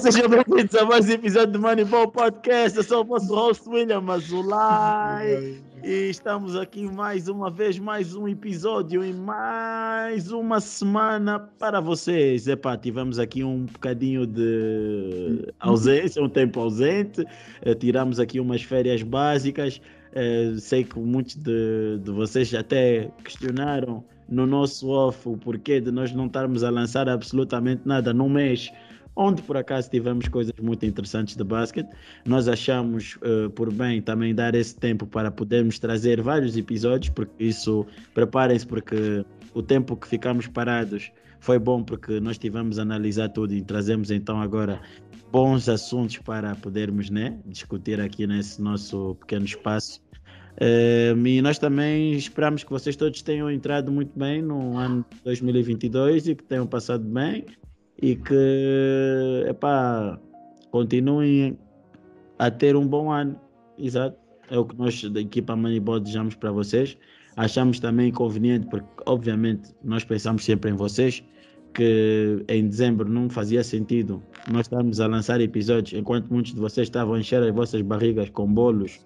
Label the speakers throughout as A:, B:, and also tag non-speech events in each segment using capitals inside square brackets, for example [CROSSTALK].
A: Sejam bem-vindos a mais um episódio do Moneyball Podcast. Eu sou o vosso host William Azulay e estamos aqui mais uma vez, mais um episódio e mais uma semana para vocês. Epá, tivemos aqui um bocadinho de ausência, um tempo ausente, eh, tiramos aqui umas férias básicas. Eh, sei que muitos de, de vocês até questionaram no nosso off o porquê de nós não estarmos a lançar absolutamente nada no mês onde por acaso tivemos coisas muito interessantes de basquete. Nós achamos uh, por bem também dar esse tempo para podermos trazer vários episódios, porque isso, preparem-se, porque o tempo que ficamos parados foi bom, porque nós tivemos a analisar tudo e trazemos então agora bons assuntos para podermos né, discutir aqui nesse nosso pequeno espaço. Uh, e nós também esperamos que vocês todos tenham entrado muito bem no ano 2022 e que tenham passado bem e que epá, continuem a ter um bom ano. Exato. É o que nós da equipa Moneyball desejamos para vocês. Achamos também conveniente, porque obviamente nós pensamos sempre em vocês, que em dezembro não fazia sentido nós estarmos a lançar episódios enquanto muitos de vocês estavam a encher as vossas barrigas com bolos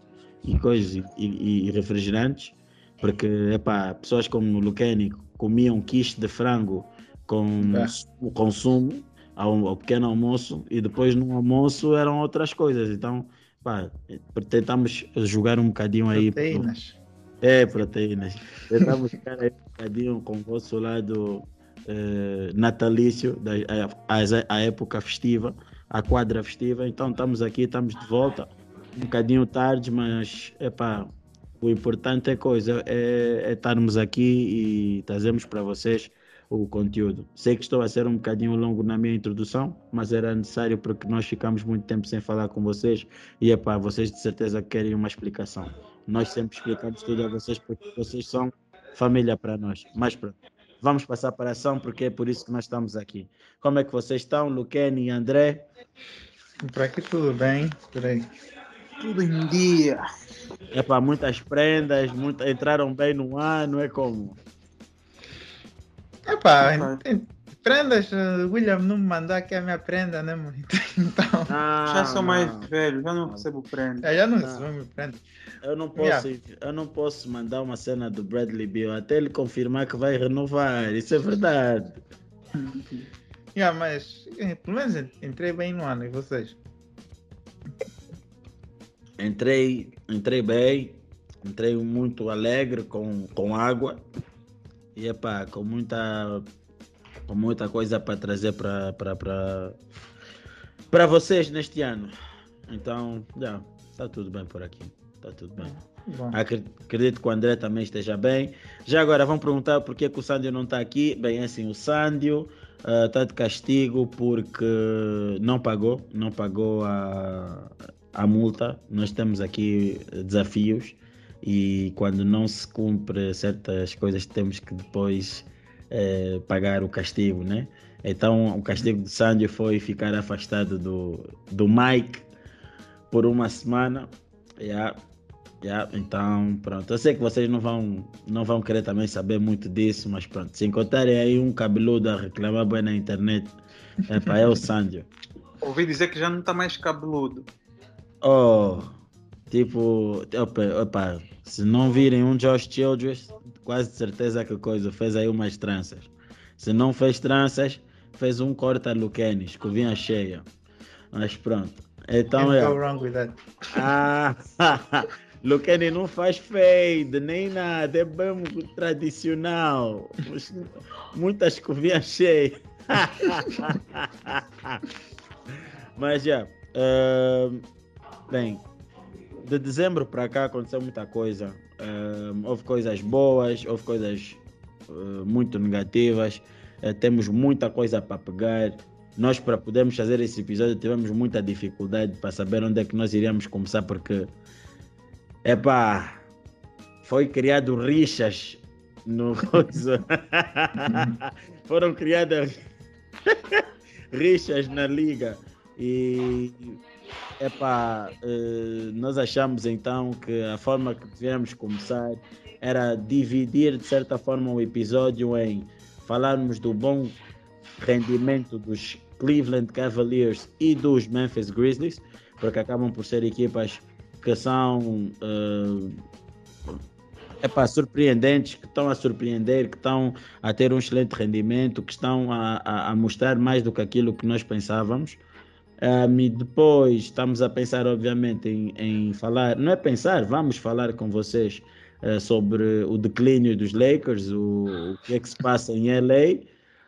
A: e coisas e, e refrigerantes, porque epá, pessoas como o Luqueni comiam quiche de frango com é. o consumo ao, ao, pequeno almoço e depois no almoço eram outras coisas. Então, pá, tentamos jogar um bocadinho aí.
B: Proteínas.
A: É, proteínas. Tentamos jogar aí um bocadinho com o vosso lado eh, natalício, da, a, a, a época festiva, a quadra festiva. Então, estamos aqui, estamos de volta um bocadinho tarde, mas é pá, o importante é coisa, é, é estarmos aqui e trazemos para vocês o conteúdo. Sei que estou a ser um bocadinho longo na minha introdução, mas era necessário porque nós ficamos muito tempo sem falar com vocês e é pá, vocês de certeza querem uma explicação. Nós sempre explicamos tudo a vocês porque vocês são família para nós. Mas pronto, vamos passar para a ação porque é por isso que nós estamos aqui. Como é que vocês estão, Luquene e André?
B: Por aqui tudo bem, por aí
C: tudo em dia.
A: É para muitas prendas, muita, entraram bem no ano, é como?
B: É pá, prendas, eh, William não me mandou aqui a minha prenda, né, mano? [LAUGHS]
C: Então. Ah, já sou mais velho, já não recebo prenda.
B: É, já não, não. recebo prenda.
A: Eu não, posso, yeah. eu não posso mandar uma cena do Bradley Bill até ele confirmar que vai renovar. Isso é verdade. [LAUGHS]
B: yeah, mas eh, pelo menos entrei bem no ano, e vocês?
A: Entrei, entrei bem, entrei muito alegre com, com água e epá, com muita com muita coisa para trazer para para vocês neste ano. Então, já, está tudo bem por aqui. Está tudo bem. Bom. Acredito que o André também esteja bem. Já agora vão perguntar por que, que o Sândio não está aqui. Bem, é assim, o Sândio está uh, de castigo porque não pagou, não pagou a, a multa, nós temos aqui desafios e quando não se cumpre certas coisas temos que depois eh, pagar o castigo, né? Então o castigo de Sandy foi ficar afastado do, do Mike por uma semana. Yeah, yeah, então pronto, eu sei que vocês não vão, não vão querer também saber muito disso, mas pronto, se encontrarem aí um cabeludo a reclamar bem na internet, é para é o Sandy. [LAUGHS]
C: Ouvi dizer que já não está mais cabeludo.
A: Oh, tipo, opa, opa, se não virem um Josh Childress, quase certeza que coisa, fez aí umas tranças. Se não fez tranças, fez um corta Luquene, escovinha cheia. Mas pronto. Então é. Ah, [LAUGHS] Luquene não faz fade, nem nada, é bem tradicional. Muita escovinha cheia. [LAUGHS] Mas já. Yeah, uh, Bem, de dezembro para cá aconteceu muita coisa. Houve coisas boas, houve coisas uh, muito negativas. Uh, temos muita coisa para pegar. Nós, para podermos fazer esse episódio, tivemos muita dificuldade para saber onde é que nós iríamos começar, porque, epá, foi criado rixas no [LAUGHS] Foram criadas [LAUGHS] rixas na liga. E Epá, uh, nós achamos então que a forma que devíamos começar era dividir de certa forma o episódio em falarmos do bom rendimento dos Cleveland Cavaliers e dos Memphis Grizzlies, porque acabam por ser equipas que são uh, epá, surpreendentes, que estão a surpreender, que estão a ter um excelente rendimento, que estão a, a, a mostrar mais do que aquilo que nós pensávamos. Um, depois estamos a pensar, obviamente, em, em, falar, não é pensar, vamos falar com vocês uh, sobre o declínio dos Lakers, o, o, que é que se passa em LA.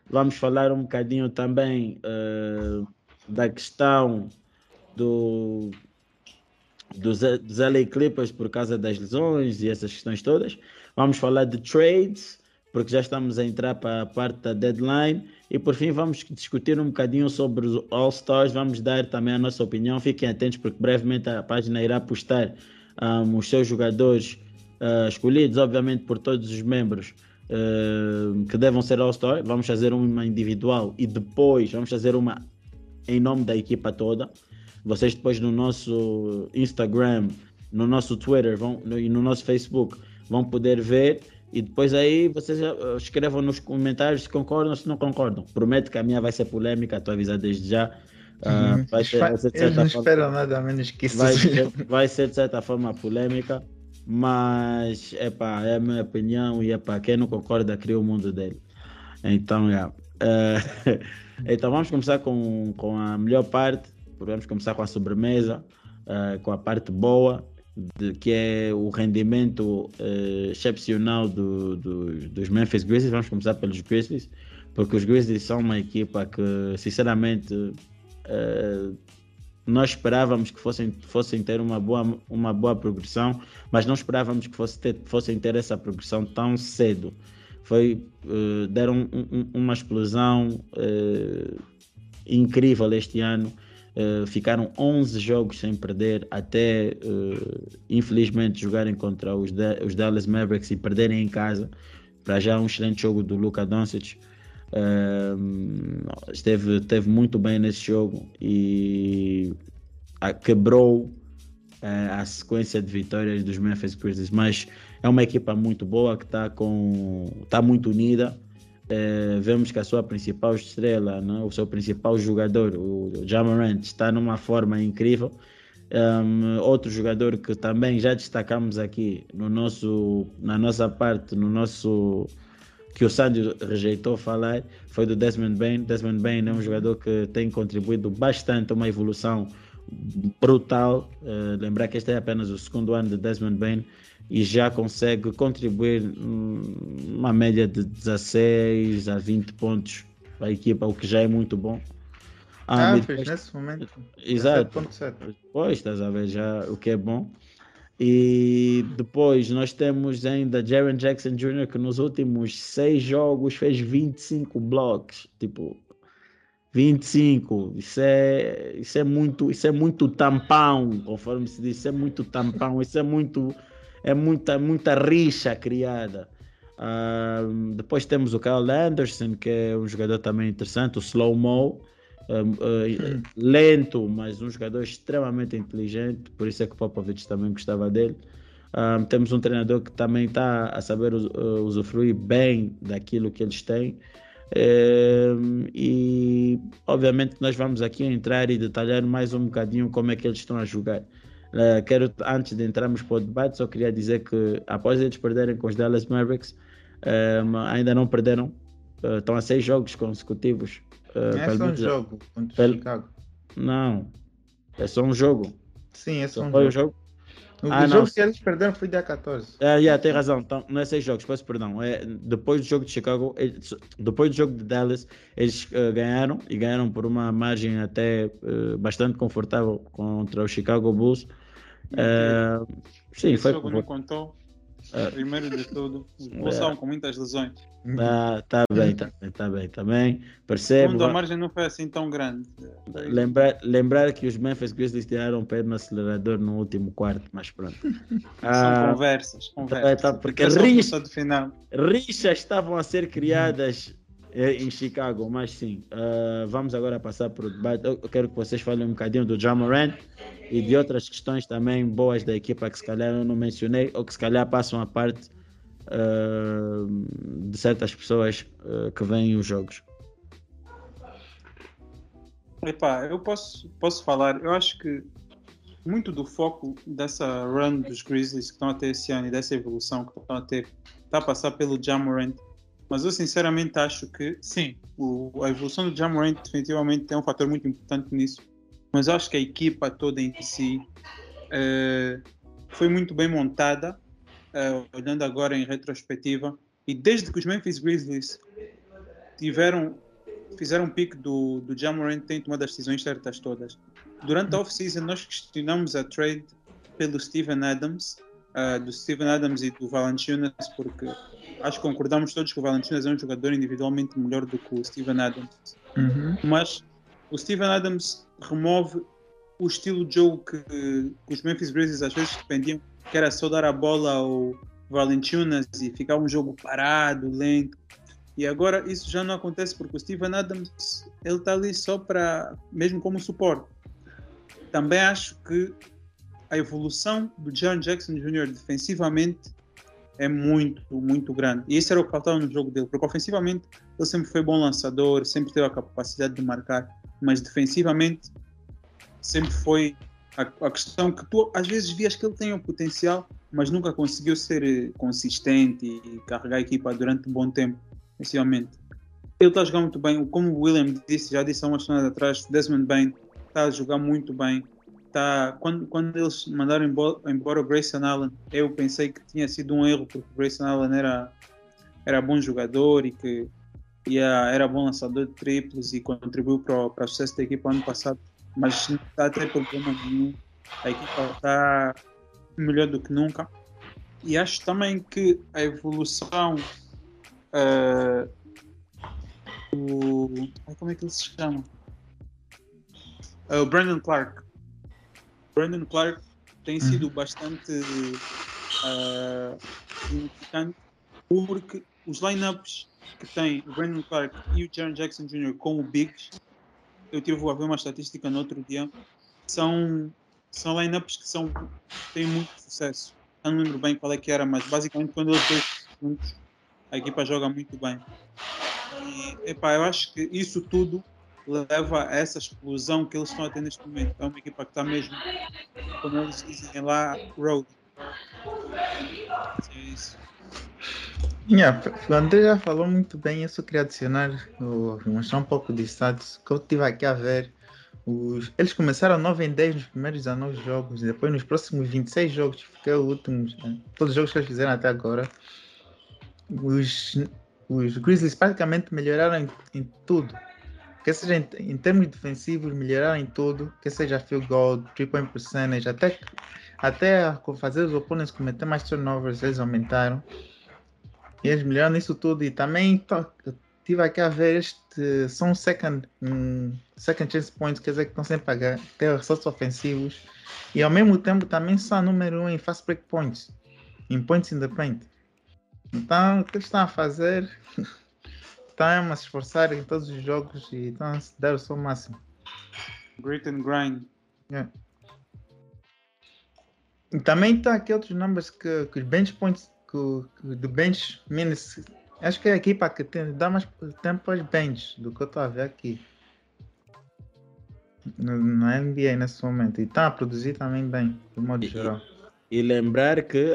A: Vamos falar um bocadinho também uh, da questão do, dos, dos LA Clippers por causa das lesões e essas questões todas. Vamos falar de trades, porque já estamos a entrar para a parte da deadline. E por fim, vamos discutir um bocadinho sobre os All-Stars. Vamos dar também a nossa opinião. Fiquem atentos, porque brevemente a página irá postar um, os seus jogadores uh, escolhidos, obviamente, por todos os membros. Uh, que devem ser All-Star, vamos fazer uma individual e depois vamos fazer uma em nome da equipa toda. Vocês depois no nosso Instagram, no nosso Twitter vão, no, e no nosso Facebook vão poder ver e depois aí vocês eh, escrevam nos comentários se concordam ou se não concordam. Prometo que a minha vai ser polêmica, estou a avisar desde já.
B: Uh, vai, ser, vai ser de certa não forma, esperam nada menos que isso.
A: Vai ser, vai ser de certa forma polêmica, mas epá, é a minha opinião e epá, quem não concorda cria o mundo dele. Então, yeah. uh, [LAUGHS] então vamos começar com, com a melhor parte Vamos começar com a sobremesa, uh, com a parte boa, de, que é o rendimento uh, excepcional do, do, dos Memphis Grizzlies. Vamos começar pelos Grizzlies, porque os Grizzlies são uma equipa que, sinceramente, uh, nós esperávamos que fossem, fossem ter uma boa, uma boa progressão, mas não esperávamos que fosse ter, fossem ter essa progressão tão cedo. Foi, uh, deram um, um, uma explosão incrível este ano Uh, ficaram 11 jogos sem perder até uh, infelizmente jogarem contra os, os, Dallas Mavericks e perderem em casa. Para já um excelente jogo do Luka Doncic. Uh, esteve, esteve muito bem nesse jogo e quebrou a sequência de vitórias dos Memphis Grizzlies. Mas é uma equipa muito boa que está está muito unida é, vemos que a sua principal estrela, né, o seu principal jogador, o Jamarant, está numa forma incrível. Um, outro jogador que também já destacamos aqui no nosso, na nossa parte, no nosso que o Sandy rejeitou falar, foi do Desmond Bain. Desmond Bain é um jogador que tem contribuído bastante a uma evolução brutal. Uh, lembrar que este é apenas o segundo ano de Desmond Bain e já consegue contribuir uma média de 16 a 20 pontos para a equipa, o que já é muito bom.
B: Ah, ah depois, nesse momento.
A: Exato. Pois, estás a ver já o que é bom. E depois nós temos ainda Jaron Jackson Jr., que nos últimos seis jogos fez 25 blocos. Tipo, 25. Isso é, isso é muito, isso é muito tampão, conforme se diz, isso é muito tampão, isso é muito é muita, muita rixa criada. Uh, depois temos o Kyle Anderson, que é um jogador também interessante, o Slow Mo, uh, uh, lento, mas um jogador extremamente inteligente, por isso é que o Popovich também gostava dele. temos um treinador que também está a saber usufruir bem daquilo que eles têm. e obviamente nós vamos aqui entrar e detalhar mais um bocadinho como é que eles estão a jogar. Uh, quero, antes de entrarmos para o debate, só queria dizer que após eles perderem com os Dallas Mavericks, uh, ainda não perderam, uh, estão a seis jogos consecutivos.
B: É só um jogo contra pelo... Chicago.
A: Não, é só um jogo.
B: Sim, é só, só um foi jogo. O ah, jogo que eles perderam foi dia 14.
A: É, yeah, tem razão. Então, não é seis jogos, peço perdão. É, depois do jogo de Chicago, eles, depois do jogo de Dallas, eles uh, ganharam e ganharam por uma margem até uh, bastante confortável contra o Chicago Bulls. Uh, sim, foi.
C: jogo não contou. Uh, Primeiro de tudo, [LAUGHS] expulsão uh, com muitas lesões.
A: Ah, tá bem, tá bem, tá bem. Tá Percebo. Quando
C: a margem não foi assim tão grande.
A: Lembrar, lembrar que os Memphis Grizzlies tiraram o pé no acelerador no último quarto, mas pronto. [LAUGHS]
C: São conversas, conversas.
A: Tá, porque rixa, rixas estavam a ser criadas eh, em Chicago, mas sim. Uh, vamos agora passar para o debate. Eu quero que vocês falem um bocadinho do Jamoran e de outras questões também boas da equipa que se calhar eu não mencionei ou que se calhar passam a parte uh, de certas pessoas uh, que veem os jogos.
C: Epá, eu posso, posso falar, eu acho que muito do foco dessa run dos Grizzlies que estão a ter esse ano e dessa evolução que estão a ter está a passar pelo Jamorant. Mas eu sinceramente acho que sim, o, a evolução do Jamorant definitivamente tem um fator muito importante nisso. Mas acho que a equipa toda em si uh, foi muito bem montada, uh, olhando agora em retrospectiva. E desde que os Memphis Grizzlies tiveram, fizeram um pique do, do Jamorant, tem tomado as decisões certas todas. Durante a off-season, nós questionamos a trade pelo Steven Adams, uh, do Steven Adams e do Valanciunas, porque acho que concordamos todos que o Valanciunas é um jogador individualmente melhor do que o Steven Adams.
B: Uhum.
C: Mas o Steven Adams remove o estilo de jogo que, que os Memphis Grizzlies às vezes dependiam, que era só dar a bola ao Valanciunas e ficar um jogo parado, lento. E agora isso já não acontece porque o Steven Adams ele está ali só para mesmo como suporte. Também acho que a evolução do John Jackson Jr. defensivamente é muito, muito grande. E isso era o que faltava no jogo dele, porque ofensivamente ele sempre foi bom lançador, sempre teve a capacidade de marcar, mas defensivamente sempre foi a, a questão que tu às vezes vias que ele tem o um potencial, mas nunca conseguiu ser eh, consistente e carregar a equipa durante um bom tempo, defensivamente. Ele está a jogar muito bem, como o William disse, já disse há umas semanas atrás, Desmond Bain está a jogar muito bem. Tá, quando, quando eles mandaram embora, embora o Grayson Allen, eu pensei que tinha sido um erro, porque o Grayson Allen era, era bom jogador e que ia, era bom lançador de triplos e contribuiu para, para o sucesso da equipa ano passado, mas não está a ter problema nenhum. A equipa está melhor do que nunca. E acho também que a evolução uh, o, como é que ele se chama? Uh, o Brandon Clark. Brandon Clark tem uhum. sido bastante uh, significante porque os lineups que tem o Brandon Clark e o Jaron Jackson Jr. como bigs, eu tive a ver uma estatística no outro dia, são, são lineups que são, têm muito sucesso. Eu não lembro bem qual é que era, mas basicamente quando eles dois juntos, a equipa joga muito bem. E, epá, eu acho que isso tudo leva a essa explosão que eles estão a ter neste momento. É uma equipa que está mesmo, como eles dizem lá, road. É isso.
B: Yeah, o André já falou muito bem, eu só queria adicionar, mostrar um pouco de status que eu estive aqui a ver. Os, eles começaram 9 em 10 nos primeiros 19 jogos, depois nos próximos 26 jogos, que é o último, eh, todos os jogos que eles fizeram até agora, os, os Grizzlies praticamente melhoraram em, em tudo que seja em, em, termos defensivos, melhorar em tudo, que seja field goal, three point percentage, até, até fazer os oponentes cometer mais turnovers, eles aumentaram. E eles melhoraram isso tudo. E também tive aqui a ver este, são second, um, second chance points, quer dizer que estão sempre a ter ressaltos ofensivos. E ao mesmo tempo também são número um em fast break points, em points in the paint. Então, o que eles estão a fazer [LAUGHS] estão a se esforçar em todos os jogos e estão a dar o seu máximo.
C: Grit and grind.
B: Yeah. E também está aqui outros números que, que os bench points que, que do bench minus. Acho que é a equipa que tem, dá mais tempo aos bench do que eu estou a ver aqui. Na NBA nesse momento. E está a produzir também bem, de modo geral.
A: E, e lembrar que,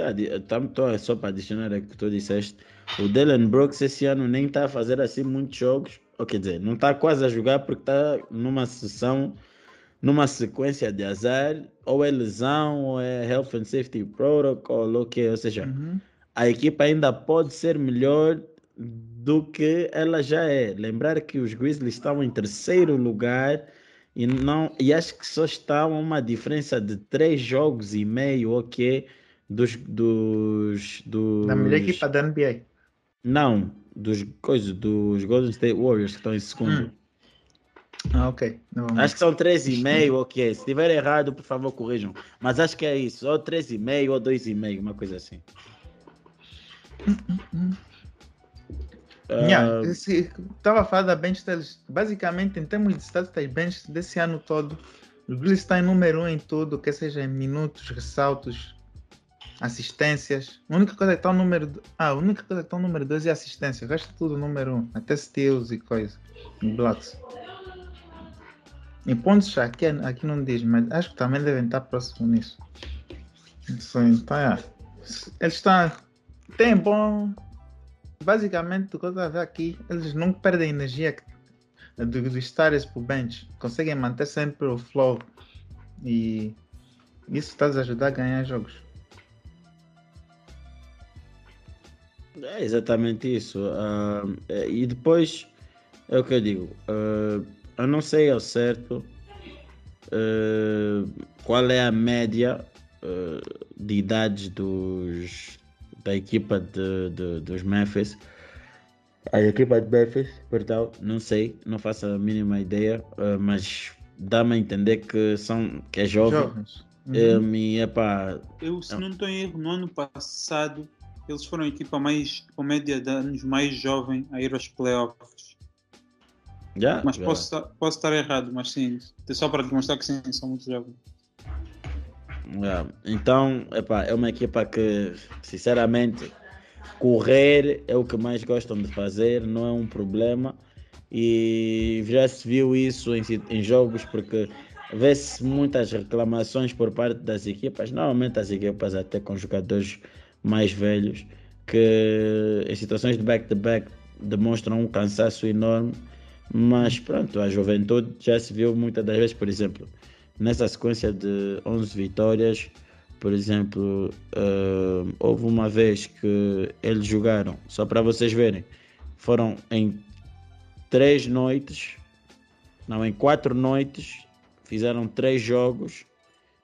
A: só para adicionar o que tu disseste, o Dylan Brooks esse ano nem está a fazer assim muitos jogos, ou quer dizer, não está quase a jogar porque está numa sessão, numa sequência de azar, ou é lesão, ou é Health and Safety Protocol, ou que, ou seja, uhum. a equipa ainda pode ser melhor do que ela já é. Lembrar que os Grizzlies estão em terceiro lugar e não e acho que só estão a uma diferença de três jogos e meio, ok, dos dos, dos...
B: da melhor equipa da NBA.
A: Não, dos coisas dos Golden State Warriors que estão em segundo. Hum.
B: Ah, ok.
A: Não, acho que são 3,5, ok. Se estiver errado, por favor, corrijam. Mas acho que é isso, ou 3,5 ou 2,5, uma coisa assim.
B: Yeah, uh... Estava a falar da bench deles. Basicamente, em termos de status bench desse ano todo, o Grizzlies está em número 1 um em tudo, quer seja em minutos, ressaltos, assistências. A única coisa que está o número. Ah, a única coisa que está o número 2 é assistência. O resto é tudo número 1. Um. Até steals e coisa. Em blocks. Em pontos aqui, aqui não diz, mas acho que também devem estar próximos nisso. Isso, então, é. Eles estão. Tem bom. Basicamente, o que eu estou a ver aqui, eles não perdem energia do, do stars o bench. Conseguem manter sempre o flow. E isso está a ajudar a ganhar jogos.
A: É exatamente isso. Uh, e depois é o que eu digo. Uh, eu não sei ao certo uh, qual é a média de idades dos, da equipa de, de, dos Memphis. A equipa de Memphis, perdão, não sei, não faço a mínima ideia, mas dá-me a entender que são que é jovem. Jovens. Uhum. Um, e, epá,
C: eu, se não estou em erro, no ano passado eles foram a equipa mais, com média de anos mais jovem a ir aos playoffs.
A: Yeah,
C: mas
A: yeah.
C: Posso, posso estar errado, mas sim, só para demonstrar que sim, são muito jovens.
A: Yeah. Então, epá, é uma equipa que, sinceramente, correr é o que mais gostam de fazer, não é um problema. E já se viu isso em, em jogos, porque vê-se muitas reclamações por parte das equipas. Normalmente, as equipas, até com jogadores mais velhos que em situações de back-to-back -back demonstram um cansaço enorme, mas pronto, a juventude já se viu muitas das vezes, por exemplo, nessa sequência de 11 vitórias, por exemplo, uh, houve uma vez que eles jogaram, só para vocês verem, foram em três noites, não, em quatro noites, fizeram três jogos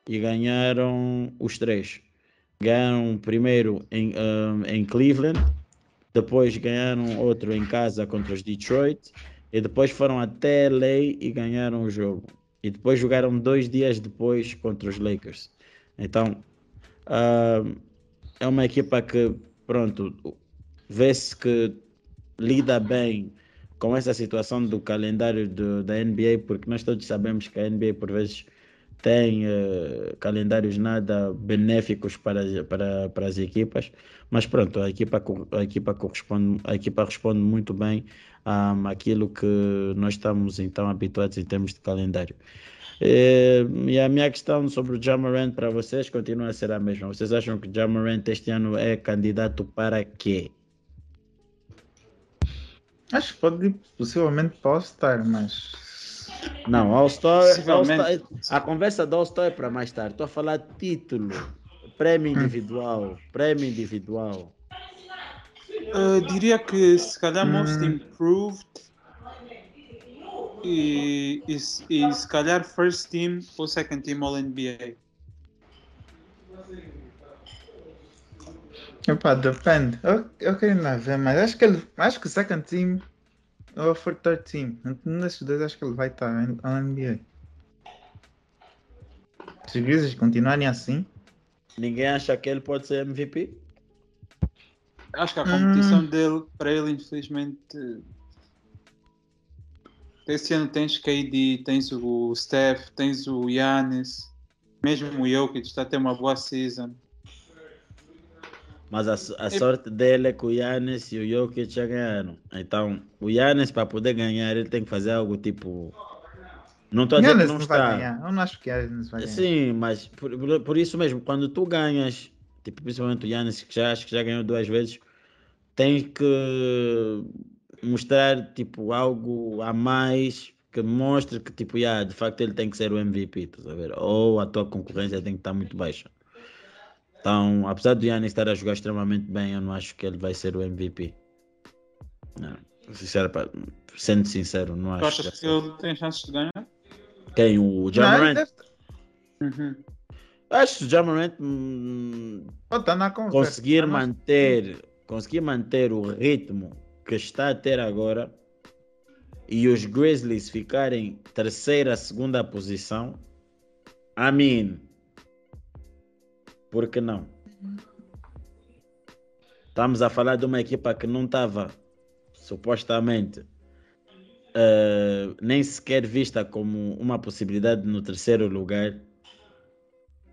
A: e ganharam os três ganharam primeiro em, um, em Cleveland, depois ganharam outro em casa contra os Detroit e depois foram até LA e ganharam o jogo. E depois jogaram dois dias depois contra os Lakers. Então uh, é uma equipa que, pronto, vê-se que lida bem com essa situação do calendário do, da NBA, porque nós todos sabemos que a NBA por vezes tem uh, calendários nada benéficos para, para, para as equipas, mas pronto, a equipa, a equipa corresponde, a equipa responde muito bem um, àquilo que nós estamos então habituados em termos de calendário. E, eh, e a minha questão sobre o Jamarant para vocês continua a ser a mesma. Vocês acham que o Jamarant este ano é candidato para quê?
B: Acho que pode possivelmente pode estar, mas
A: não, All-Star, All a conversa do All-Star é para mais tarde. Estou a falar título, prêmio hum. individual, prêmio individual.
C: Uh, diria que se calhar Most hum. Improved e, e, e, se calhar First Team ou Second Team All NBA.
B: Epá, depende. Eu, eu quero ainda ver, mas acho que, ele, acho que o Second Team ou for third team. Um desses dois acho que ele vai estar na NBA. Se os Grizzlies continuarem assim.
A: Ninguém acha que ele pode ser MVP?
C: Acho que a competição hum. dele, para ele, infelizmente. Esse ano tens KD, tens o Steph, tens o Yannis, mesmo o Jokic está a ter uma boa season.
A: Mas a, a sorte dele é que o Yannis e o Jokic já ganharam. Então, o Yannis, para poder ganhar, ele tem que fazer algo tipo. Não estou a dizer que não, não está.
B: Ganhar. Eu não acho que Yannis vai ganhar.
A: Sim, mas por, por, isso mesmo, quando tu ganhas, tipo, principalmente o Yannis, que já acho que já ganhou duas vezes, tem que mostrar tipo algo a mais que mostre que tipo, yeah, de facto ele tem que ser o MVP, tá ou a tua concorrência tem que estar muito baixa. Então, apesar do Yannis estar a jogar extremamente bem, eu não acho que ele vai ser o MVP. Não, sincero, sendo sincero, não acho. Tu
C: achas que, que ele tem chances de ganhar?
A: Quem? O Jamarant? Uhum. Acho que o Jamarant hum, conseguir manter, conseguir manter o ritmo que está a ter agora e os Grizzlies ficarem terceira, segunda posição, I mean, por que não? Estamos a falar de uma equipa que não estava supostamente uh, nem sequer vista como uma possibilidade no terceiro lugar,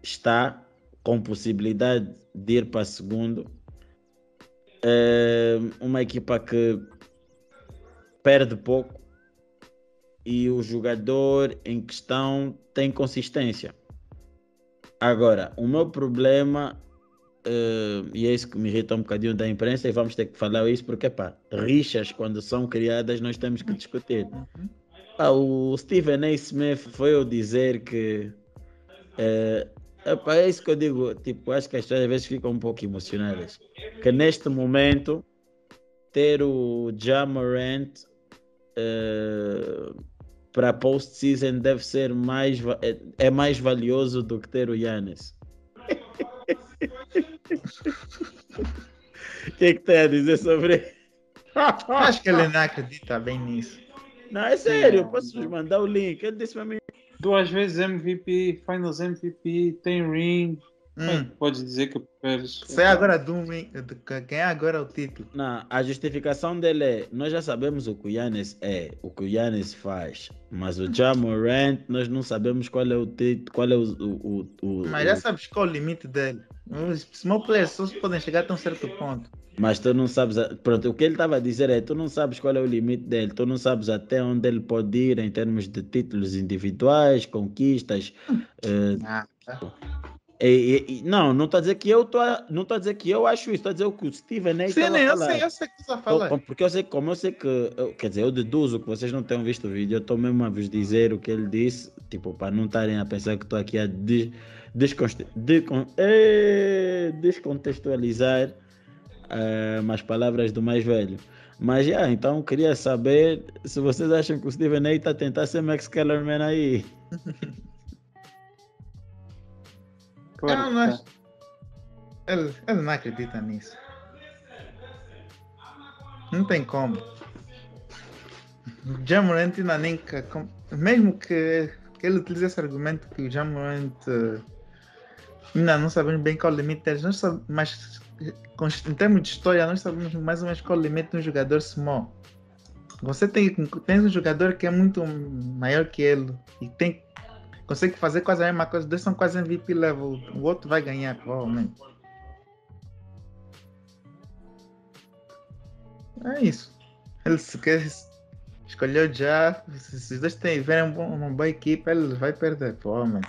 A: está com possibilidade de ir para segundo. Uh, uma equipa que perde pouco, e o jogador em questão tem consistência. Agora, o meu problema, uh, e é isso que me irrita um bocadinho da imprensa, e vamos ter que falar isso porque, pá, rixas quando são criadas nós temos que discutir. Ah, o Stephen A. Smith foi eu dizer que. Uh, epá, é isso que eu digo, tipo, acho que as pessoas às vezes ficam um pouco emocionadas. Que neste momento, ter o Jamarant uh, para post-season deve ser mais é, é, mais valioso do que ter o Yannis. O [LAUGHS] que é que tem a dizer sobre
B: Acho que ele não acredita bem nisso.
A: Não, é sério, posso vos mandar o link. Ele disse para mim.
C: Duas vezes MVP, Finals MVP, tem ring, Hum. Pode dizer que perdes.
B: Você é agora Doom, quem é agora o título?
A: Não, a justificação dele é: nós já sabemos o que o Yannis é, o que o Yannis faz, mas o Jamorant, nós não sabemos qual é o título, qual é o, o, o,
B: Mas já sabes qual é o limite dele. Os small players só podem chegar até um certo ponto.
A: Mas tu não sabes. Pronto, o que ele estava a dizer é: tu não sabes qual é o limite dele, tu não sabes até onde ele pode ir em termos de títulos individuais, conquistas. uh, ah, tá. E, e, não, não está a dizer que eu tô, não está a dizer que eu acho isso, está a dizer o que o Steven
B: aí Sim, eu sei, eu sei que você está falando.
A: Porque eu sei, como eu sei que, eu, quer dizer, eu deduzo que vocês não tenham visto o vídeo, eu estou mesmo a vos dizer o que ele disse, tipo, para não estarem a pensar que estou aqui a desconte, decon, eh, descontextualizar uh, as palavras do mais velho. Mas já, então queria saber se vocês acham que o Steven aí está a tentar ser Max Kellerman aí. [LAUGHS]
B: Não, mas ele, ele não acredita nisso. Não tem como. O Jamorant ainda nem. Mesmo que, que ele utilize esse argumento que o Jamorant ainda não sabemos bem qual o limite deles, nós sabemos, mas em termos de história, nós sabemos mais ou menos qual o limite de um jogador small. Você tem, tem um jogador que é muito maior que ele e tem consegue fazer quase a mesma coisa, dois são quase MVP level, o outro vai ganhar provavelmente. É isso. Ele se quer, escolheu já, se os dois tiverem um uma boa equipe, ele vai perder, provavelmente.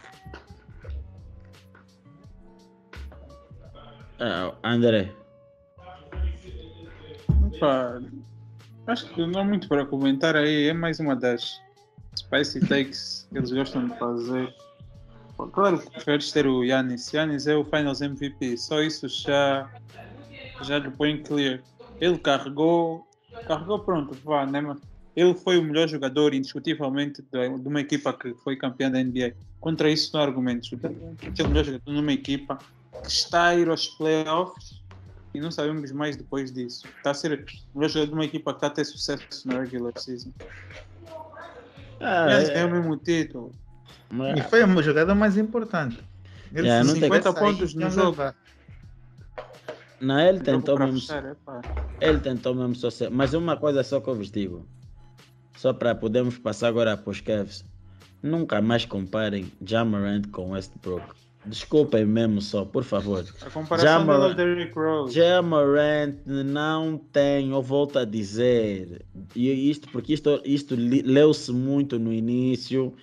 A: Uh, André.
C: Opa, acho que não há muito para comentar aí, é mais uma das spicy takes que eles gostam de fazer. Claro que preferes ter o Yannis. Yannis é o Finals MVP. Só isso já, já lhe põe clear. Ele carregou, carregou pronto, vá, né? Ele foi o melhor jogador, indiscutivelmente, de uma equipa que foi campeã da NBA. Contra isso, não há argumentos. Ele é o melhor jogador numa equipa que está a ir aos playoffs e não sabemos mais depois disso. Está a ser o melhor jogador de uma equipa que está a ter sucesso na regular season. Ah, é, é o mesmo título.
B: E foi a jogada mais importante.
C: Ele é, 50 pontos no jogo.
A: Não, ele tentou mesmo. ele tentou mesmo só ser. Mas uma coisa só que eu vos digo. Só para podermos passar agora para os Cavs. Nunca mais comparem Jamarant com Westbrook. Desculpem mesmo só, por favor.
C: A comparação Jamar Derrick Rose.
A: Jamarant não tem, eu volto a dizer, e isto porque isto, isto leu-se muito no início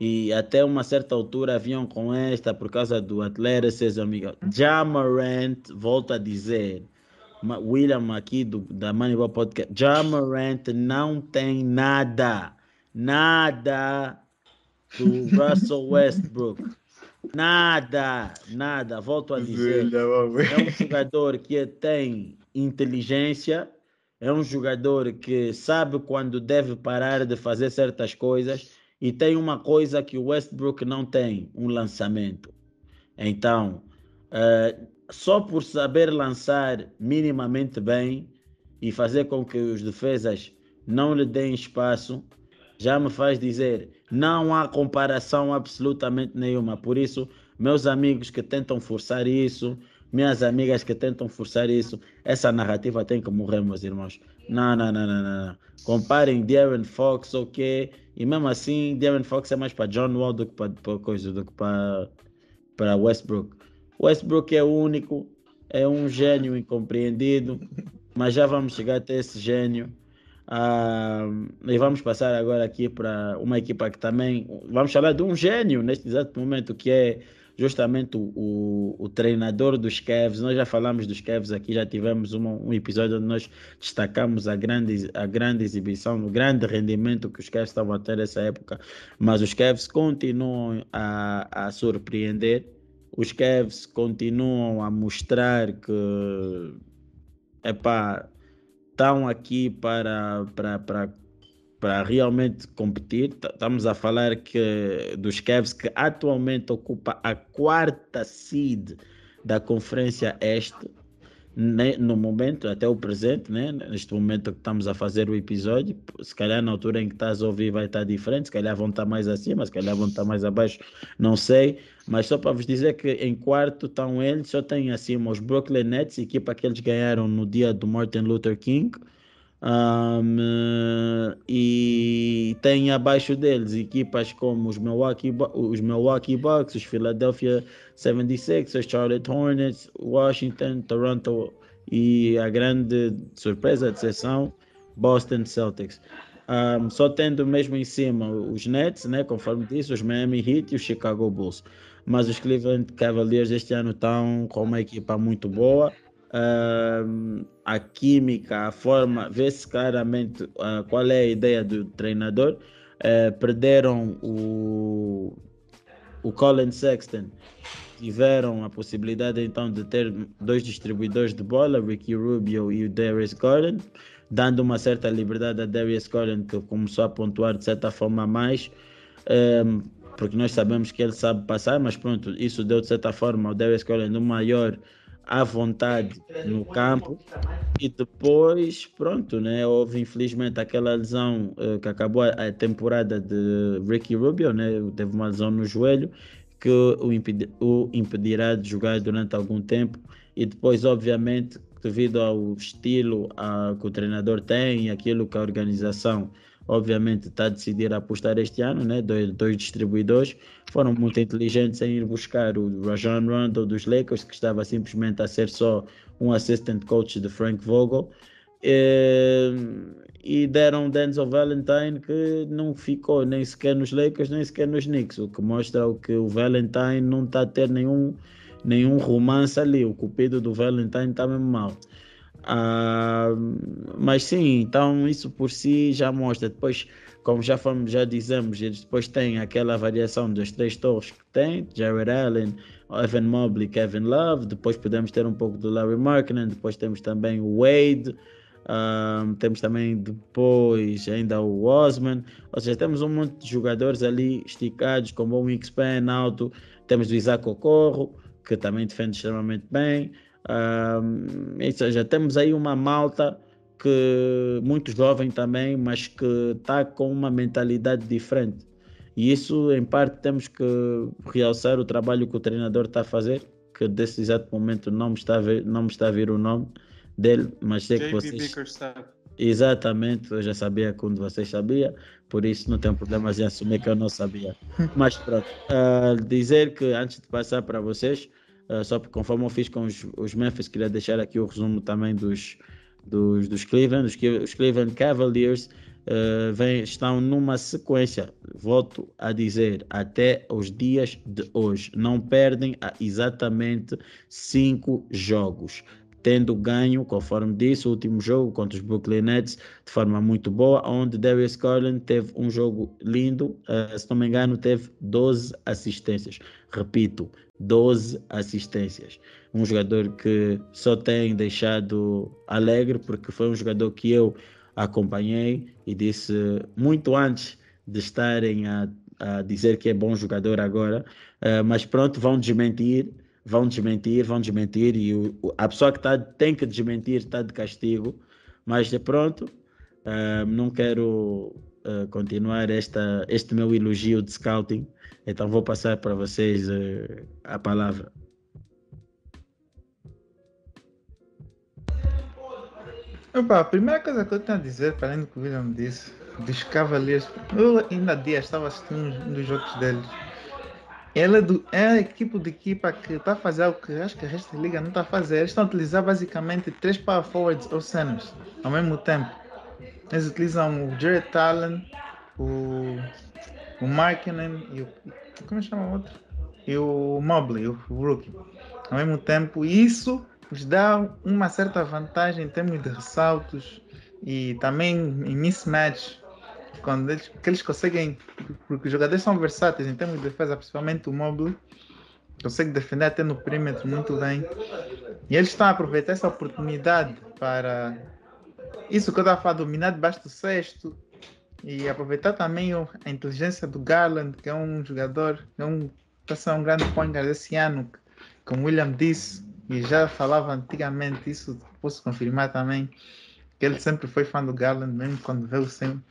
A: e até uma certa altura haviam com esta por causa do athleticism. Jamarant, volto a dizer, William aqui do, da Moneyball Podcast, Jamarant não tem nada, nada do Russell Westbrook. Nada, nada, volto a dizer. É um jogador que tem inteligência, é um jogador que sabe quando deve parar de fazer certas coisas e tem uma coisa que o Westbrook não tem, um lançamento. Então, uh, só por saber lançar minimamente bem e fazer com que os defesas não lhe deem espaço, já me faz dizer não há comparação absolutamente nenhuma. Por isso, meus amigos que tentam forçar isso, minhas amigas que tentam forçar isso, essa narrativa tem que morrer, meus irmãos. Não, não, não, não, não. Comparem Darren Fox, ok? E mesmo assim, Darren Fox é mais para John Wall do que para coisa, do que para, Westbrook. Westbrook é único, é um gênio incompreendido, mas já vamos chegar até esse gênio. E vamos passar agora aqui para uma equipa que também vamos falar de um gênio neste exato momento que é justamente o, o, o, treinador dos Cavs. Nós já falamos dos Cavs aqui, já tivemos uma, um episódio onde nós destacamos a grande, a grande exibição, o grande rendimento que os Cavs estavam a ter nessa época. Mas os Cavs continuam a, a surpreender. Os Cavs continuam a mostrar que epá, estão aqui para, para, para, para realmente competir. Estamos a falar que dos Cavs que atualmente ocupa a quarta seed da Conferência Este no momento, até o presente, né? neste momento que estamos a fazer o episódio, se calhar na altura em que estás a ouvir vai estar diferente, se calhar vão estar mais acima, se calhar vão estar mais abaixo, não sei, mas só para vos dizer que em quarto estão eles, só tem acima os Brooklyn Nets, equipa que eles ganharam no dia do Martin Luther King, um, e tem abaixo deles equipas como os Milwaukee, os Milwaukee Bucks, os Philadelphia 76, os Charlotte Hornets, Washington, Toronto e a grande surpresa de sessão, Boston Celtics. Um, só tendo mesmo em cima os Nets, né, conforme disse, os Miami Heat e os Chicago Bulls. Mas os Cleveland Cavaliers este ano estão com uma equipa muito boa uh, a química, a forma, vê-se claramente uh, qual é a ideia do treinador. Uh, perderam o, o Colin Sexton, tiveram a possibilidade então de ter dois distribuidores de bola, Ricky Rubio e o Darius Gordon, dando uma certa liberdade a Darius Gordon, que começou a pontuar de certa forma mais. Um, porque nós sabemos que ele sabe passar, mas pronto, isso deu de certa forma ao Darius Gordon um maior à vontade no campo. E depois, pronto, né, houve infelizmente aquela lesão uh, que acabou a, temporada de Ricky Rubio, né, teve uma lesão no joelho que o, impedi o impedirá de jogar durante algum tempo. E depois, obviamente, devido ao estilo a, que o treinador tem e aquilo que a organização obviamente está a decidir apostar este ano, né? dois, dois distribuidores, foram muito inteligentes em ir buscar o Rajon Rondo dos Lakers, que estava simplesmente a ser só um assistant coach de Frank Vogel, e, e deram Denzel Valentine que não ficou nem sequer nos Lakers, nem sequer nos Knicks, o que mostra que o Valentine não está a ter nenhum, nenhum romance ali, o cupido do Valentine está mesmo mal. Ah, mas sim, então isso por si já mostra. Depois, como já fomos, já dizemos, eles depois têm aquela variação das três torres que tem, Jared Allen, Evan Mobley, Kevin Love. Depois podemos ter um pouco do Larry Markkinen. Depois temos também o Wade. Um, temos também depois ainda o Osman, ou seja, temos um monte de jogadores ali esticados com bom wingspan alto. Temos o Isaac Ocorro, que também defende extremamente bem. Um, ou seja, temos aí uma malta que muito jovem também, mas que está com uma mentalidade diferente. E isso, em parte, temos que realçar o trabalho que o treinador está a fazer, que desse exato momento não me está a ver, não me está a ver o nome dele, mas sei que vocês... Exatamente, eu já sabia quando vocês sabiam, por isso não tem problema em assumir que eu não sabia. [LAUGHS] Mas pronto, uh, dizer que antes de passar para vocês, Uh, só porque conforme eu fiz com os, os, Memphis, queria deixar aqui o resumo também dos, dos, dos Cleveland. Os, os Cleveland Cavaliers uh, vem, estão numa sequência, volto a dizer, até os dias de hoje. Não perdem exatamente cinco jogos tendo ganho, conforme disse, o último jogo contra os Brooklyn Nets de forma muito boa, onde Darius Garland teve um jogo lindo, uh, se não me engano, teve 12 assistências. Repito, 12 assistências. Um jogador que só tem deixado alegre, porque foi um jogador que eu acompanhei e disse muito antes de estarem a, a dizer que é bom jogador agora, uh, mas pronto, vão desmentir vão desmentir, vão desmentir, e o, a pessoa que tá, tem que desmentir está de castigo, mas de pronto, uh, não quero uh, continuar esta, este meu elogio de scouting, então vou passar para vocês uh, a palavra.
B: Opa, a primeira coisa que eu tenho a dizer, para além do que o William disse, dos Cavaliers, eu ainda dia estava assistindo um dos jogos deles ela é, do, é a equipe de equipa que está a fazer o que acho que a resto da liga não está a fazer. Eles estão a utilizar basicamente três power forwards ou centers ao mesmo tempo. Eles utilizam o Jared Allen, o, o Markkinen e o. Como chama o outro? E o Mobley, o, o rookie. Ao mesmo tempo, isso nos dá uma certa vantagem em termos de ressaltos e também em mismatch. Quando eles, que eles conseguem, porque os jogadores são versáteis em termos de defesa, principalmente o Mobley, consegue defender até no perímetro muito bem. E eles estão a aproveitar essa oportunidade para isso que eu estava a dominar debaixo do sexto e aproveitar também a inteligência do Garland, que é um jogador, é um, está a ser um grande point guard esse ano, como o William disse, e já falava antigamente, isso posso confirmar também, que ele sempre foi fã do Garland, mesmo quando veio sem,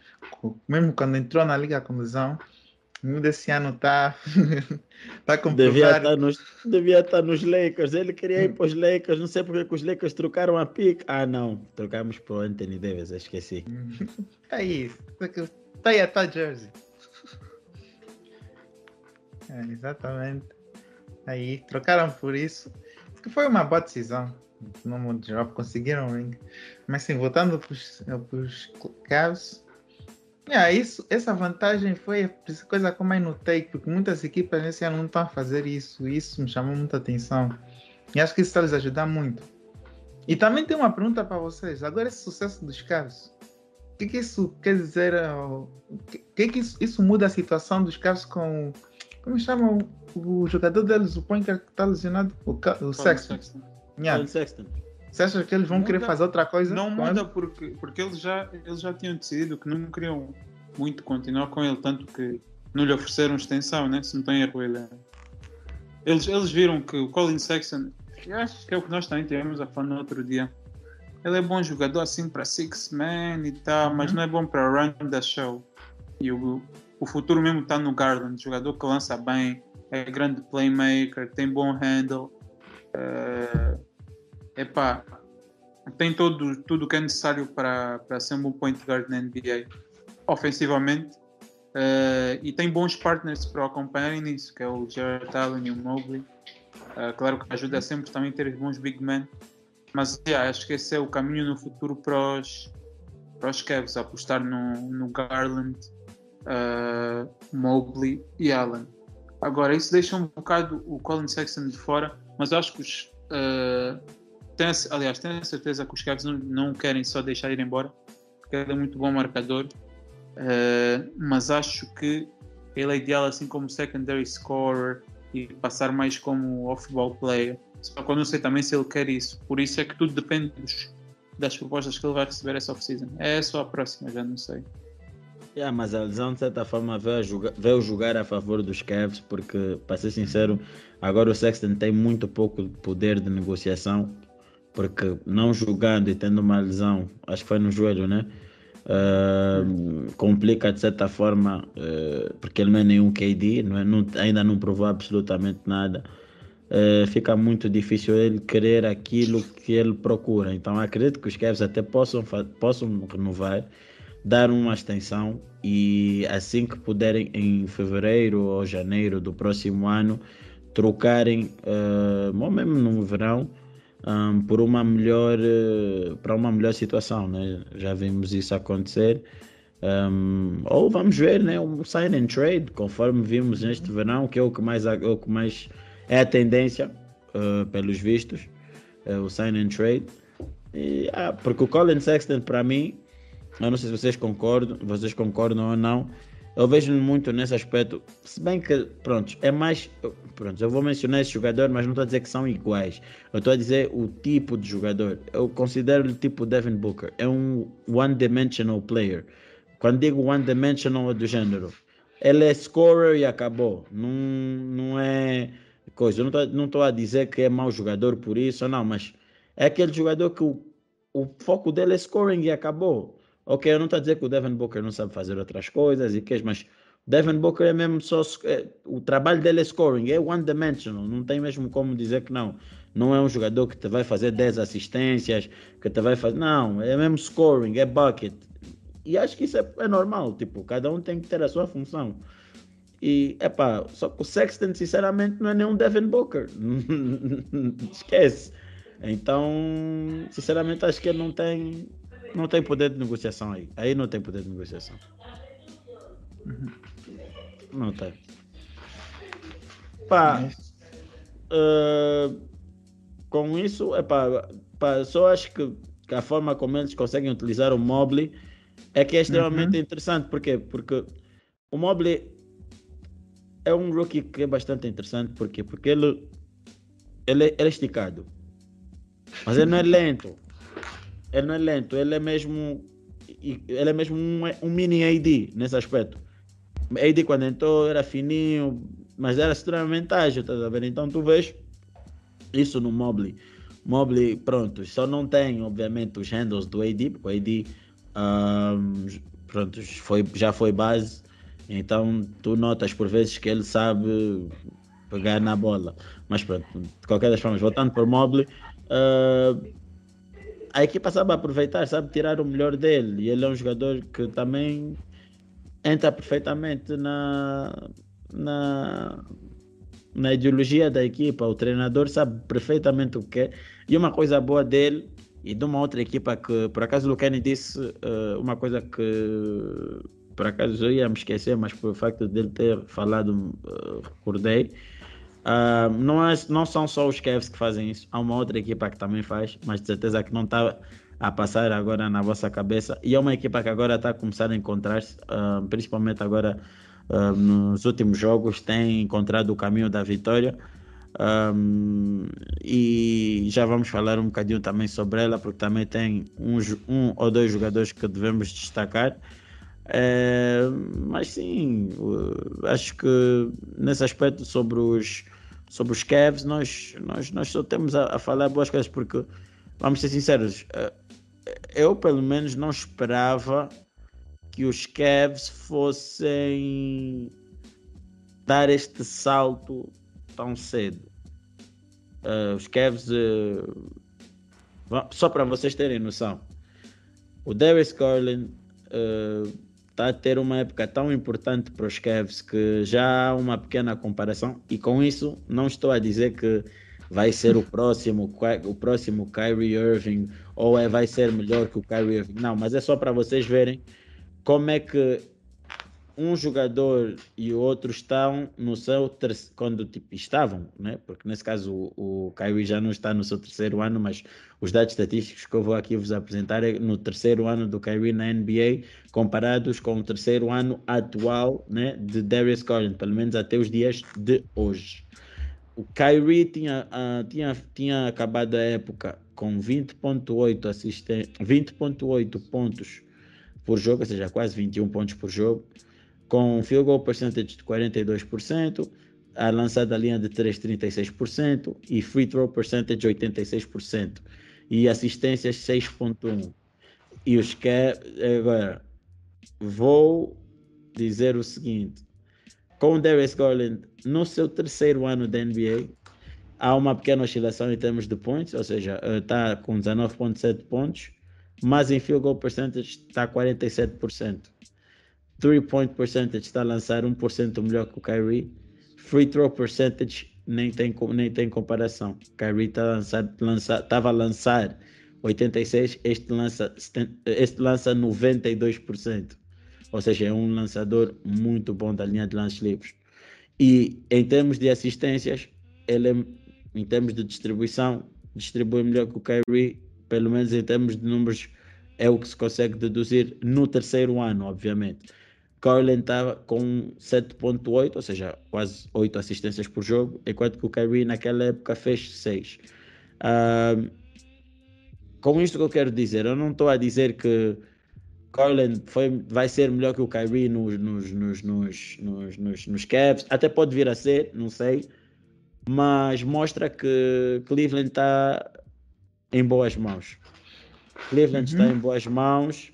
B: mesmo quando entrou na liga com lesão, o desse ano está tá [LAUGHS] comprovado.
A: Devia estar, tá nos, devia estar tá nos Lakers. Ele queria ir para os Lakers. Não sei porque que os Lakers trocaram a pick. Ah, não. Trocamos para o Anthony Davis. Esqueci. [LAUGHS]
B: Tá aí. Tá aí a tua jersey. [LAUGHS] É, exatamente. Aí trocaram por isso. Que foi uma boa decisão. No mundo geral, conseguiram ring. Mas sim, voltando para os Cavs Yeah, isso, essa vantagem foi a coisa que eu mais notei, porque muitas equipas nesse ano não estão a fazer isso, isso me chamou muita atenção. E acho que isso está lhes ajudar muito. E também tem uma pergunta para vocês. Agora, esse sucesso dos Cavs, o que, que isso quer dizer? O que, que, que isso, isso, muda a situação dos Cavs com. Como chama o, o jogador deles, o Pointer que está lesionado? O, o Sexton. Sexton. Yeah. Sexton. Você acha que eles vão muda, querer fazer outra coisa?
C: Não muda porque, porque eles, já, eles já tinham decidido que não queriam muito continuar com ele, tanto que não lhe ofereceram extensão, né? Se não tem erro, ele é- eles, eles viram que o Colin Sexton, acho que é o que nós também tivemos a falar no outro dia. Ele é bom jogador assim para Six Man e tal, uhum. mas não é bom para run da show. E o, o futuro mesmo está no Garden, jogador que lança bem, é grande playmaker, tem bom handle. Uh, epá, tem todo, tudo o que é necessário para, para ser um bom point guard na NBA, ofensivamente. Uh, e tem bons partners para o acompanharem nisso, que é o Jared Allen e o Mobley. Uh, claro que ajuda sempre também ter bons big men. Mas yeah, acho que esse é o caminho no futuro para os, para os Cavs, apostar no, no Garland, uh, Mobley e Allen. Agora, isso deixa um bocado o Colin Sexton de fora, mas acho que os, uh, tenho, aliás, tenho certeza que os Cavs não, não querem só deixar ir embora, porque ele é muito bom marcador, uh, mas acho que ele é ideal assim como secondary scorer e passar mais como off-ball player. Só que eu não sei também se ele quer isso. Por isso é que tudo depende dos, das propostas que ele vai receber essa off-season. É só a próxima, já não sei.
A: Yeah, mas a lesão, de certa forma, veio, jogar, veio jogar a favor dos Cavs, porque, para ser sincero, agora o Sexton tem muito pouco poder de negociação porque não jogando e tendo uma lesão, acho que foi no joelho, né? Uh, complica de certa forma, uh, porque ele não é nenhum KD, não é, não, ainda não provou absolutamente nada. Uh, fica muito difícil ele querer aquilo que ele procura. Então acredito que os Cavs até possam, possam renovar, dar uma extensão e assim que puderem em fevereiro ou janeiro do próximo ano trocarem, ou mesmo no verão, um, por uma melhor uh, para uma melhor situação, né? Já vimos isso acontecer. Um, ou vamos ver, né, um sign and trade, conforme vimos neste verão, que é o que mais é o que mais é a tendência uh, pelos vistos, uh, o sign and trade. E, ah, porque o Colin Sexton para mim, eu não sei se vocês concordam, vocês concordam ou não, eu vejo muito nesse aspecto, se bem que, pronto, é mais. Pronto, eu vou mencionar esse jogador, mas não estou a dizer que são iguais. Eu estou a dizer o tipo de jogador. Eu considero o tipo Devin Booker. É um one-dimensional player. Quando digo one-dimensional é do gênero. Ele é scorer e acabou. Não, não é coisa. Eu não estou a dizer que é mau jogador por isso, não, mas é aquele jogador que o, o foco dele é scoring e acabou. Ok, eu não estou a dizer que o Devin Booker não sabe fazer outras coisas e que, mas Devin Booker é mesmo só. É, o trabalho dele é scoring, é one dimensional, não tem mesmo como dizer que não. Não é um jogador que te vai fazer 10 assistências, que te vai fazer. Não, é mesmo scoring, é bucket. E acho que isso é, é normal, tipo, cada um tem que ter a sua função. E, epá, só que o Sexton, sinceramente, não é nenhum Devin Booker. [LAUGHS] Esquece. Então, sinceramente, acho que ele não tem não tem poder de negociação aí. Aí não tem poder de negociação. Não tem. Pá, uh, com isso, é pá, pá, só acho que, que, a forma como eles conseguem utilizar o mobile é que é extremamente uhum. interessante. Por quê? Porque o mobile é um rookie que é bastante interessante. Por quê? Porque ele, ele, ele é esticado. Mas ele não é lento. Ele não é lento, ele é mesmo. Ele é mesmo um, um mini AD nesse aspecto. AD quando entrou era fininho, mas era extremamente ágil, tá a ver? Então tu vês isso no Mobley. Mobley, pronto, só não tem, obviamente, os handles do AD, porque o AD um, pronto, foi, já foi base, então tu notas por vezes que ele sabe pegar na bola. Mas pronto, de qualquer das formas, voltando para o Mobley, uh, a equipa sabe aproveitar, sabe tirar o melhor dele. E ele é um jogador que também entra perfeitamente na, na, na ideologia da equipa. O treinador sabe perfeitamente o que é. E uma coisa boa dele e de uma outra equipa que, por acaso, o Kenny disse uh, uma coisa que, por acaso, eu ia me esquecer, mas por facto dele ter falado, uh, recordei. Uh, não, é, não são só os Cavs que fazem isso, há uma outra equipa que também faz, mas de certeza que não está a passar agora na vossa cabeça. E é uma equipa que agora está a começar a encontrar-se, uh, principalmente agora uh, nos últimos jogos, tem encontrado o caminho da vitória. Um, e já vamos falar um bocadinho também sobre ela, porque também tem um, um ou dois jogadores que devemos destacar. É, mas sim, acho que nesse aspecto sobre os, sobre os Cavs, nós, nós, nós só temos a, a falar boas coisas, porque, vamos ser sinceros, eh, eu pelo menos não esperava que os Cavs fossem dar este salto tão cedo. Uh, os Cavs, uh, só para vocês terem noção, o Darius Garland uh, está a ter uma época tão importante para os Cavs que já há uma pequena comparação. E com isso não estou a dizer que vai ser o próximo o próximo Kyrie Irving ou é, vai ser melhor que o Kyrie Irving. Não mas é só para vocês verem como é que um jogador e o outro estão no seu terceiro, quando tipo, estavam, né? porque nesse caso o, o Kyrie já não está no seu terceiro ano, mas os dados estatísticos que eu vou aqui vos apresentar é no terceiro ano do Kyrie na NBA, comparados com o terceiro ano atual né, de Darius Garland, pelo menos até os dias de hoje. O Kyrie tinha, uh, tinha, tinha acabado a época com 20.8 assistentes, 20.8 pontos por jogo, ou seja, quase 21 pontos por jogo com field goal percentage de 42%, a lançada linha de 3, 36% e free throw percentage 86% e assistências 6.1. E os que agora vou dizer o seguinte, com o Darius Garland no seu terceiro ano da NBA, há uma pequena oscilação em termos de pontos, ou seja, está com 19.7 pontos, mas em field goal percentage está 47%. Three point percentage está a lançar 1% melhor que o Kyrie. Free throw percentage nem tem, nem tem comparação. Kyrie tá lançar, lança, estava a lançar 86, este lança, este lança 92%. Ou seja, é um lançador muito bom da linha de lances livres. E em termos de assistências, ele, é, em termos de distribuição, distribui melhor que o Kyrie, pelo menos em termos de números, é o que se consegue deduzir no terceiro ano, obviamente. Garland estava com 7.8, ou seja, quase 8 assistências por jogo, enquanto que o Kyrie naquela época fez 6. Uh, com isto que eu quero dizer, eu não estou a dizer que Garland foi, vai ser melhor que o Kyrie nos, nos, nos, nos, nos, nos, nos Cavs, até pode vir a ser, não sei, mas mostra que Cleveland está em boas mãos. Cleveland uhum. está em boas mãos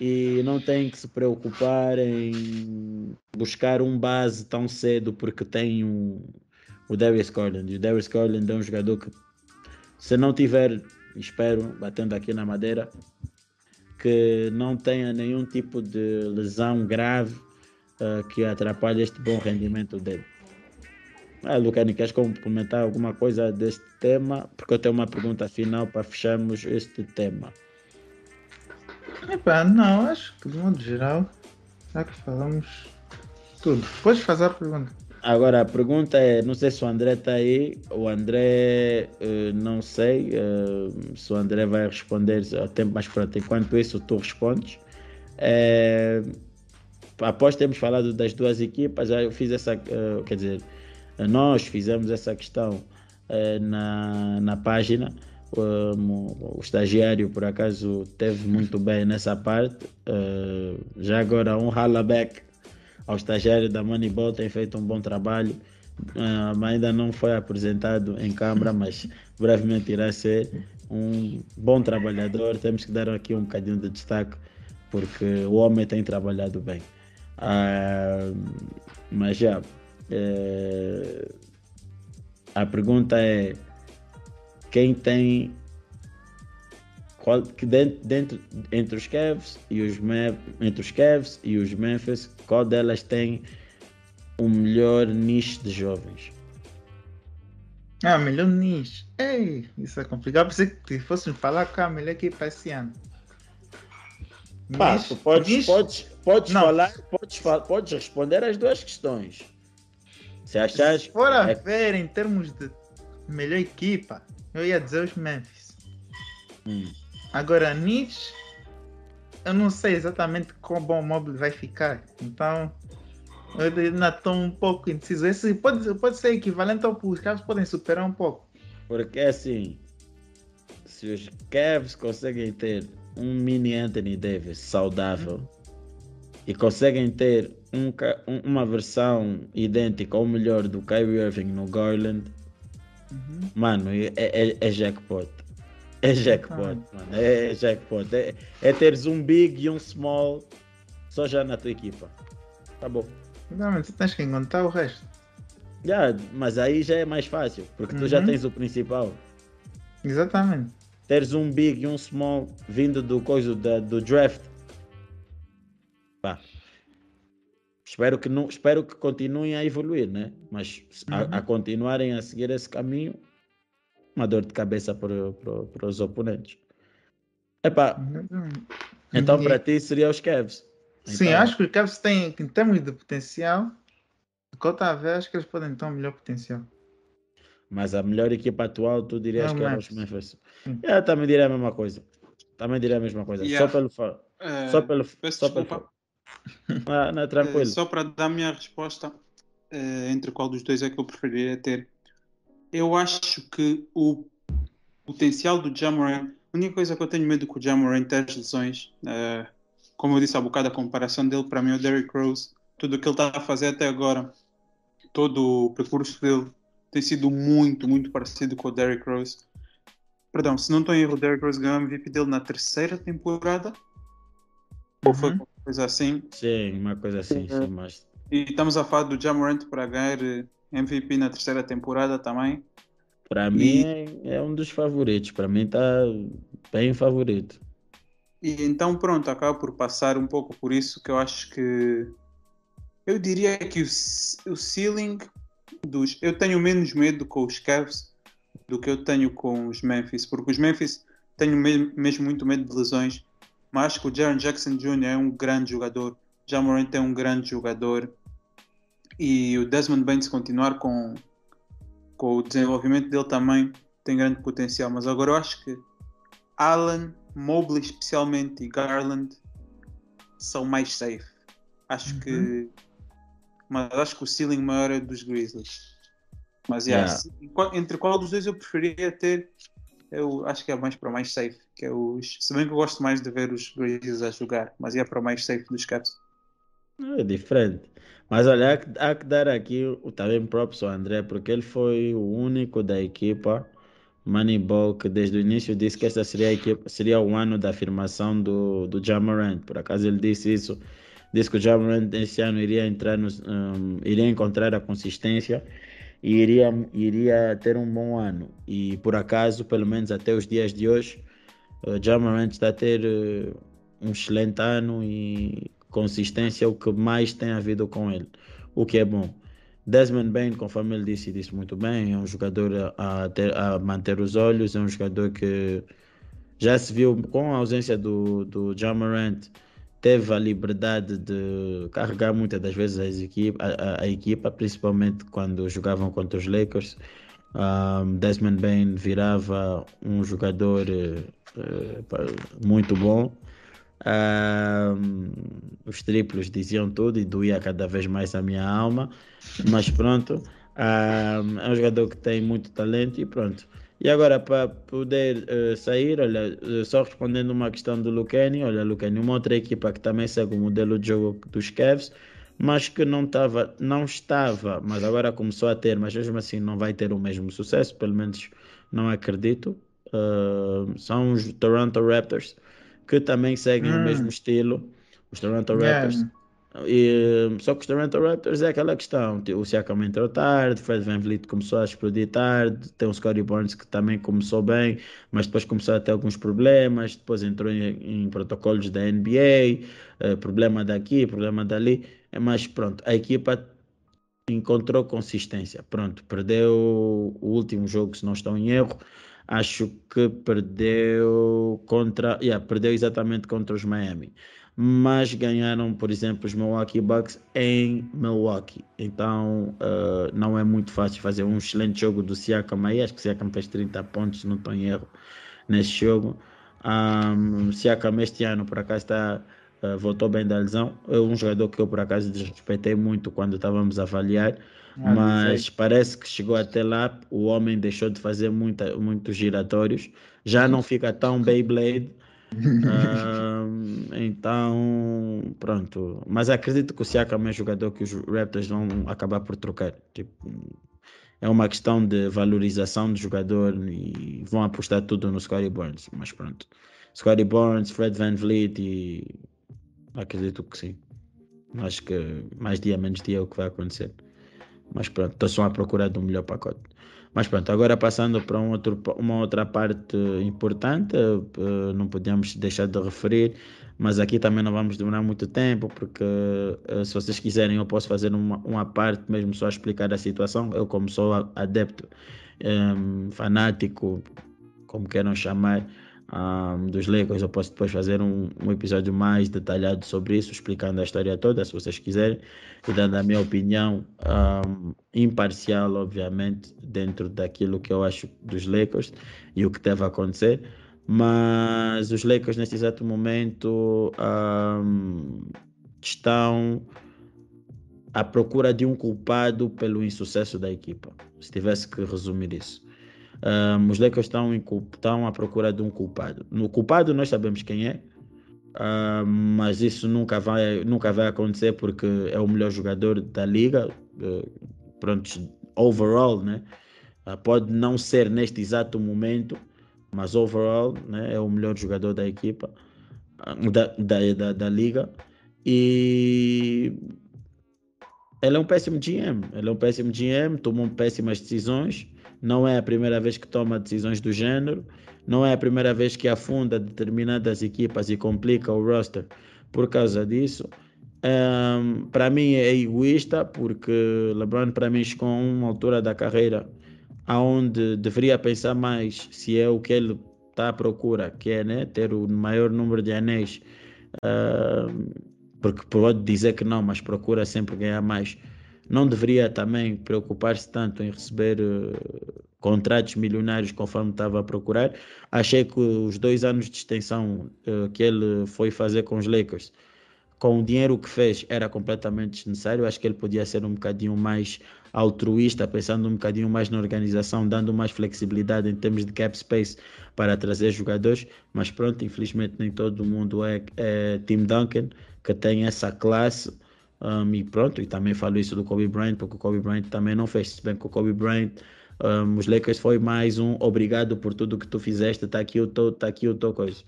A: e não tem que se preocupar em buscar um base tão cedo porque tem um, o Darius Garland. E o Darius Garland é um jogador que, se não tiver, espero, batendo aqui na madeira, que não tenha nenhum tipo de lesão grave uh, que atrapalhe este bom rendimento dele. Ah, Lucani, queres complementar alguma coisa deste tema? Porque eu tenho uma pergunta final para fecharmos este tema.
B: Epá, não, acho que de modo geral, já que falamos tudo. Podes fazer a pergunta.
A: Agora a pergunta é, não sei se o André está aí, o André uh, não sei uh, se o André vai responder ao tempo mais pronto. Enquanto isso tu respondes. É, após termos falado das duas equipas, eu fiz essa, quer dizer, nós fizemos essa questão na, na página. O estagiário, por acaso, teve muito bem nessa parte. já agora, um back ao estagiário da Moneyball, tem feito um bom trabalho. Uh, ainda não foi apresentado em Câmara, mas brevemente irá ser um bom trabalhador. Temos que dar aqui um bocadinho de destaque, porque o homem tem trabalhado bem. Uh, mas já, eh, a pergunta é: quem tem que dentro, dentro, entre os Cavs e os entre os Cavs e os Memphis, qual delas tem o melhor nicho de jovens?
B: Ah, melhor nicho. Ei, isso é complicado. Pensei que fosse falar com a melhor equipa esse ano.
A: Pá, nicho, podes, nicho? podes, podes falar, podes, podes responder as duas questões. Se achares.
B: Se for a é... ver em termos de melhor equipa, eu ia dizer os Memphis. Hum. Agora, Nietzsche, eu não sei exatamente como o móvel vai ficar. Então, eu ainda estou um pouco indeciso. Esse pode, pode ser equivalente ao que os Cavs podem superar um pouco.
A: Porque assim, se os Cavs conseguem ter um mini Anthony Davis saudável uhum. e conseguem ter um, uma versão idêntica ou melhor do Kyrie Irving no Garland, uhum. mano, é, é, é jackpot. É jackpot, mano. É jackpot. É, é teres um big e um small só já na tua equipa. Tá bom.
B: Não, mas tu tens que encontrar o resto.
A: Já, mas aí já é mais fácil, porque uhum. tu já uhum. tens o principal.
B: Exatamente.
A: Teres um big e um small vindo do coisa da, do draft. Pá. Espero que, não, espero que continuem a evoluir, né? Mas uhum. a, a continuarem a seguir esse caminho, uma dor de cabeça para, para, para os oponentes. Epá, então para ti seria os Cavs.
B: Sim, então, acho que os Cavs têm, em termos de potencial, que eu a ver, acho que eles podem ter um melhor potencial.
A: Mas a melhor equipa atual, tu dirias que é os Memphis. Eu também diria a mesma coisa. Também diria a mesma coisa. Yeah. Só pelo. Uh, só pelo. Só pelo não, tranquilo. Uh,
C: só para dar a minha resposta, uh, entre qual dos dois é que eu preferiria ter eu acho que o potencial do Jamoran, a única coisa que eu tenho medo com o Jamoran é as lesões. Uh, como eu disse há bocado, a comparação dele para mim é o Derrick Rose. Tudo o que ele está a fazer até agora, todo o percurso dele tem sido muito, muito parecido com o Derrick Rose. Perdão, se não estou em erro, o Derrick Rose ganhou o MVP dele na terceira temporada. Ou foi uhum. Coisa assim?
A: Sim, uma coisa assim, sim, mas...
C: E estamos a falar do Jamorant para ganhar MVP na terceira temporada também.
A: Para e... mim é, é um dos favoritos. Para mim está bem favorito.
C: E então pronto, acaba por passar um pouco por isso que eu acho que eu diria que o, o ceiling dos eu tenho menos medo com os Cavs do que eu tenho com os Memphis, porque os Memphis tenho mesmo, mesmo muito medo de lesões, mas acho que o Jaron Jackson Jr. é um grande jogador, Jamorant é um grande jogador e o Desmond Bain se continuar com, com o desenvolvimento dele também tem grande potencial. Mas agora eu acho que Allen, Mobley especialmente e Garland são mais safe. Acho uhum. que mas acho que o ceiling maior é dos Grizzlies. Mas yeah, yeah. entre qual dos dois eu preferia ter, eu acho que é mais para mais safe, que é os. Se bem que eu gosto mais de ver os Grizzlies a jogar, mas é para mais safe dos Cavs.
A: É diferente. Mas olha, há que, há que dar aqui também props ao André, porque ele foi o único da equipa Moneyball que desde o início disse que esta seria, equipa, seria o ano da afirmação do, do Jamarant. Por acaso ele disse isso, disse que o Jamarant esse ano iria entrar nos, um, iria encontrar a consistência e iria, iria ter um bom ano. E por acaso, pelo menos até os dias de hoje, o Jamarant está a ter uh, um excelente ano e consistência é o que mais tem havido com ele, o que é bom. Desmond Bain, conforme ele disse, disse muito bem, é um jogador a, ter, a manter os olhos, é um jogador que já se viu com a ausência do, do John Morant, teve a liberdade de carregar muitas das vezes equipa, a, a, equipa, principalmente quando jogavam contra os Lakers. Um, Desmond Bain virava um jogador uh, muito bom. Um, os triplos diziam tudo e doía cada vez mais a minha alma, mas pronto, um, é um jogador que tem muito talento e pronto. E agora, para poder uh, sair, olha, uh, só respondendo uma questão do Lucani, olha, Lucani, uma outra equipa que também segue o modelo de jogo dos Cavs, mas que não estava, não estava, mas agora começou a ter, mas mesmo assim não vai ter o mesmo sucesso, pelo menos não acredito. Uh, são os Toronto Raptors, que também seguem hum. o mesmo estilo. Os Toronto Raptors. Yeah. E, só que os Toronto Raptors é aquela questão. O Siakam entrou tarde, Fred Van Vliet começou a explodir tarde, tem o Scottie Barnes que também começou bem, mas depois começou a ter alguns problemas, depois entrou em, em protocolos da NBA, eh, problema daqui, problema dali. É, mas pronto, a equipa encontrou consistência. Pronto, perdeu o último jogo, se não estou em erro. Acho que perdeu contra. Yeah, perdeu exatamente contra os Miami mas ganharam, por exemplo, os Milwaukee Bucks em Milwaukee. Então uh, não é muito fácil fazer um excelente jogo do Siakam aí. Acho que o Siakam fez 30 pontos, não estou em erro, nesse jogo. Um, Siakam este ano, por acaso, está, uh, voltou bem da lesão. É um jogador que eu, por acaso, desrespeitei muito quando estávamos a avaliar. Ah, mas parece que chegou até lá, o homem deixou de fazer muita, muitos giratórios, já não fica tão Beyblade, então, pronto. Mas acredito que o Siakam é um jogador que os Raptors vão acabar por trocar. Tipo, é uma questão de valorização do jogador e vão apostar tudo no Scottie Barnes. Mas pronto. Scottie Barnes, Fred Van Vliet e acredito que sim. Acho que mais dia menos dia é o que vai acontecer. Mas pronto, estou só à procura do melhor pacote. Mas pronto, agora passando para um outro, uma outra parte importante, uh, não podemos deixar de referir, mas aqui também não vamos demorar muito tempo, porque uh, se vocês quiserem eu posso fazer uma, uma parte mesmo só explicar a situação. Eu como sou adepto, um, eh, fanático, como queiram chamar, um, dos Lakers. Eu posso depois fazer um, um, episódio mais detalhado sobre isso, explicando a história toda, se vocês quiserem, e dando a minha opinião um, imparcial, obviamente, dentro daquilo que eu acho dos Lakers e o que deve acontecer. Mas os Lakers, nesse exato momento, estão à procura de um culpado pelo insucesso da equipa, se tivesse que resumir isso. Um, os Lakers estão, em, estão à procura de um culpado. No culpado nós sabemos quem é, uh, mas isso nunca vai, nunca vai acontecer porque é o melhor jogador da liga. Uh, pronto, overall, né? Uh, pode não ser neste exato momento, mas overall né, é o melhor jogador da equipa, da, da, da, da liga. E ele é um péssimo GM. Ele é um péssimo GM, tomou péssimas decisões. Não é a primeira vez que toma decisões do gênero, não é a primeira vez que afunda determinadas equipas e complica o roster por causa disso. Um, para mim é egoísta porque LeBron para mim chegou a uma altura da carreira aonde deveria pensar mais se é o que ele está à procura, que é né, ter o maior número de anéis, uh, porque pode dizer que não, mas procura sempre ganhar mais não deveria também preocupar-se tanto em receber uh, contratos milionários conforme estava a procurar. Achei que os dois anos de extensão uh, que ele foi fazer com os Lakers, com o dinheiro que fez, era completamente desnecessário. Acho que ele podia ser um bocadinho mais altruísta, pensando um bocadinho mais na organização, dando mais flexibilidade em termos de cap space para trazer jogadores. Mas pronto, infelizmente nem todo mundo é, é Tim Duncan que tem essa classe um, e pronto, e também falo isso do Kobe Bryant, porque o Kobe Bryant também não fez bem com o Kobe Bryant. Um, os Lakers foi mais um obrigado por tudo que tu fizeste, está aqui o teu, tá aqui o teu coisa.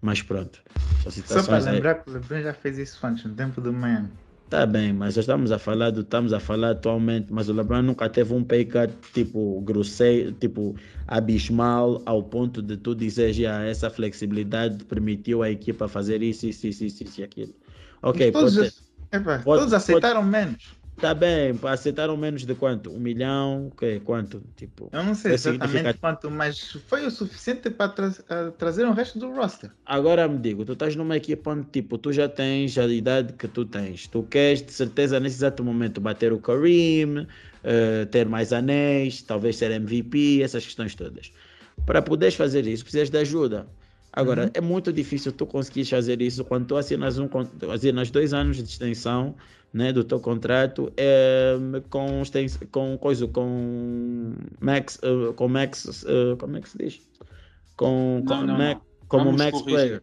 A: Mas pronto.
B: Só para lembrar que o LeBron já fez isso antes, no tempo do Miami.
A: Tá bem, mas já estamos a falar do, estamos a falar atualmente, mas o LeBron nunca teve um pay cut tipo grosseiro, tipo abismal ao ponto de tu dizer já essa flexibilidade permitiu à equipa fazer isso, isso, isso, isso, isso e aquilo. Ok,
B: pode ser. Epa, pode, todos aceitaram pode, menos.
A: Tá bem, aceitaram menos de quanto? Um milhão? Que, quanto? Tipo,
B: Eu não sei
A: é
B: exatamente quanto, mas foi o suficiente para tra a trazer o resto do roster.
A: Agora me digo, tu estás numa equipa onde tipo, tu já tens a idade que tu tens. Tu queres de certeza nesse exato momento bater o Kareem, eh, ter mais anéis, talvez ser MVP, essas questões todas. Para poderes fazer isso, precisas de ajuda. Agora,
B: Uhum.
A: é muito difícil tu conseguires fazer isso quando tu assinas, um, assinas dois anos de extensão né, do teu contrato eh, com, com coisa, com max, eh, com max, eh, como é que se diz? Com, com
C: Não, não,
A: ma-
C: não.
A: como
C: Vamos
A: max
C: corrigir.
A: player.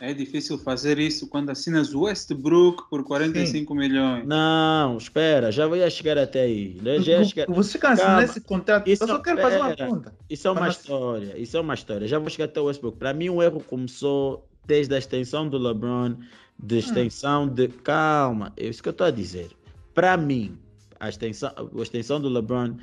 C: É difícil fazer isso quando assinas o Westbrook por 45 milhões.
A: Não, espera, já vou chegar até aí. né? Já chegar-
B: Você cancelou
A: Calma.
B: esse contrato.
A: Isso
B: eu só quero fazer uma pergunta.
A: Isso é uma
B: Mas-
A: história, isso é uma história. Já vou chegar até o Westbrook. Para mim, o erro começou desde a extensão do LeBron, de extensão de. Calma, é isso que eu estou a dizer. Para mim, a extensão, a extensão do LeBron,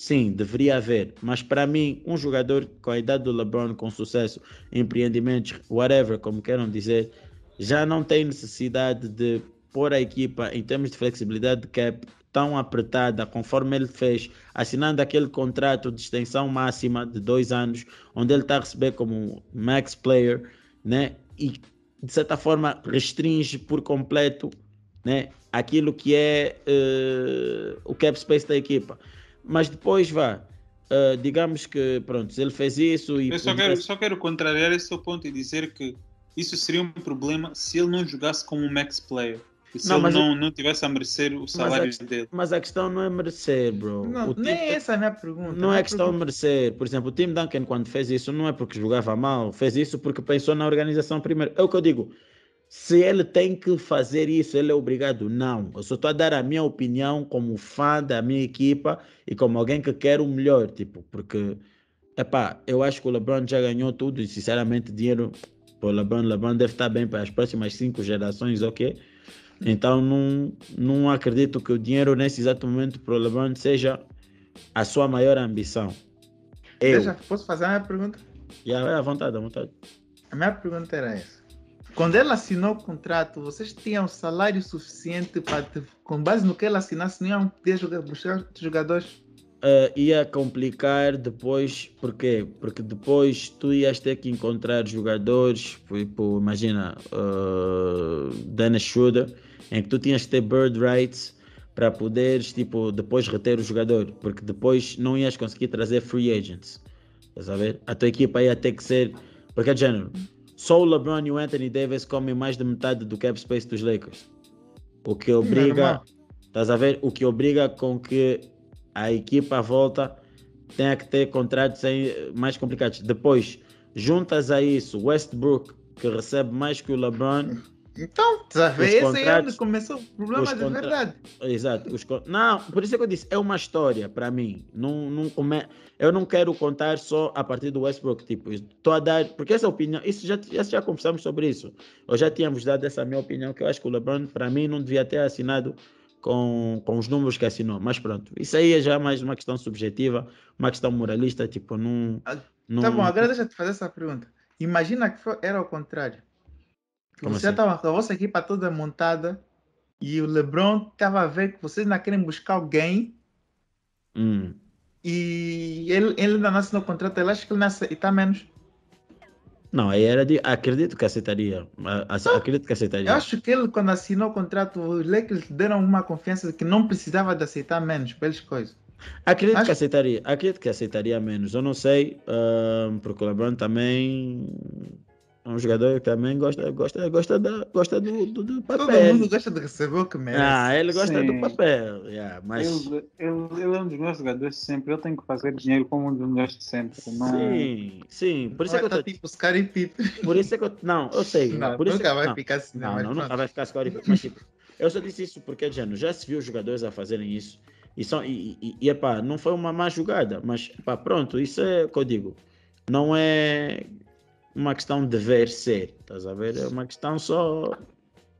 A: sim, deveria haver. Mas para mim, um jogador com a idade do LeBron, com sucesso, empreendimentos, whatever, como queiram dizer, já não tem necessidade de pôr a equipa em termos de flexibilidade de cap tão apertada conforme ele fez, assinando aquele contrato de extensão máxima de dois anos, onde ele está a receber como max player, né? E de certa forma restringe por completo, né? Aquilo que é eh, o cap space da equipa. Mas depois vá, eh, digamos que pronto, ele fez isso e
C: Eu só quero, só quero contrariar esse seu ponto e dizer que isso seria um problema se ele não jogasse como um max player. E se
A: Não,
C: ele
A: mas
C: não, não tivesse a merecer o salário
A: a-
C: dele.
A: Mas a questão não é merecer, bro.
B: Não,
A: O
B: nem essa é a minha pergunta.
A: Não
B: Minha
A: é questão de merecer. Por exemplo, o Tim Duncan, quando fez isso, não é porque jogava mal, fez isso porque pensou na organização primeiro. É o que eu digo. Se ele tem que fazer isso, ele é obrigado. Não. Eu só estou a dar a minha opinião como fã da minha equipa e como alguém que quer o melhor. Tipo, porque, epá, eu acho que o LeBron já ganhou tudo e, sinceramente, dinheiro para o LeBron, LeBron deve estar bem para as próximas cinco gerações, ok? Então, não, não acredito que o dinheiro nesse exato momento para o LeBron seja a sua maior ambição. Eu.
B: Deixa, posso fazer a minha pergunta?
A: Já, é à vontade, à vontade.
B: A minha pergunta era essa. Quando ele assinou o contrato, vocês tinham salário suficiente para, com base no que ele assinasse, não iam poder jogar, buscar jogadores?
A: Uh, ia complicar depois, porquê? Porque depois tu ias ter que encontrar jogadores, tipo, imagina, uh, Dennis Schroeder, em que tu tinhas que ter bird rights para poderes, tipo, depois reter o jogador, porque depois não ias conseguir trazer free agents, estás a ver? A tua equipa ia ter que ser, porque é de género, só o LeBron e o Anthony Davis comem mais de metade do cap space dos Lakers, o que obriga,
B: Normal.
A: estás a ver? O que obriga com que a equipa à volta tenha que ter contratos mais complicados. Depois, juntas a isso Westbrook, que recebe mais que o LeBron,
B: Então, tá Esse aí é
A: contratos-
B: onde começou o problema de
A: contra-
B: verdade.
A: Exato. os Não, por isso é que eu disse, é uma história para mim. Não, não come... Eu não quero contar só a partir do Westbrook. Tipo, estou a dar. Porque essa opinião, isso já, já, já conversamos sobre isso. Eu já tínhamos dado essa minha opinião, que eu acho que o LeBron, para mim, não devia ter assinado com, com os números que assinou. Mas pronto, isso aí é já mais uma questão subjetiva, uma questão moralista. Tipo, não.
B: Ah,
A: não
B: Tá bom, agora deixa eu te fazer essa pergunta. Imagina que foi- era o contrário.
A: Como
B: você
A: assim?
B: estava com a vossa equipa toda montada e o LeBron estava a ver que vocês ainda querem buscar alguém
A: Hum.
B: e ele, ele ainda não assinou o contrato, ele acha que ele não aceita menos.
A: Não, aí era de. Acredito que aceitaria. Acredito que aceitaria.
B: Eu acho que ele, quando assinou o contrato, os Lakers deram uma confiança de que não precisava de aceitar menos pelas coisas.
A: Acredito
B: Acho-
A: que aceitaria, acredito que aceitaria menos. Eu não sei, ahn, porque o LeBron também é um jogador que também gosta, gosta, gosta, da, gosta do, do, do
B: Todo
A: papel.
B: mundo gosta de receber o que merece.
A: Ah, ele gosta do
C: Sim.
A: papel. yeah, mas
C: Ele, ele, ele é um dos meus jogadores sempre. Ele tem que fazer dinheiro como um dos melhores de sempre. Não...
A: sim, sim. Por isso é que eu
B: tá
A: tô,
B: tipo Pippen.
A: por isso é que eu, não, eu sei.
B: Não,
A: por isso
B: nunca
A: é-
B: vai
A: não.
B: ficar assim.
A: Não,
B: mas
A: não,
B: pronto.
A: nunca vai ficar score. Mas tipo, eu só disse isso porque, Jano, já se viu os jogadores a fazerem isso. E, são, e, e, e epá, não foi uma má jogada, mas epá, pronto, isso é o que eu digo. Não é uma questão de dever ser, estás a ver? É uma questão só.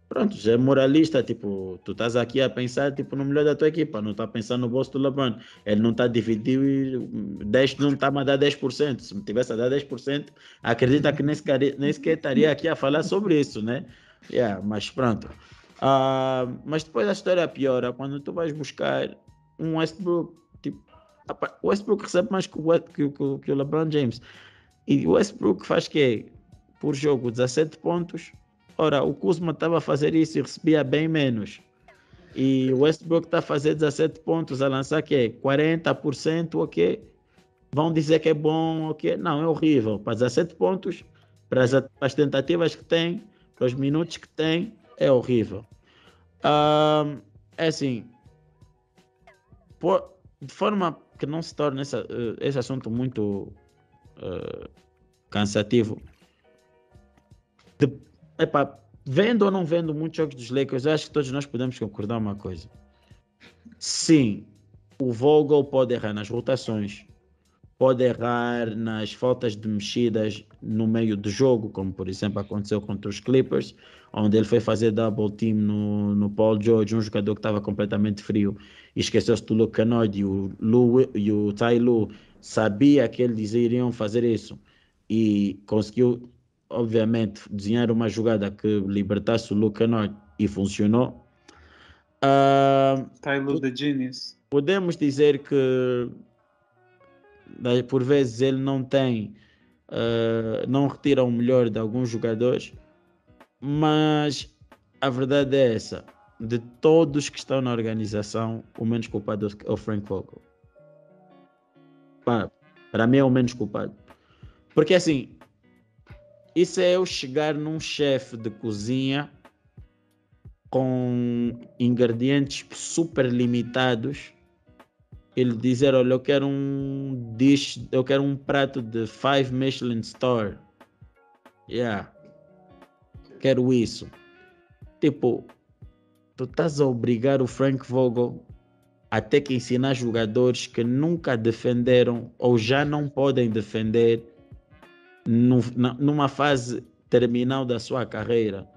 A: Pronto, já é moralista, tipo, tu estás aqui a pensar tipo, no melhor da tua equipa, não está pensando no bolso do LeBron. Ele não está a dividir, 10, não está a dar 10%. Se me tivesse a dar 10%, acredita que nem sequer, nem sequer estaria aqui a falar sobre isso, né? Yeah, mas pronto. Uh, mas depois a história piora quando tu vais buscar um Westbrook. Tipo, o Westbrook recebe mais que o, que, que, que o LeBron James. E o Westbrook faz que por jogo 17 pontos. Ora, o Kuzma estava a fazer isso e recebia bem menos. E o Westbrook está a fazer 17 pontos, a lançar que 40%, ok? Vão dizer que é bom, ok? Não, é horrível. Para 17 pontos, para as, para as tentativas que tem, para os minutos que tem, é horrível. Um, é assim, por, de forma que não se torne uh, esse assunto muito uh, cansativo, de, vendo ou não vendo muitos jogos dos Lakers, acho que todos nós podemos concordar uma coisa. Sim, o Vogel pode errar nas rotações, pode errar nas faltas de mexidas no meio do jogo, como por exemplo aconteceu contra os Clippers, onde ele foi fazer double team no, no Paul George, um jogador que estava completamente frio, e esqueceu-se do Luke Kennard e o, Lu, e o Tai Lu sabia que eles iriam fazer isso e conseguiu, obviamente, desenhar uma jogada que libertasse o Luke Kennard e funcionou.
C: Uh, Tai Lu the Genius.
A: Podemos dizer que por vezes ele não tem, uh, não retira o melhor de alguns jogadores, mas a verdade é essa: de todos que estão na organização, o menos culpado é o Frank Vogel. Para, para mim é o menos culpado. Porque assim, isso é eu chegar num chefe de cozinha com ingredientes super limitados ele dizer, olha, eu quero um dish, eu quero um prato de five Michelin Star. Yeah. Quero isso. Tipo, tu estás a obrigar o Frank Vogel a ter que ensinar jogadores que nunca defenderam ou já não podem defender no, na, numa fase terminal da sua carreira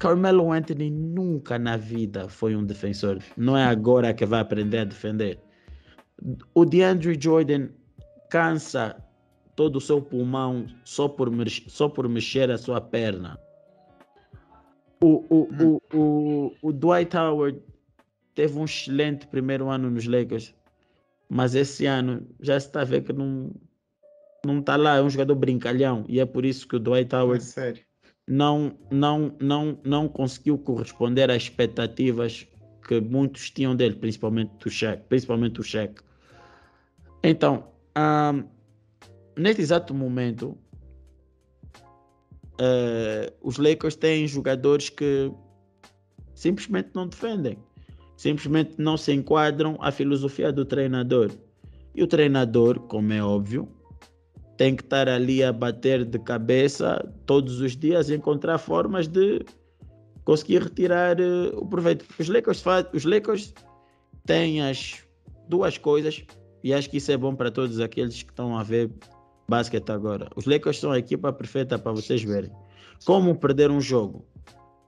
A: Carmelo Anthony nunca na vida foi um defensor. Não é agora que vai aprender a defender. O DeAndre Jordan cansa todo o seu pulmão só por, só por mexer a sua perna. O, o, o, o, o Dwight Howard teve um excelente primeiro ano nos Lakers, mas esse ano já se está a ver que não não está lá, é um jogador brincalhão e é por isso que o Dwight Howard
B: é
A: não, não, não, não conseguiu corresponder às expectativas que muitos tinham dele, principalmente do Shaq, principalmente o Shaq. Então, um, neste exato momento, uh, os Lakers têm jogadores que simplesmente não defendem, simplesmente não se enquadram à filosofia do treinador. E o treinador, como é óbvio, tem que estar ali a bater de cabeça todos os dias e encontrar formas de conseguir retirar uh, o proveito. Os Lakers, os Lakers têm as duas coisas e acho que isso é bom para todos aqueles que estão a ver basquete agora. Os Lakers são a equipa perfeita para vocês verem. Como perder um jogo?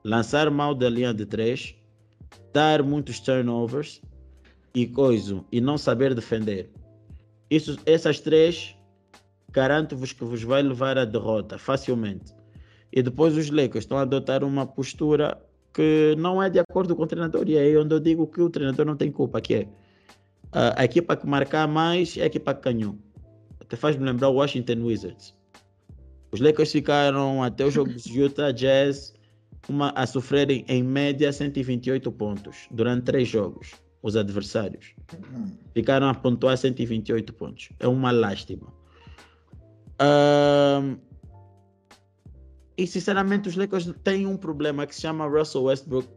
A: Lançar mal da linha de três, dar muitos turnovers e coisa, e não saber defender. Isso, essas três garanto-vos que vos vai levar à derrota facilmente. E depois os Lakers estão a adotar uma postura que não é de acordo com o treinador. E é aí onde eu digo que o treinador não tem culpa, que é a, a equipa que marcar mais é a equipa que ganhou. Até faz-me lembrar o Washington Wizards. Os Lakers ficaram até o jogo dos [LAUGHS] Utah Jazz uma, a sofrerem em média 128 pontos durante três jogos. Os adversários hum. ficaram a pontuar 128 pontos. É uma lástima. Um, e sinceramente os Lakers têm um problema que se chama Russell Westbrook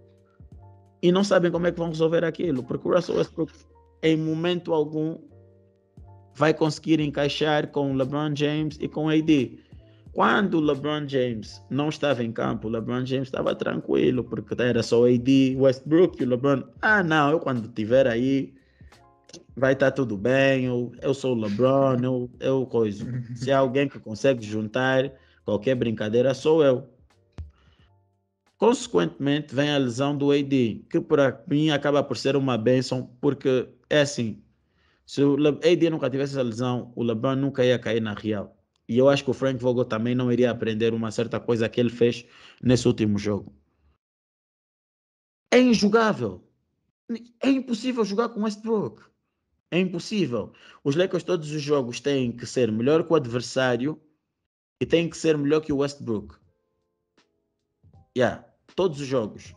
A: e não sabem como é que vão resolver aquilo, porque o Russell Westbrook em momento algum vai conseguir encaixar com o LeBron James e com AD. Quando o LeBron James não estava em campo, o LeBron James estava tranquilo, porque era só o AD, Westbrook e o LeBron. Ah, não, eu quando estiver aí, vai estar tá tudo bem, eu, eu sou o LeBron, eu, eu coisa. [LAUGHS] Se há alguém que consegue juntar qualquer brincadeira, sou eu. Consequentemente, vem a lesão do AD, que para mim acaba por ser uma benção, porque é assim, se o AD nunca tivesse essa lesão, o LeBron nunca ia cair na real. E eu acho que o Frank Vogel também não iria aprender uma certa coisa que ele fez nesse último jogo. é injogável. É impossível jogar com Westbrook. É impossível. Os Lakers, todos os jogos, têm que ser melhor que o adversário e têm que ser melhor que o Westbrook. Yeah, todos os jogos.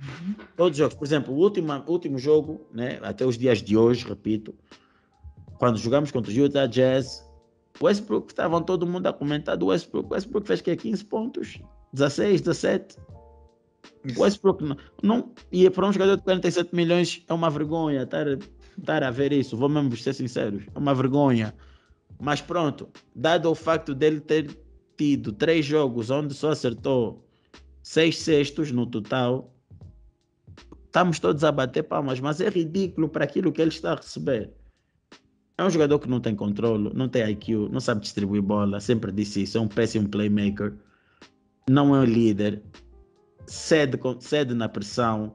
A: Uhum. Todos os jogos. Por exemplo, o último, último jogo, né, até os dias de hoje, repito, quando jogamos contra o Utah Jazz, Westbrook, estavam todo mundo a comentar do Westbrook. Westbrook fez que 15 pontos, 16, 17. Westbrook não, não e para um jogador de 47 milhões é uma vergonha estar, estar a ver isso. Vou mesmo ser sinceros, é uma vergonha. Mas pronto, dado o facto dele ter tido três jogos onde só acertou seis sextos no total, estamos todos a bater palmas, mas é ridículo para aquilo que ele está a receber. É um jogador que não tem controle, não tem IQ, não sabe distribuir bola, sempre disse isso, é um péssimo playmaker, não é um líder, cede, cede na pressão,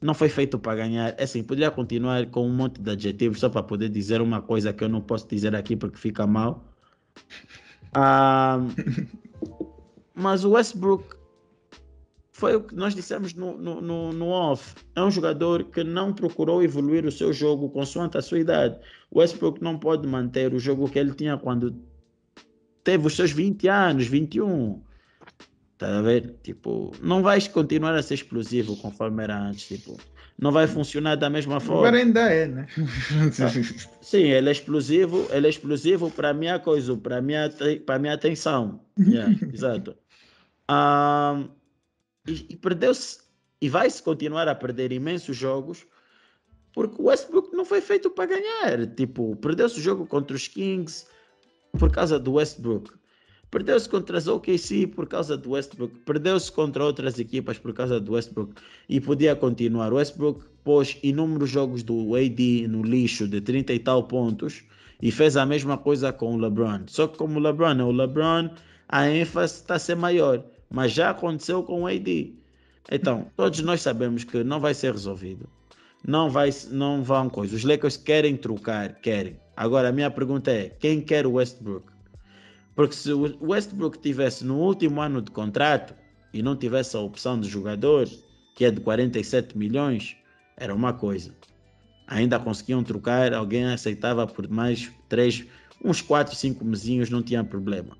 A: não foi feito para ganhar. É assim, poderia continuar com um monte de adjetivos só para poder dizer uma coisa que eu não posso dizer aqui porque fica mal. Ah, [LAUGHS] mas o Westbrook foi o que nós dissemos no, no, no, no, off. É um jogador que não procurou evoluir o seu jogo consoante a sua idade. O Westbrook não pode manter o jogo que ele tinha quando teve os seus 20 anos, 21. Tá a ver? Tipo, não vais continuar a ser explosivo conforme era antes. Tipo, não vai funcionar da mesma forma.
B: Agora ainda é, né?
A: Sim, ele é explosivo, ele é explosivo para a minha coisa, para a minha, minha atenção. Yeah, [LAUGHS] exato. Um, e, e perdeu-se e vai-se continuar a perder imensos jogos porque o Westbrook não foi feito para ganhar. Tipo, perdeu-se o jogo contra os Kings por causa do Westbrook. Perdeu-se contra as OKC por causa do Westbrook. Perdeu-se contra outras equipas por causa do Westbrook. E podia continuar. O Westbrook pôs inúmeros jogos do AD no lixo de 30 e tal pontos e fez a mesma coisa com o LeBron. Só que como o LeBron é o LeBron, a ênfase está a ser maior mas já aconteceu com o AD. Então, todos nós sabemos que não vai ser resolvido. Não, vai, não vão coisas. Os Lakers querem trocar, querem. Agora, a minha pergunta é: quem quer o Westbrook? Porque se o Westbrook tivesse no último ano de contrato e não tivesse a opção de jogador, que é de 47 milhões, era uma coisa. Ainda conseguiam trocar, alguém aceitava por mais três, uns 4, 5 mesinhos, não tinha problema.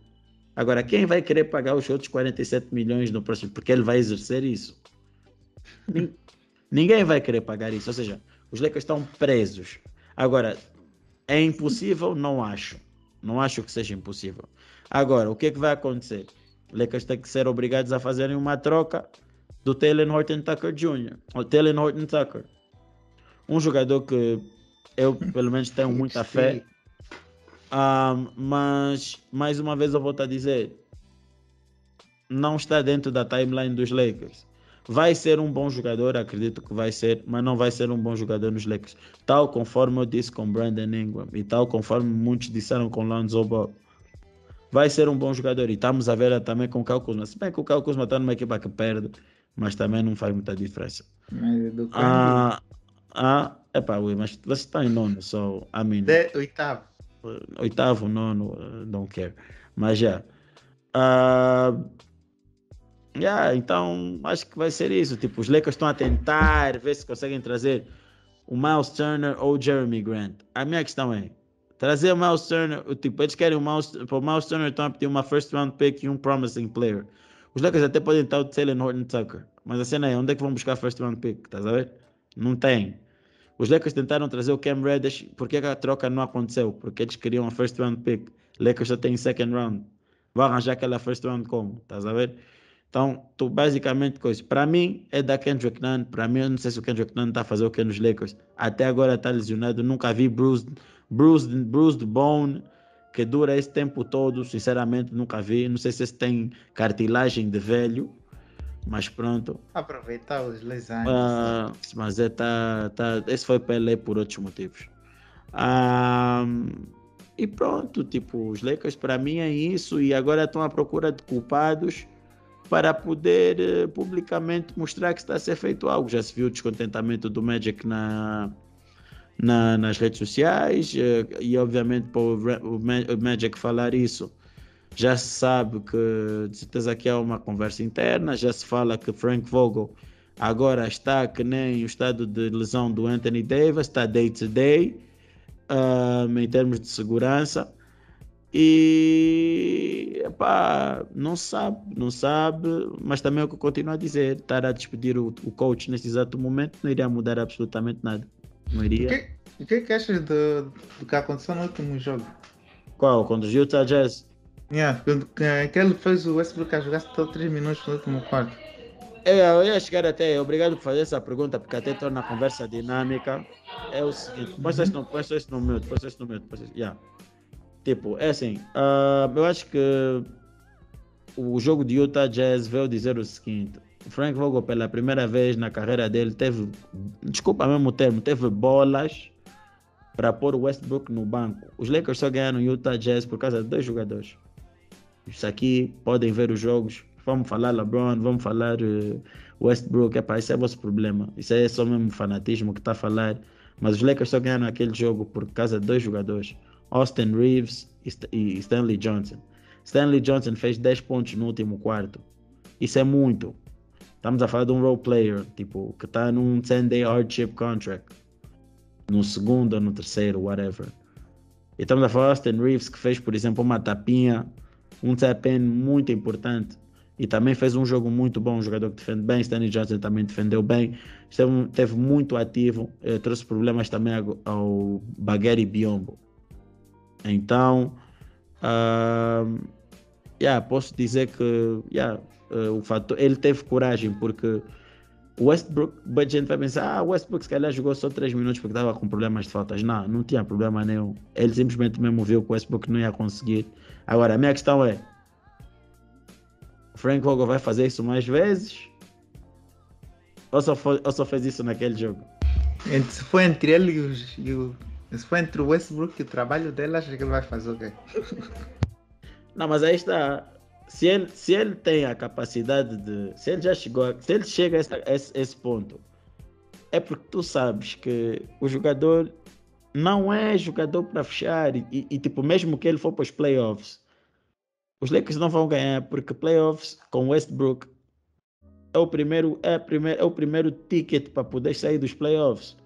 A: Agora, quem vai querer pagar os outros 47 milhões no próximo? Porque ele vai exercer isso. Ninguém vai querer pagar isso. Ou seja, os Lakers estão presos. Agora, é impossível? Não acho. Não acho que seja impossível. Agora, o que, é que vai acontecer? Os Lakers têm que ser obrigados a fazerem uma troca do Taylor Horton Tucker Jr. O Taylor Horton Tucker. Um jogador que eu, pelo menos, tenho muita fé um, mas, mais uma vez, eu vou a dizer: não está dentro da timeline dos Lakers. Vai ser um bom jogador, acredito que vai ser, mas não vai ser um bom jogador nos Lakers. Tal conforme eu disse com Brandon Ingram e tal conforme muitos disseram com Lonzo Ball. Vai ser um bom jogador e estamos a ver também com o Cal Kuzma. Se bem que o Cal Kuzma está numa equipa que perde, mas também não faz muita diferença.
B: Mas é do
A: ah, ah, epá, mas você está em nono, so, I mean,
B: De, oitavo
A: oitavo, nono, don't care. Mas já. Uh, yeah, então acho que vai ser isso. Tipo, os Lakers estão a tentar ver se conseguem trazer o Miles Turner ou o Jeremy Grant. A minha questão é trazer o Miles Turner. Tipo, eles querem o Miles, para o Miles Turner estão a pedir uma first round pick e um promising player. Os Lakers até podem estar o Taylor Horton Tucker. Mas a cena é onde é que vão buscar first round pick? Estás a ver? Não tem. Os Lakers tentaram trazer o Cam Reddish, por que a troca não aconteceu? Porque eles queriam a first round pick. Lakers já tem second round. Vai arranjar aquela first round como? Estás a ver? Então, tu basicamente coisa. Para mim é da Kendrick Nunn. Para mim, eu não sei se o Kendrick Nunn está a fazer o que nos Lakers. Até agora está lesionado. Nunca vi bruised, bruised, bruised bone que dura esse tempo todo. Sinceramente, nunca vi. Não sei se esse tem cartilagem de velho. Mas pronto.
B: Aproveitar os lesões.
A: Uh, mas é, tá, tá, esse foi Pelé por outros motivos. Uh, e pronto, tipo, os Lakers para mim é isso. E agora estão à procura de culpados para poder uh, publicamente mostrar que está a ser feito algo. Já se viu o descontentamento do Magic na, na, nas redes sociais uh, e obviamente para o, o Magic falar isso já se sabe que, de certeza que há uma conversa interna, já se fala que Frank Vogel Agora está que nem o estado de lesão do Anthony Davis, está day to day um, em termos de segurança. E epá, não sabe, não sabe, mas também é o que eu continuo a dizer: estar a despedir o, o coach neste exato momento não iria mudar absolutamente nada. Não iria.
B: O que, o que é que achas do, do que aconteceu no último jogo?
A: Qual? Contra os Utah Jazz?
B: Yeah, que, que ele fez o Westbrook a jogar só 3 minutos no último quarto.
A: Eu, eu ia chegar até, obrigado por fazer essa pergunta, porque até torna a conversa dinâmica. É o seguinte, põe isso no, põe isso no mute, põe isso no mute, põe isso, yeah. Tipo, é assim, uh, eu acho que o jogo de Utah Jazz veio dizer o seguinte, Frank Vogel pela primeira vez na carreira dele teve, desculpa mesmo o termo, teve bolas para pôr o Westbrook no banco. Os Lakers só ganharam Utah Jazz por causa de dois jogadores. Isso aqui, podem ver os jogos, vamos falar LeBron, vamos falar uh, Westbrook, epá, isso é vosso problema. Isso é só mesmo fanatismo que está a falar. Mas os Lakers só ganharam aquele jogo por causa de dois jogadores, Austin Reeves e Stanley Johnson. Stanley Johnson fez 10 pontos no último quarto. Isso é muito. Estamos a falar de um role player, tipo, que está num 10-day hardship contract. No segundo ou no terceiro, whatever. E estamos a falar de Austin Reeves, que fez, por exemplo, uma tapinha, um tap-in muito importante e também fez um jogo muito bom, um jogador que defende bem, Stanley Johnson também defendeu bem, esteve, teve muito ativo, eh, trouxe problemas também ao, ao Bagueri Biombo. Então, uh, yeah, posso dizer que yeah, uh, o fator, ele teve coragem, porque o Westbrook, a gente vai pensar, ah, o Westbrook se calhar jogou só 3 minutos porque estava com problemas de faltas. Não, não tinha problema nenhum. Ele simplesmente mesmo viu que o Westbrook não ia conseguir. Agora, a minha questão é, Frank Vogel vai fazer isso mais vezes? Ou só, foi, ou só fez isso naquele jogo?
B: Se foi entre ele e, os, e o. Se foi entre o Westbrook e o trabalho dele, acho que ele vai fazer o quê? [LAUGHS]
A: Não, mas aí está. Se ele, se ele tem a capacidade de. Se ele já chegou. A, se ele chega a esse, a esse ponto, é porque tu sabes que o jogador não é jogador para fechar. E, e, tipo, mesmo que ele for para os playoffs, os Lakers não vão ganhar porque playoffs com Westbrook é o primeiro, é, primeiro, é o primeiro ticket para poder sair dos playoffs.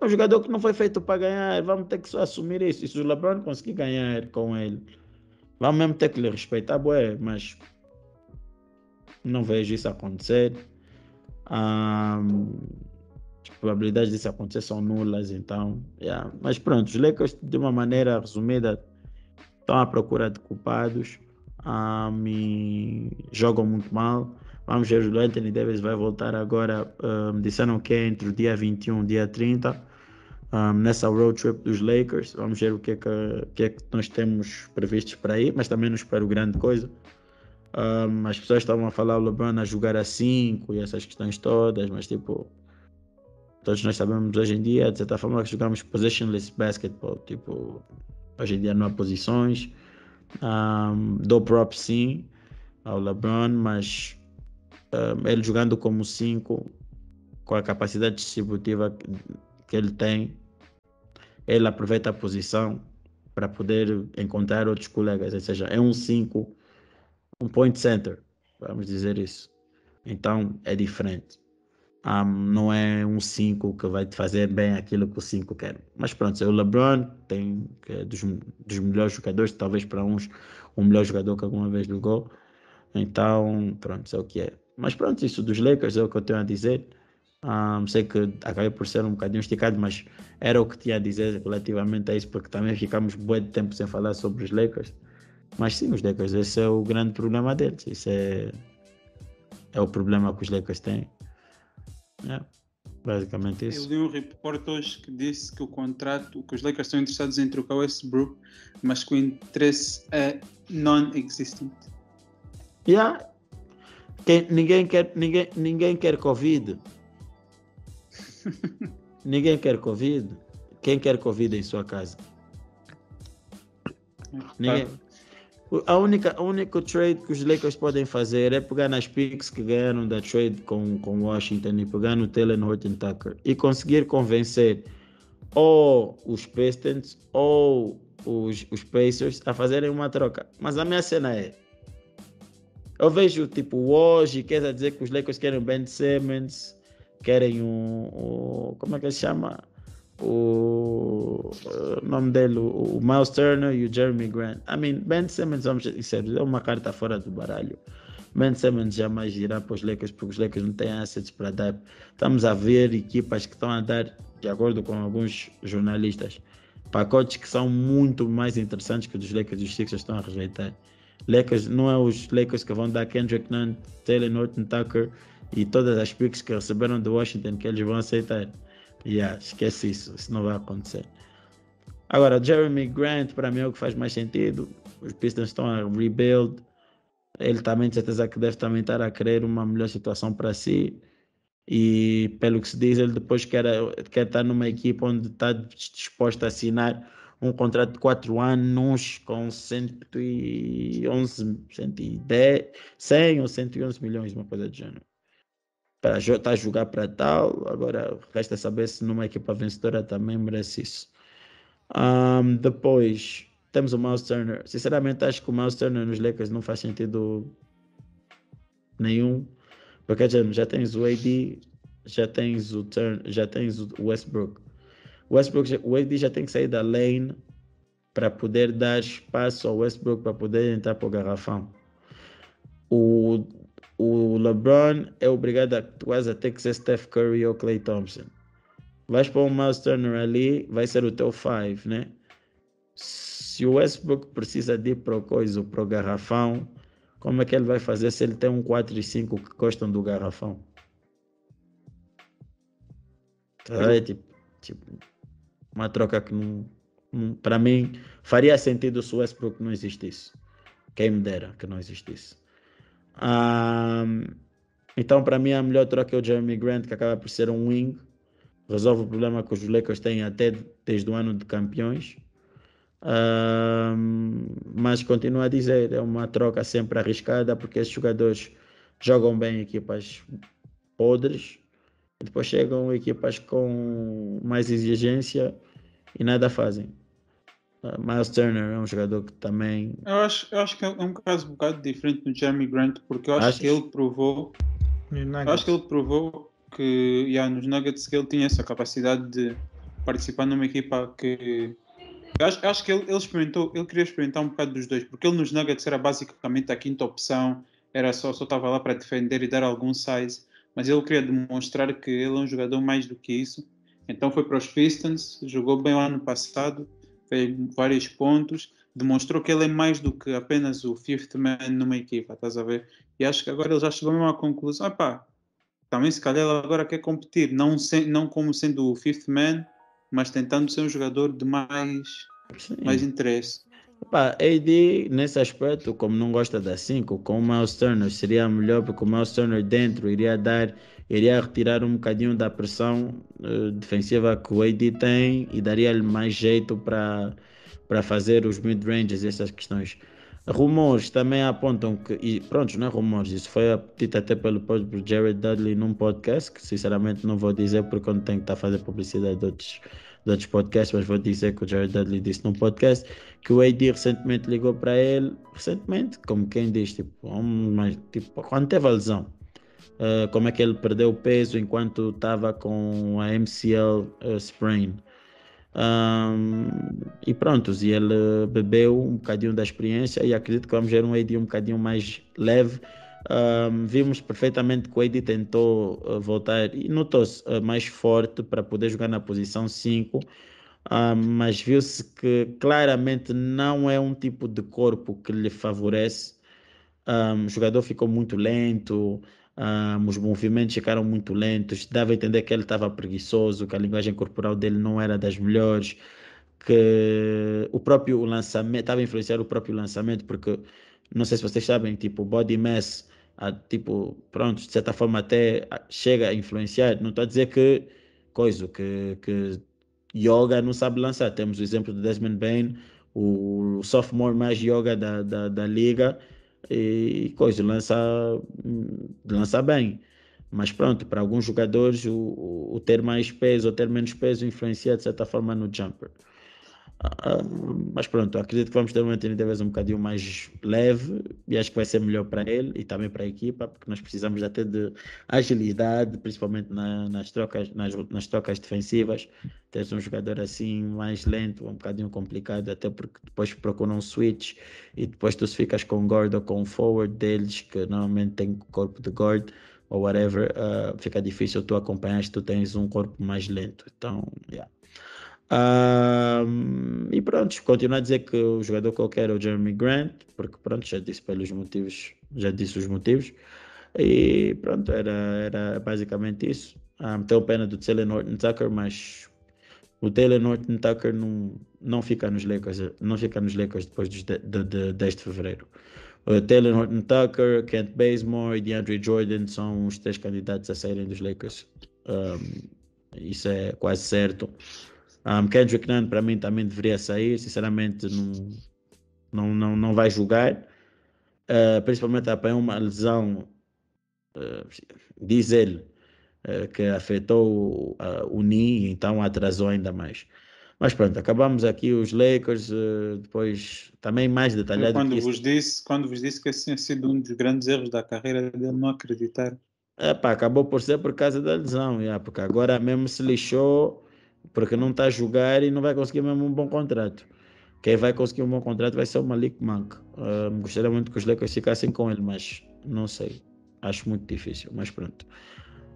A: É um jogador que não foi feito para ganhar, vamos ter que só assumir isso. E se o LeBron conseguir ganhar com ele, vamos mesmo ter que lhe respeitar, bué, mas não vejo isso acontecer. Um, as probabilidades disso acontecer são nulas, então, yeah. mas pronto, os Lakers, de uma maneira resumida, estão à procura de culpados um, jogam muito mal. Vamos ver, o Anthony Davis vai voltar agora. Um, disseram que é entre o dia 21 e dia 30, um, nessa road trip dos Lakers. Vamos ver o que é que, que, é que nós temos previstos para ir, mas também não espero grande coisa. Um, as pessoas estavam a falar o LeBron a jogar a 5 e essas questões todas, mas tipo, todos nós sabemos hoje em dia, de certa forma, que jogamos positionless basketball. Tipo, hoje em dia não há posições. Um, dou props sim ao LeBron, mas um, ele jogando como 5, com a capacidade distributiva que ele tem, ele aproveita a posição para poder encontrar outros colegas, ou seja, é um 5, um point center, vamos dizer isso. Então é diferente. Um, não é um 5 que vai te fazer bem aquilo que o 5 quer. Mas pronto, é o LeBron, tem é dos, dos melhores jogadores, talvez para uns o melhor jogador que alguma vez jogou. Então, pronto, é o que é. Mas pronto, isso dos Lakers é o que eu tenho a dizer. Um, sei que acabei por ser um bocadinho esticado, mas era o que tinha a dizer relativamente a isso, porque também ficamos um bom tempo sem falar sobre os Lakers. Mas sim, os Lakers, esse é o grande problema deles. Isso é, é o problema que os Lakers têm. É, basicamente isso.
C: Eu li um report hoje que disse que o contrato, que os Lakers estão interessados em trocar o Westbrook, mas que o interesse é non-existent.
A: Yeah. Quem, ninguém, quer, ninguém, ninguém quer Covid. [LAUGHS] ninguém quer Covid. Quem quer Covid em sua casa? É, ninguém, a única, a única trade que os Lakers podem fazer é pegar nas picks que ganharam da trade com, com Washington e pegar no Taylor Horton Tucker e conseguir convencer ou os Pistons ou os, os Pacers a fazerem uma troca. Mas a minha cena é. Eu vejo tipo hoje, quer dizer que os Lakers querem Ben Simmons, querem um, um como é que se chama? O, nome dele, o, Miles Turner e o Jeremy Grant. I mean, Ben Simmons, vamos dizer, é uma carta fora do baralho. Ben Simmons jamais irá para os Lakers porque os Lakers não têm assets para dar. Estamos a ver equipas que estão a dar, de acordo com alguns jornalistas, pacotes que são muito mais interessantes que os Lakers e os Sixers estão a rejeitar. Lakers não é os Lakers que vão dar Kendrick Nunn, Taylor Norton Tucker e todas as picks que receberam do Washington que eles vão aceitar. Yeah, esquece isso, isso não vai acontecer. Agora, Jeremy Grant, para mim, é o que faz mais sentido. Os Pistons estão a rebuild ele também, de certeza, que deve também estar a querer uma melhor situação para si. E pelo que se diz, ele depois quer, quer estar numa equipe onde está disposto a assinar um contrato de 4 anos com 111, 110, 100 ou 111 milhões, uma coisa do gênero. Para estar tá jogar para tal, agora resta saber se numa equipa vencedora também merece isso. Um, depois, temos o Miles Turner. Sinceramente, acho que o Miles Turner nos Lakers não faz sentido nenhum. Porque já, tens o AD, já tens o Turn, já tens o Westbrook. O Westbrook, o AD já tem que sair da lane para poder dar espaço ao Westbrook para poder entrar para o garrafão. O, o LeBron é obrigado a quase a ter que ser Steph Curry ou Clay Thompson. Vais para o Miles Turner ali, vai ser o teu 5, né? se o Westbrook precisa de ir para o coisa, para o garrafão, como é que ele vai fazer se ele tem um 4 e 5 que gostam do garrafão? É, tipo, tipo, uma troca que não, não para mim faria sentido se o Westbrook não existisse. Quem me dera que não existisse. Um, então, para mim, a melhor troca é o Jeremy Grant, que acaba por ser um wing. Resolve o problema que os Lakers têm até desde o ano de campeões mas continuo a dizer, é uma troca sempre arriscada porque esses jogadores jogam bem equipas podres e depois chegam equipas com mais exigência e nada fazem. Uh, Miles Turner é um jogador que também.
C: Eu acho, eu acho que é um caso um bocado diferente do Jeremy Grant, porque eu acho Achas? que ele provou. Eu acho que ele provou que yeah, nos Nuggets que ele tinha essa capacidade de participar numa equipa que eu acho, acho que ele, ele, experimentou, ele queria experimentar um bocado dos dois, porque ele nos Nuggets era basicamente a quinta opção, era só só estava lá para defender e dar algum size, mas ele queria demonstrar que ele é um jogador mais do que isso. Então foi para os Pistons, jogou bem o ano passado, fez vários pontos, demonstrou que ele é mais do que apenas o fifth man numa equipa, estás a ver? E acho que agora ele já chegou mesmo à conclusão, pá, também se calhar ele agora quer competir, não, sem, não como sendo o fifth man, mas tentando ser um jogador de mais Sim. mais interesse.
A: Opa, AD, nesse aspecto, como não gosta da 5, com o Miles Turner seria melhor, porque o Miles Turner dentro iria dar, iria retirar um bocadinho da pressão uh, defensiva que o AD tem e daria-lhe mais jeito para para fazer os mid-ranges e essas questões. Rumores também apontam que, e pronto, não é rumores, isso foi dito até pelo próprio Jared Dudley num podcast, que sinceramente não vou dizer porque eu não tenho que estar a fazer publicidade de outros de outros podcasts, mas vou dizer que o Jared Dudley disse num podcast que o AD recentemente ligou para ele, recentemente, como quem diz, tipo, um, mas, tipo quando teve a lesão, uh, como é que ele perdeu peso enquanto estava com a MCL uh, sprain. Um, e pronto, e ele bebeu um bocadinho da experiência e acredito que vamos ver um AD um bocadinho mais leve um, vimos perfeitamente que o AD tentou uh, voltar e notou-se uh, mais forte para poder jogar na posição 5, uh, mas viu-se que claramente não é um tipo de corpo que lhe favorece. Um, o jogador ficou muito lento, um, os movimentos ficaram muito lentos, dava a entender que ele estava preguiçoso, que a linguagem corporal dele não era das melhores, que o próprio lançamento estava a influenciar o próprio lançamento, porque não sei se vocês sabem, tipo, body mass a, tipo, pronto, de certa forma até chega a influenciar. Não estou a dizer que coisa, que, que yoga não sabe lançar. Temos o exemplo do Desmond Bain, o sophomore mais yoga da, da, da liga, e coisa, lança, lança bem. Mas pronto, para alguns jogadores o, o ter mais peso ou ter menos peso influencia de certa forma no jumper. Uh, mas pronto, acredito que vamos ter uma Anthony um bocadinho mais leve e acho que vai ser melhor para ele e também para a equipa, porque nós precisamos até de agilidade, principalmente na, nas, trocas, nas, nas trocas defensivas. Ter um jogador assim mais lento, um bocadinho complicado, até porque depois procuram um switch e depois tu ficas com guard ou com forward deles, que normalmente tem corpo de guard ou whatever, uh, fica difícil tu acompanhar se tu tens um corpo mais lento. Então, yeah. E pronto, continuo a dizer que o jogador qualquer é o Jeremy Grant, porque pronto, já disse pelos motivos, já disse os motivos. E pronto, era, era basicamente isso. Um, tenho pena do Taylor Norton Tucker, mas o Taylor Norton Tucker não, não fica nos Lakers, não fica nos Lakers depois de, de, de 10 de fevereiro. O Taylor Norton Tucker, Kent Bazemore e DeAndre Jordan são os três candidatos a saírem dos Lakers. Um, isso é quase certo. Um, Kendrick Nunn para mim também deveria sair, sinceramente não, não, não, não vai jogar, uh, principalmente apanhou uma lesão, uh, diz ele, uh, que afetou o knee, então atrasou ainda mais. Mas pronto, acabamos aqui os Lakers, depois também mais detalhado.
C: Quando vos, disse, quando vos disse que esse tinha sido um dos grandes erros da carreira dele, não acreditar.
A: Epá, acabou por ser por causa da lesão, yeah, porque agora mesmo se lixou porque não está a jogar e não vai conseguir mesmo um bom contrato. Quem vai conseguir um bom contrato vai ser o Malik Monk. Uh, gostaria muito que os Lakers ficassem com ele, mas não sei. Acho muito difícil, mas pronto.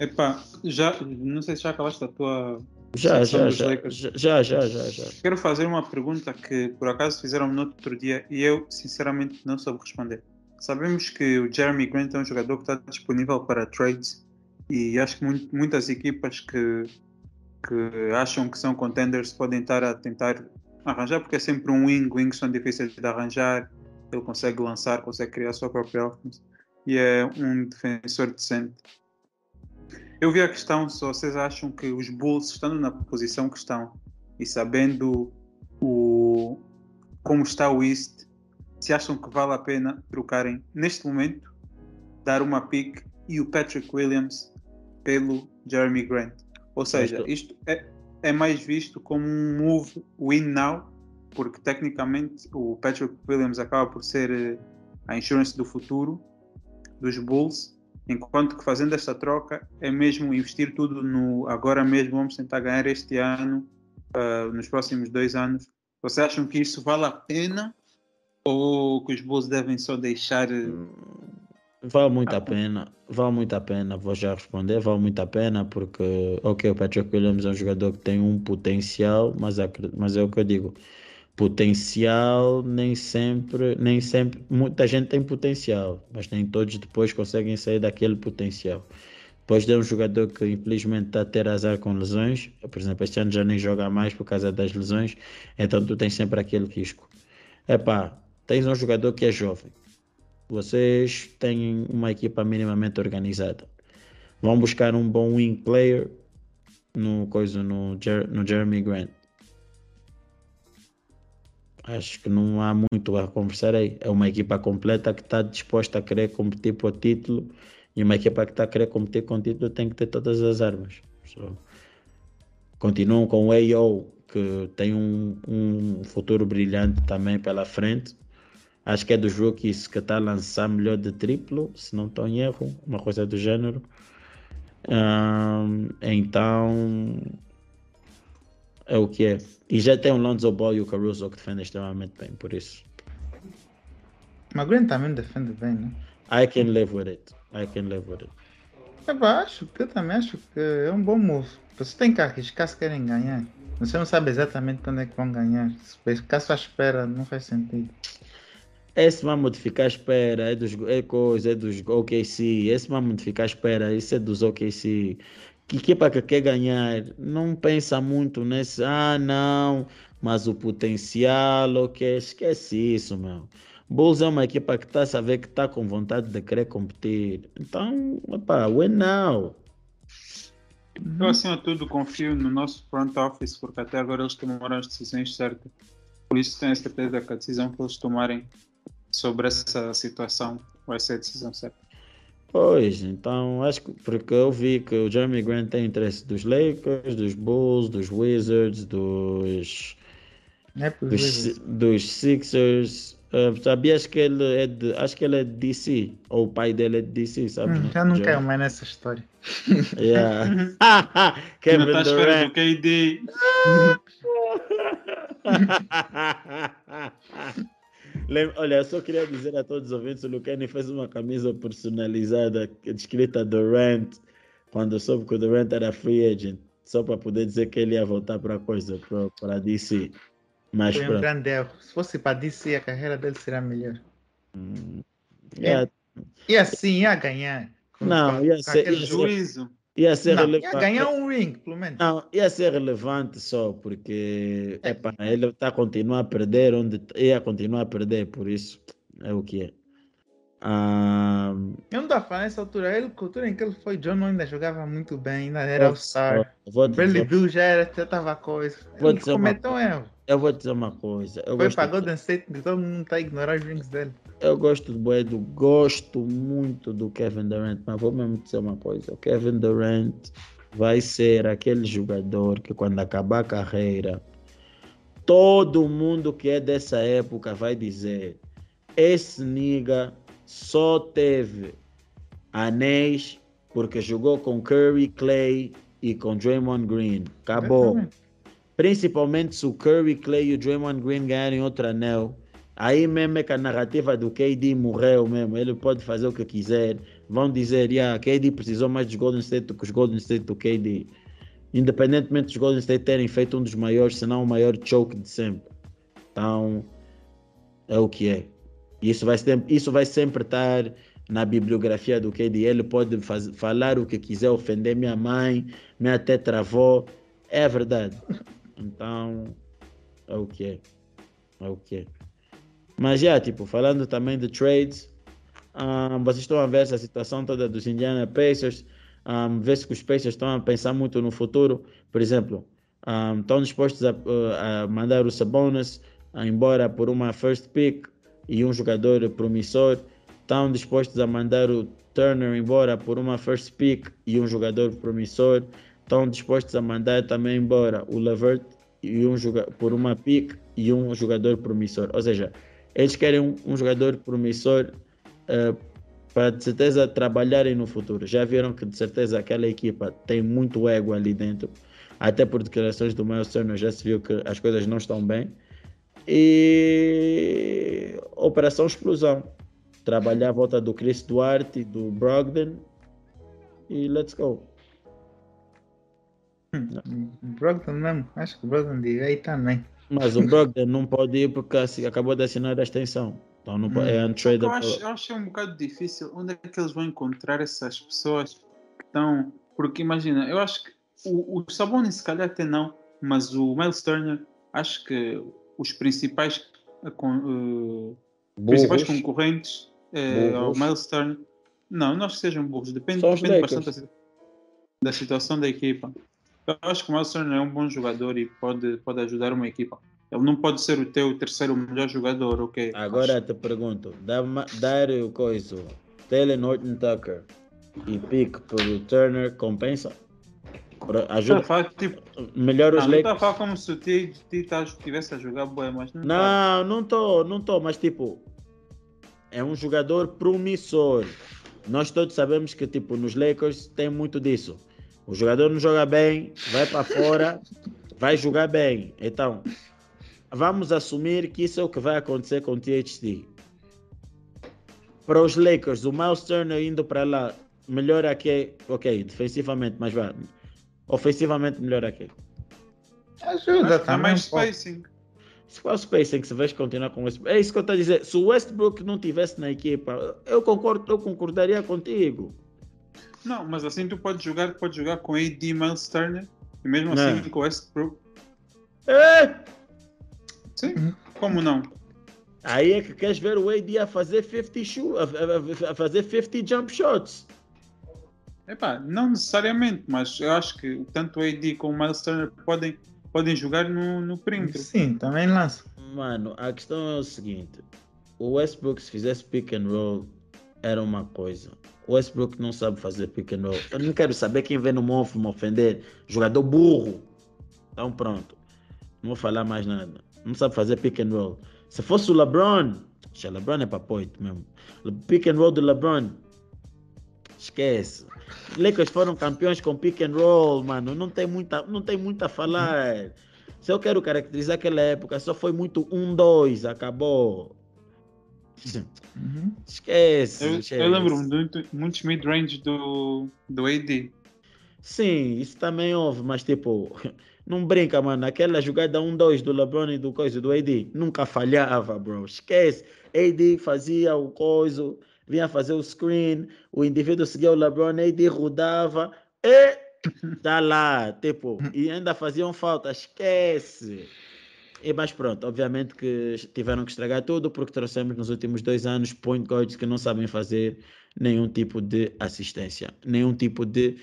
C: Epá, já, não sei se já acabaste a tua.
A: Já, já, já, já, já, já, já.
C: Quero fazer uma pergunta que por acaso fizeram no outro dia e eu sinceramente não soube responder. Sabemos que o Jeremy Grant é um jogador que está disponível para trades e acho que muito, muitas equipas que que acham que são contenders podem estar a tentar arranjar, porque é sempre um wing, wings são difíceis de arranjar, ele consegue lançar, consegue criar a sua própria offense e é um defensor decente. Eu vi a questão se vocês acham que os Bulls, estando na posição que estão e sabendo o, como está o East, se acham que vale a pena trocarem neste momento, dar uma pick e o Patrick Williams pelo Jeremy Grant. Ou seja, isto é, é mais visto como um move win now, porque tecnicamente o Patrick Williams acaba por ser eh, a insurance do futuro dos Bulls, enquanto que fazendo esta troca é mesmo investir tudo no agora mesmo, vamos tentar ganhar este ano, uh, nos próximos dois anos. Vocês acham que isso vale a pena ou que os Bulls devem só deixar eh, hum.
A: Vale muito a pena, vale muito a pena, vou já responder, vale muito a pena porque, ok, o Patrick Williams é um jogador que tem um potencial, mas é, mas é o que eu digo, potencial nem sempre, nem sempre, muita gente tem potencial, mas nem todos depois conseguem sair daquele potencial. Depois de um jogador que infelizmente está a ter azar com lesões, por exemplo, este ano já nem joga mais por causa das lesões, então tu tens sempre aquele risco. Epá, tens um jogador que é jovem, vocês têm uma equipa minimamente organizada. Vão buscar um bom wing player no coisa no, no Jeremy Grant. Acho que não há muito a conversar aí. É uma equipa completa que está disposta a querer competir por título e uma equipa que está a querer competir com título tem que ter todas as armas. So, continuam com o AO, que tem um, um futuro brilhante também pela frente Acho que é dos rookies que está a lançar melhor de triplo, se não estou em erro, uma coisa do gênero. Um, então é o que é. E já tem o Lonzo Ball e o Caruso que defendem extremamente bem, por isso.
B: Mas Green também defende bem, né?
A: I can live with it. I can live with it.
B: Eu acho, eu também acho que é um bom move. Você tem que arriscar se querem ganhar. Você não sabe exatamente quando é que vão ganhar. Se ficar só à espera, não faz sentido.
A: Esse vai modificar a espera, é dos é coisa, é dos OKC, esse vai modificar a espera, isso é dos OKC. Que equipa que quer ganhar não pensa muito nesse, ah não, mas o potencial, ok, esquece isso, meu. Bulls é uma equipa que está a saber que está com vontade de querer competir. Então, opa, win now.
C: Eu, acima de tudo, confio no nosso front office, porque até agora eles tomaram as decisões certas. Por isso, tenho a certeza que a decisão que eles tomarem sobre essa situação vai ser a decisão certa.
A: Pois, então acho que porque eu vi que o Jeremy Grant tem interesse dos Lakers, dos Bulls, dos Wizards, dos
B: É
A: Dos, dos Sixers. ah, sabias que ele é de. Acho que ele é de DC. Ou o pai dele é de DC, sabes?
B: Hum,
A: né?
B: já não quero mais nessa história. [LAUGHS]
A: Yeah. [LAUGHS] Kevin
C: não
A: Durant.
C: do KD. [LAUGHS]
A: Olha, eu só queria dizer a todos os ouvintes, o Lucani fez uma camisa personalizada escrita Durant, quando soube que o Durant era free agent, só para poder dizer que ele ia voltar para coisa, para DC. Mas
B: Foi um
A: pronto.
B: grande erro. Se fosse para DC, a carreira dele será melhor.
A: Hum, ia-
B: E assim ia ganhar. Com-
A: Não,
B: com-
A: ia
B: com
A: ser- ia ser-.
C: Juízo.
A: Ia ser
B: Não, ia
A: relevante.
B: ganhar um ring, pelo menos.
A: Não, ia ser relevante só, porque epa, ele está a continuar a perder onde ia continuar a perder, por isso é o que é. Ah,
B: Eu não estou a falar nessa altura. Ele, a altura em que ele foi, John ainda jogava muito bem, ainda era o star.
A: dizer-
B: Bill já estava coisa.
A: Vou
B: Ele cometeu um erro.
A: Eu vou dizer uma coisa. Eu
B: Foi para Golden State, todo mundo está a ignorar os rings dele.
A: eu gosto do Boedo, gosto muito do Kevin Durant, mas vou mesmo dizer uma coisa. O Kevin Durant vai ser aquele jogador que quando acabar a carreira, todo mundo que é dessa época vai dizer esse nigga só teve anéis porque jogou com Curry, Clay e com Draymond Green. Acabou.
B: Exatamente.
A: Principalmente se o Curry, Clay e o Draymond Green ganharem outro anel. Aí mesmo é que a narrativa do KD morreu mesmo. Ele pode fazer o que quiser. Vão dizer, yeah, KD precisou mais dos Golden State do que os Golden State do KD. Independentemente dos Golden State terem feito um dos maiores, se não o maior choke de sempre. Então, é o que é. Isso vai, sempre, isso vai sempre estar na bibliografia do KD. Ele pode faz, falar o que quiser, ofender minha mãe, minha tetravó. É verdade. Então, é o que é. É o que é. Mas já, tipo, falando também de trades, ah, vocês estão a ver essa situação toda dos Indiana Pacers, um, vê-se que os Pacers estão a pensar muito no futuro. Por exemplo, um, estão dispostos a, a mandar o Sabonis embora por uma first pick e um jogador promissor. Estão dispostos a mandar o Turner embora por uma first pick e um jogador promissor. Estão dispostos a mandar também embora o Levert e um por uma pick e um jogador promissor. Ou seja, eles querem um, um jogador promissor uh, para de certeza trabalharem no futuro. Já viram que de certeza aquela equipa tem muito ego ali dentro. Até por declarações do Miles Turner já se viu que as coisas não estão bem. E Operação Explosão. Trabalhar à volta do Chris Duarte, do Brogdon e let's go.
B: Brogdon mesmo. Acho que o Brogdon devia ir também.
A: Mas o Brogdon não pode ir porque assim, acabou de assinar a extensão. Então não pode, é
C: Eu
A: untradeable.
C: acho, eu acho que é um bocado difícil. Onde é que eles vão encontrar essas pessoas que estão. Porque imagina, eu acho que o, o Sabonis se calhar até não, mas o Miles Turner, acho que os principais, eh, principais concorrentes eh, ao. Miles Turner, não, não acho que sejam burros, depende, depende bastante da, da situação da equipa. Eu acho que o Turner é um bom jogador e pode, pode ajudar uma equipa. Ele não pode ser o teu terceiro melhor jogador, ok?
A: Agora te pergunto, dar, o coisa, Taylor Norton Tucker e pick por Turner compensa?
C: Estou
A: Ajuda
C: falar, tipo,
A: melhor os
C: Não, não estou a
A: Lakers?
C: falar como se estivesse a jogar boa, mas não. tá.
A: Não, não tô, não tô, mas tipo, é um jogador promissor. Nós todos sabemos que tipo nos Lakers tem muito disso. O jogador não joga bem, vai para fora, vai jogar bem. Então, vamos assumir que isso é o que vai acontecer com o THT. Para os Lakers, o Miles Turner indo para lá, melhor aqui, ok, defensivamente, mas vai. Ofensivamente, melhor aqui.
B: Ajuda também.
C: mais
B: um
C: spacing.
A: Se o spacing que se vais continuar com o Westbrook. É isso que eu estou a dizer. Se o Westbrook não tivesse na equipa, eu concordo, eu concordaria contigo.
C: Não, mas assim tu podes jogar, podes jogar com AD Miles Turner e mesmo
A: Não.
C: assim com Westbrook.
A: É!
C: Sim, como não?
A: Aí é que queres ver o AD a fazer 50 shoot, a, a- a- a fazer 50 jump shots.
C: Epá, não necessariamente, mas eu acho que tanto o AD como o Miles Turner podem, podem jogar no, no perímetro.
B: Sim, também lança.
A: Mano, a questão é o seguinte: o Westbrook, se fizesse pick and roll, era uma coisa. O Westbrook não sabe fazer pick and roll. Eu não quero saber quem vem no Monfo me ofender. Jogador burro. Então pronto. Não vou falar mais nada. não sabe fazer pick and roll. Se fosse o LeBron, o LeBron é para poito mesmo. Pick and roll do LeBron, esquece. Lakers foram campeões com pick and roll, mano. Não tem muita, não tem muito a falar. Se eu quero caracterizar aquela época, só foi muito um, dois, acabou. Uhum. Esquece.
C: Eu, esquece. eu lembro muito, muitos mid-range do, do AD.
A: Sim, isso também houve, mas tipo, [LAUGHS] não brinca, mano. Aquela jogada 1-2 do LeBron e do coisa do AD nunca falhava, bro. Esquece. AD fazia o coisa, vinha fazer o screen, o indivíduo seguia o LeBron, AD rodava e tá lá, tipo, e ainda faziam falta, esquece. E mais pronto, obviamente que tiveram que estragar tudo porque trouxemos nos últimos dois anos point guards que não sabem fazer nenhum tipo de assistência, nenhum tipo de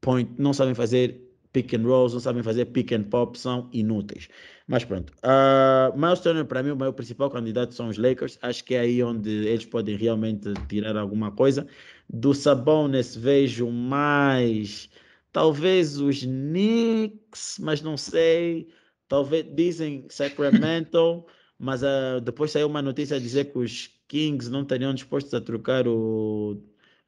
A: point, não sabem fazer pick and rolls, não sabem fazer pick and pop, são inúteis. Mas pronto, uh, Miles Turner para mim o meu principal candidato são os Lakers, acho que é aí onde eles podem realmente tirar alguma coisa. Do Sabonis vejo mais talvez os Knicks, mas não sei. Talvez dizem Sacramento, [LAUGHS] mas uh, depois saiu uma notícia a dizer que os Kings não estariam dispostos a trocar o,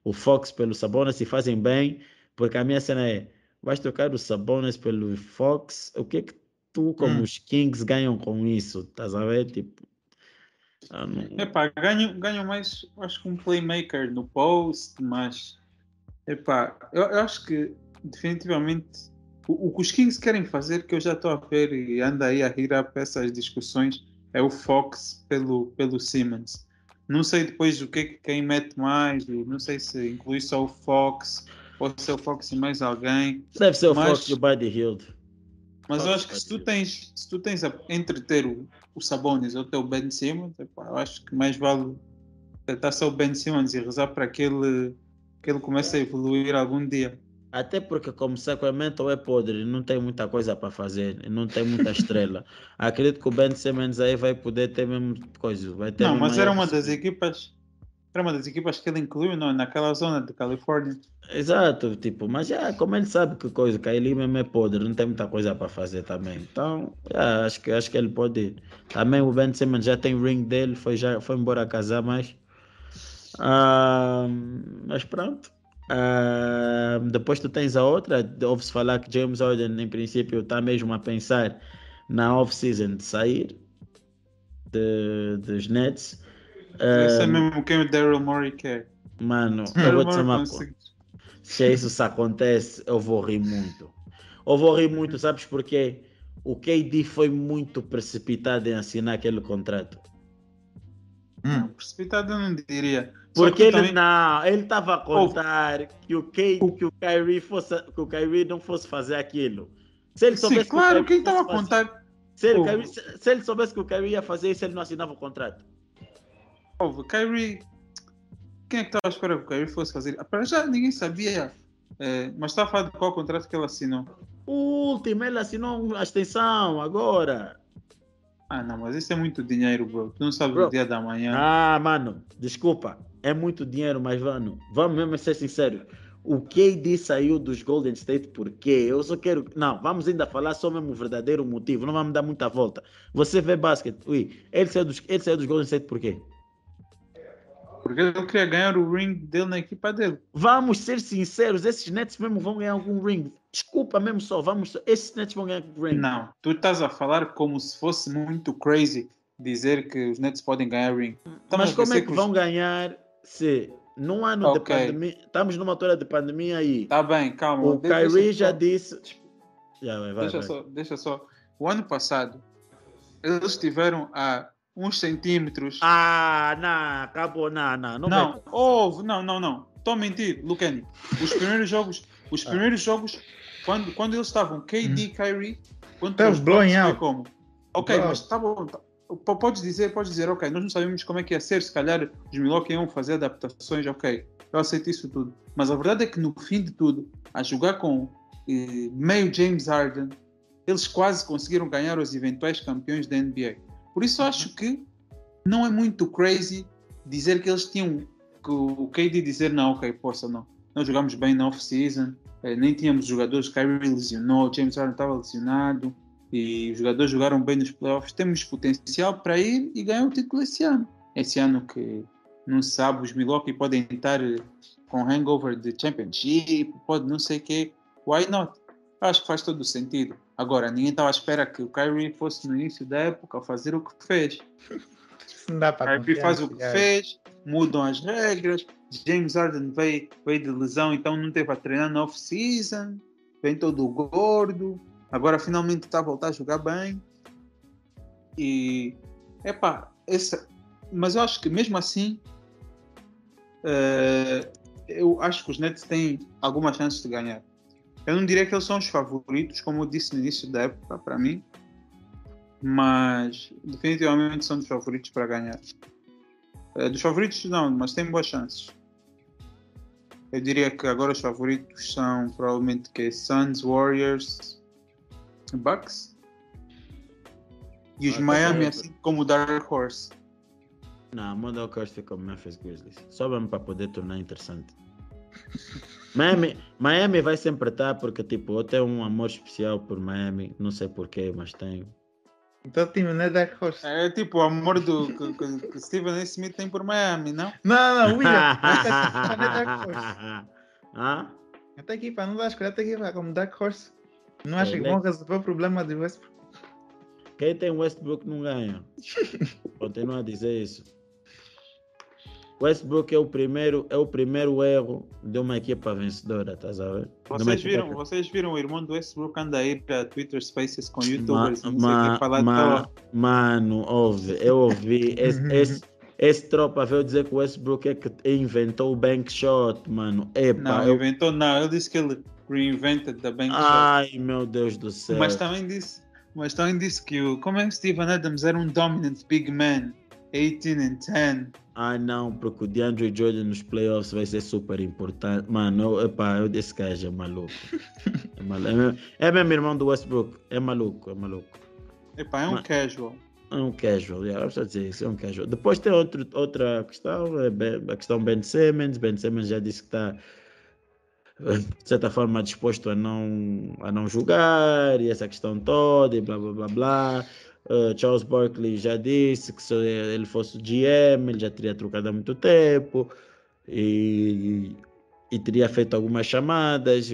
A: o Fox pelo Sabonis e fazem bem, porque a minha cena é: vais trocar o Sabonis pelo Fox? O que é que tu, como hum. os Kings, ganham com isso? Estás a ver? Tipo.
C: Não... Epá, ganho, ganho mais, acho que um playmaker no post, mas epá, eu, eu acho que definitivamente o, o, que os Kings querem fazer, que eu já estou a ver e anda aí a rir a essas discussões, é o Fox pelo, pelo Simmons. Não sei depois o que que quem mete mais, não sei se inclui só o Fox ou se é o Fox e mais alguém.
A: Deve ser o mas, Fox e o Buddy Hield.
C: Mas Fox eu acho que se tu tens, se tu tens a, entre ter o, o Sabonis ou ter o Ben Simmons, eu acho que mais vale tentar só o Ben Simmons e rezar para que ele, que ele comece a evoluir algum dia.
A: Até porque, como Sacramento é podre, não tem muita coisa para fazer, não tem muita estrela. [LAUGHS] Acredito que o Ben Simmons aí vai poder ter mesmo coisa. Vai ter
C: não, mas era uma das equipas. Era uma das equipas que ele incluiu não, naquela zona de Califórnia.
A: Exato, tipo, mas já, como ele sabe que coisa, que ele mesmo é podre, não tem muita coisa para fazer também. Então, já, acho, que, acho que ele pode ir. Também o Ben Simmons já tem ring dele, foi, já, foi embora casar, mas. Ah, mas pronto. Uh, depois tu tens a outra, ouve-se falar que James Harden, em princípio, está mesmo a pensar na off-season de sair de, dos Nets.
C: Uh, Esse é mesmo quem o Daryl Morey quer.
A: Mano, [LAUGHS] eu vou te chamar. Se isso se acontece, eu vou rir muito. Eu vou rir muito, sabes porquê? O KD foi muito precipitado em assinar aquele contrato.
C: Hum. Precipitado eu não diria.
A: Porque ele também... não, ele estava a contar que o Kay, que o Kyrie fosse, que o Kyrie não fosse fazer aquilo.
C: Se ele soubesse Sim, claro, que quem estava a contar.
A: Se ele, Kyrie, se, se ele, soubesse que o Kyrie ia fazer isso, ele não assinava o contrato.
C: Oh, Kyrie, quem é que estava à espera que o Kyrie fosse fazer? Para já ninguém sabia. É, mas está a falar de qual contrato que ele assinou?
A: O último, ele assinou a extensão agora.
C: Ah, não, mas isso é muito dinheiro, bro. Tu não sabe bro. o dia da manhã.
A: Ah, mano, desculpa é muito dinheiro, mas mano, vamos mesmo ser sinceros. O KD saiu dos Golden State por quê? Eu só quero. Não, vamos ainda falar só mesmo o verdadeiro motivo, não vamos dar muita volta. Você vê basquete, ui, ele saiu dos, ele saiu dos Golden State por quê?
C: Porque ele queria ganhar o ring dele na equipa dele.
A: Vamos ser sinceros, esses Nets mesmo vão ganhar algum ring. Desculpa mesmo só, vamos, esses Nets vão ganhar algum ring.
C: Não, tu estás a falar como se fosse muito crazy dizer que os Nets podem ganhar ring.
A: Estamos Mas como é que, que vão ganhar se num ano okay. de pandemia, estamos numa altura de pandemia aí.
C: Tá bem, calma.
A: O deixa, Kyrie já disse. Já,
C: vai, deixa, vai. Só, deixa só. O ano passado, eles estiveram a uns centímetros.
A: Ah, não, acabou, não, não.
C: Não, não houve, não, não, não. Estou a mentir, Lucani. Os primeiros jogos, os ah. primeiros ah. jogos, quando, quando eles estavam KD, hum. Kyrie, quando
B: os blowing out.
C: como? Ok, Bro. mas tá bom, tá, Pode dizer, pode dizer, ok, nós não sabíamos como é que ia ser, se calhar os Milwaukee iam fazer adaptações, ok, eu aceito isso tudo. Mas a verdade é que no fim de tudo, a jogar com eh, meio James Harden, eles quase conseguiram ganhar os eventuais campeões da NBA. Por isso acho que não é muito crazy dizer que eles tinham que o KD dizer não, ok, poxa, não. Nós jogamos bem na off-season, eh, nem tínhamos jogadores, Kyrie lesionou, James Harden estava lesionado, e os jogadores jogaram bem nos playoffs. Temos potencial para ir e ganhar o título esse ano. Esse ano que não se sabe, os Milwaukee podem estar com hangover de Championship, pode não sei o quê. Why not? Acho que faz todo o sentido. Agora, ninguém estava à espera que o Kyrie fosse no início da época fazer o que fez.
B: Não dá para
C: Kyrie faz o que fez, mudam as regras. James Harden veio, veio de lesão, então não teve a treinar no off-season. Vem todo gordo. Agora finalmente está a voltar a jogar bem. E, epá, essa, mas eu acho que mesmo assim, uh, eu acho que os Nets têm algumas chances de ganhar. Eu não diria que eles são os favoritos, como eu disse no início da época, para mim, mas definitivamente são os favoritos para ganhar. Uh, dos favoritos, não, mas têm boas chances. Eu diria que agora os favoritos são provavelmente que Suns, Warriors, Bucks e os ah, Miami, assim como o Dark Horse.
A: Não, o Dark Horse fica com Memphis Grizzlies. Só mesmo para poder tornar interessante. [LAUGHS] Miami, Miami vai sempre estar porque tipo, eu tenho um amor especial por Miami, não sei porquê, mas tenho.
B: Então o time não é Dark Horse.
C: É tipo o amor do que, que, que Steven Smith tem por Miami, não?
B: Não, não, William. [LAUGHS] não é Dark Horse. Ah? Esta equipa não dá escolha, esta equipa como Dark Horse. Não acha é, que vão resolver o problema de Westbrook?
A: Quem tem Westbrook não ganha. [LAUGHS] Continua a dizer isso. Westbrook é o primeiro, é o primeiro erro de uma equipa vencedora, estás a ver?
C: Vocês viram, que... vocês viram o irmão do Westbrook anda aí para Twitter Spaces com youtubers, ma, não sei ma, falar ma,
A: Mano, ouve, eu ouvi esse, [LAUGHS] esse, esse tropa veio dizer que o Westbrook é que inventou o bank shot, mano. Epa,
C: não,
A: eu...
C: inventou não, ele disse que ele reinvented the bank
A: Ai, shot. Ai, meu Deus do céu.
C: Mas também disse, mas também disse que o, como é que Steven Adams era um dominant big man 18 and 10.
A: Ah, não, porque o DeAndre Jordan nos playoffs vai ser super importante. Mano, eu, epá, eu, esse gajo é maluco. [LAUGHS] é, maluco. É, meu, é mesmo irmão do Westbrook. É maluco, é maluco.
C: Epá, é um Mas, casual.
A: É um casual, yeah, eu dizer isso, é um casual. Depois tem outro, outra questão, é a questão Ben Simmons. Ben Simmons já disse que está de certa forma disposto a não, a não julgar e essa questão toda e blá blá blá blá. Uh, Charles Barkley já disse que se ele fosse GM, ele já teria trocado há muito tempo e, e teria feito algumas chamadas.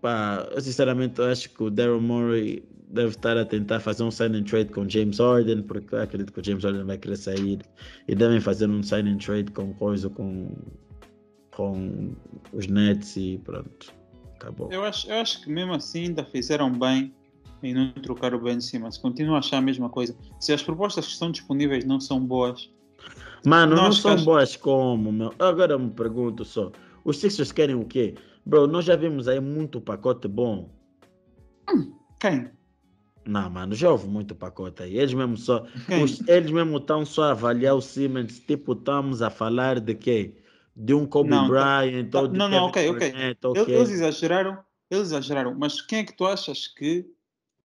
A: Pá, eu sinceramente acho que o Daryl Morey deve estar a tentar fazer um sign and trade com James Harden, porque acredito que o James Harden vai querer sair e devem fazer um sign and trade com coisa com, com os Nets e pronto. Acabou.
C: Eu acho, eu acho que mesmo assim ainda fizeram bem e não trocar o Ben Simmons. Continuo a achar a mesma coisa. Se as propostas que estão disponíveis não são boas.
A: Mano, não, não são acho... boas como, meu. Agora eu me pergunto só. Os Sixers querem o quê? Bro, nós já vimos aí muito pacote bom.
C: Hum, quem?
A: Não, mano, já houve muito pacote aí. Eles mesmo só. Os, eles mesmo estão só a avaliar o Simmons. Tipo, estamos a falar de quê? De um Kobe não, tá- Bryant.
C: Tá, não, não, ok, ok. Eles exageraram, eles exageraram. Mas quem é que tu achas que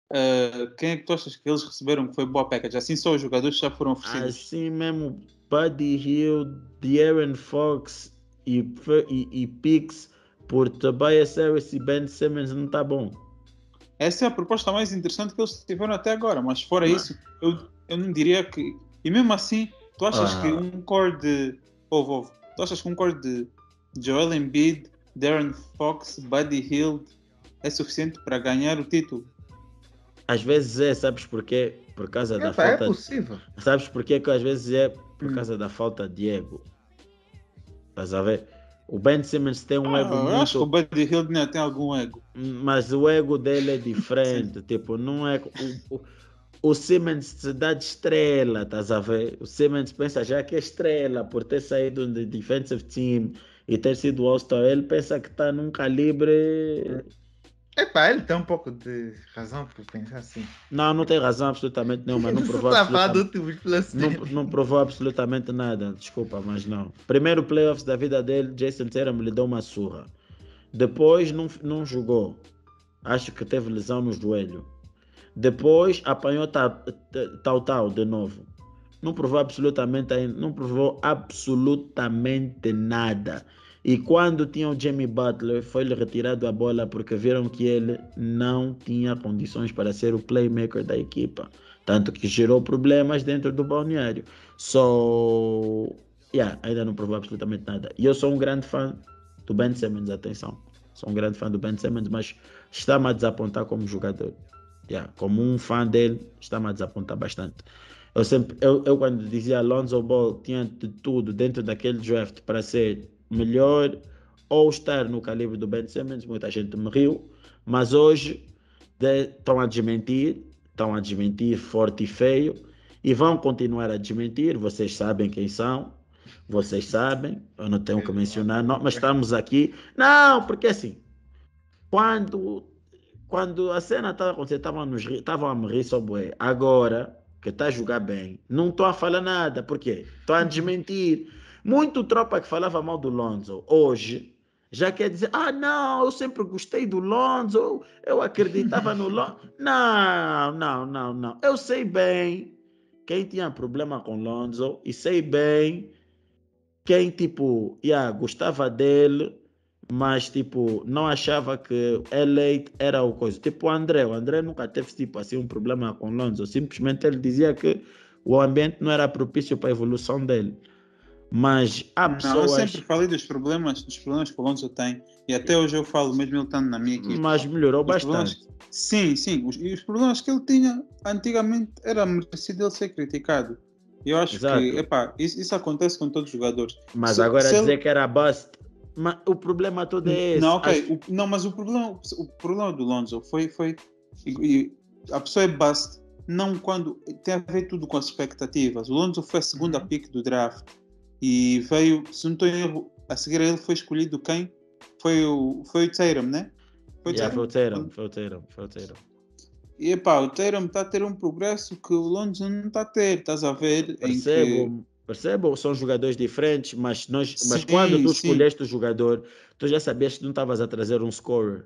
C: Uh, quem é que tu achas que eles receberam que foi boa package? Assim só os jogadores já foram oferecidos.
A: Assim mesmo, Buddy Hill, De'Aaron Fox e, e, e Pix por Tobias Harris e Ben Simmons não está bom.
C: Essa é a proposta mais interessante que eles tiveram até agora, mas fora isso, eu, eu não diria que. E mesmo assim, tu achas ah. que um core de. Ouve, ouve. Tu achas que um core de Joel Embiid, Darren Fox, Buddy Hill é suficiente para ganhar o título?
A: Às vezes é, sabes porquê? Por causa da
B: é
A: falta.
B: É possível.
A: Sabes porquê que às vezes é por hum. causa da falta de ego. Estás a ver? O Ben Simmons tem um ah, ego muito.
C: Acho que o Buddy Hill tem algum ego.
A: Mas o ego dele é diferente. tipo, não é. O, o, o Simmons se dá de estrela, estás a ver? O Simmons pensa já que é estrela por ter saído do defensive team e ter sido All-Star. Ele pensa que está num calibre
B: Epá, ele tem um pouco de razão por pensar assim.
A: Não, não tem razão absolutamente nenhuma. Não [LAUGHS] provou, absolutamente, não, não provou absolutamente nada. Desculpa, mas não. Primeiro playoffs da vida dele, Jason Tatum lhe deu uma surra. Depois não, não jogou. Acho que teve lesão no joelho. Depois apanhou tal tal de novo. Não provou absolutamente não provou absolutamente nada. E quando tinha o Jamie Butler, foi-lhe retirado a bola porque viram que ele não tinha condições para ser o playmaker da equipa. Tanto que gerou problemas dentro do balneário. So, yeah, ainda não provou absolutamente nada. E eu sou um grande fã do Ben Simmons, atenção. Sou um grande fã do Ben Simmons, mas está-me a desapontar como jogador. Yeah, como um fã dele, está-me a desapontar bastante. Eu sempre, eu, eu quando dizia Alonso Ball tinha de tudo dentro daquele draft para ser melhor ou estar no calibre do Ben Simmons, muita gente me riu, mas hoje estão a desmentir, estão a desmentir forte e feio e vão continuar a desmentir, vocês sabem quem são, vocês sabem, eu não tenho que mencionar, não, mas estamos aqui. Não, porque assim, quando, quando a cena estava acontecendo, estavam a me rir sobre agora que está a jogar bem, não estou a falar nada, porque estou a desmentir. Muito tropa que falava mal do Lonzo hoje já quer dizer, ah, não, eu sempre gostei do Lonzo, eu acreditava no Lonzo. [LAUGHS] Não, não, não, não. Eu sei bem quem tinha problema com Lonzo e sei bem quem, tipo, yeah, gostava dele, mas, tipo, não achava que ele era o coisa. Tipo, o André, o André nunca teve, tipo, assim, um problema com Lonzo. Simplesmente ele dizia que o ambiente não era propício para a evolução dele. Mas há pessoas. Não, eu
C: sempre falei dos problemas, dos problemas que o Alonso tem, e até hoje eu falo, mesmo ele estando na minha equipe.
A: Mas melhorou bastante.
C: Sim, sim. Os, e os problemas que ele tinha antigamente era merecido ele ser criticado. Eu acho Exato. que, epá, isso, isso, acontece com todos os jogadores.
A: Mas se, agora se dizer ele... que era bust, mas o problema todo é esse.
C: Não, ok. Acho... O, não, mas o problema, o problema do Lonzo foi, foi e, e a pessoa é bust não quando tem a ver tudo com as expectativas. O Lonzo foi a segunda uhum. pick do draft e veio, se não estou em erro, a seguir a ele foi escolhido quem? Foi o, foi o Tatum, né?
A: Foi o yeah, Tatum? Foi o Tatum, foi o Tatum, foi o Tatum.
C: E epá, o Tatum está a ter um progresso que o Lonzo não está a ter, estás a ver?
A: Percebo, que... percebo, são jogadores diferentes, mas, nós, mas sim, quando tu escolheste o jogador, tu já sabias que não estavas a trazer um scorer,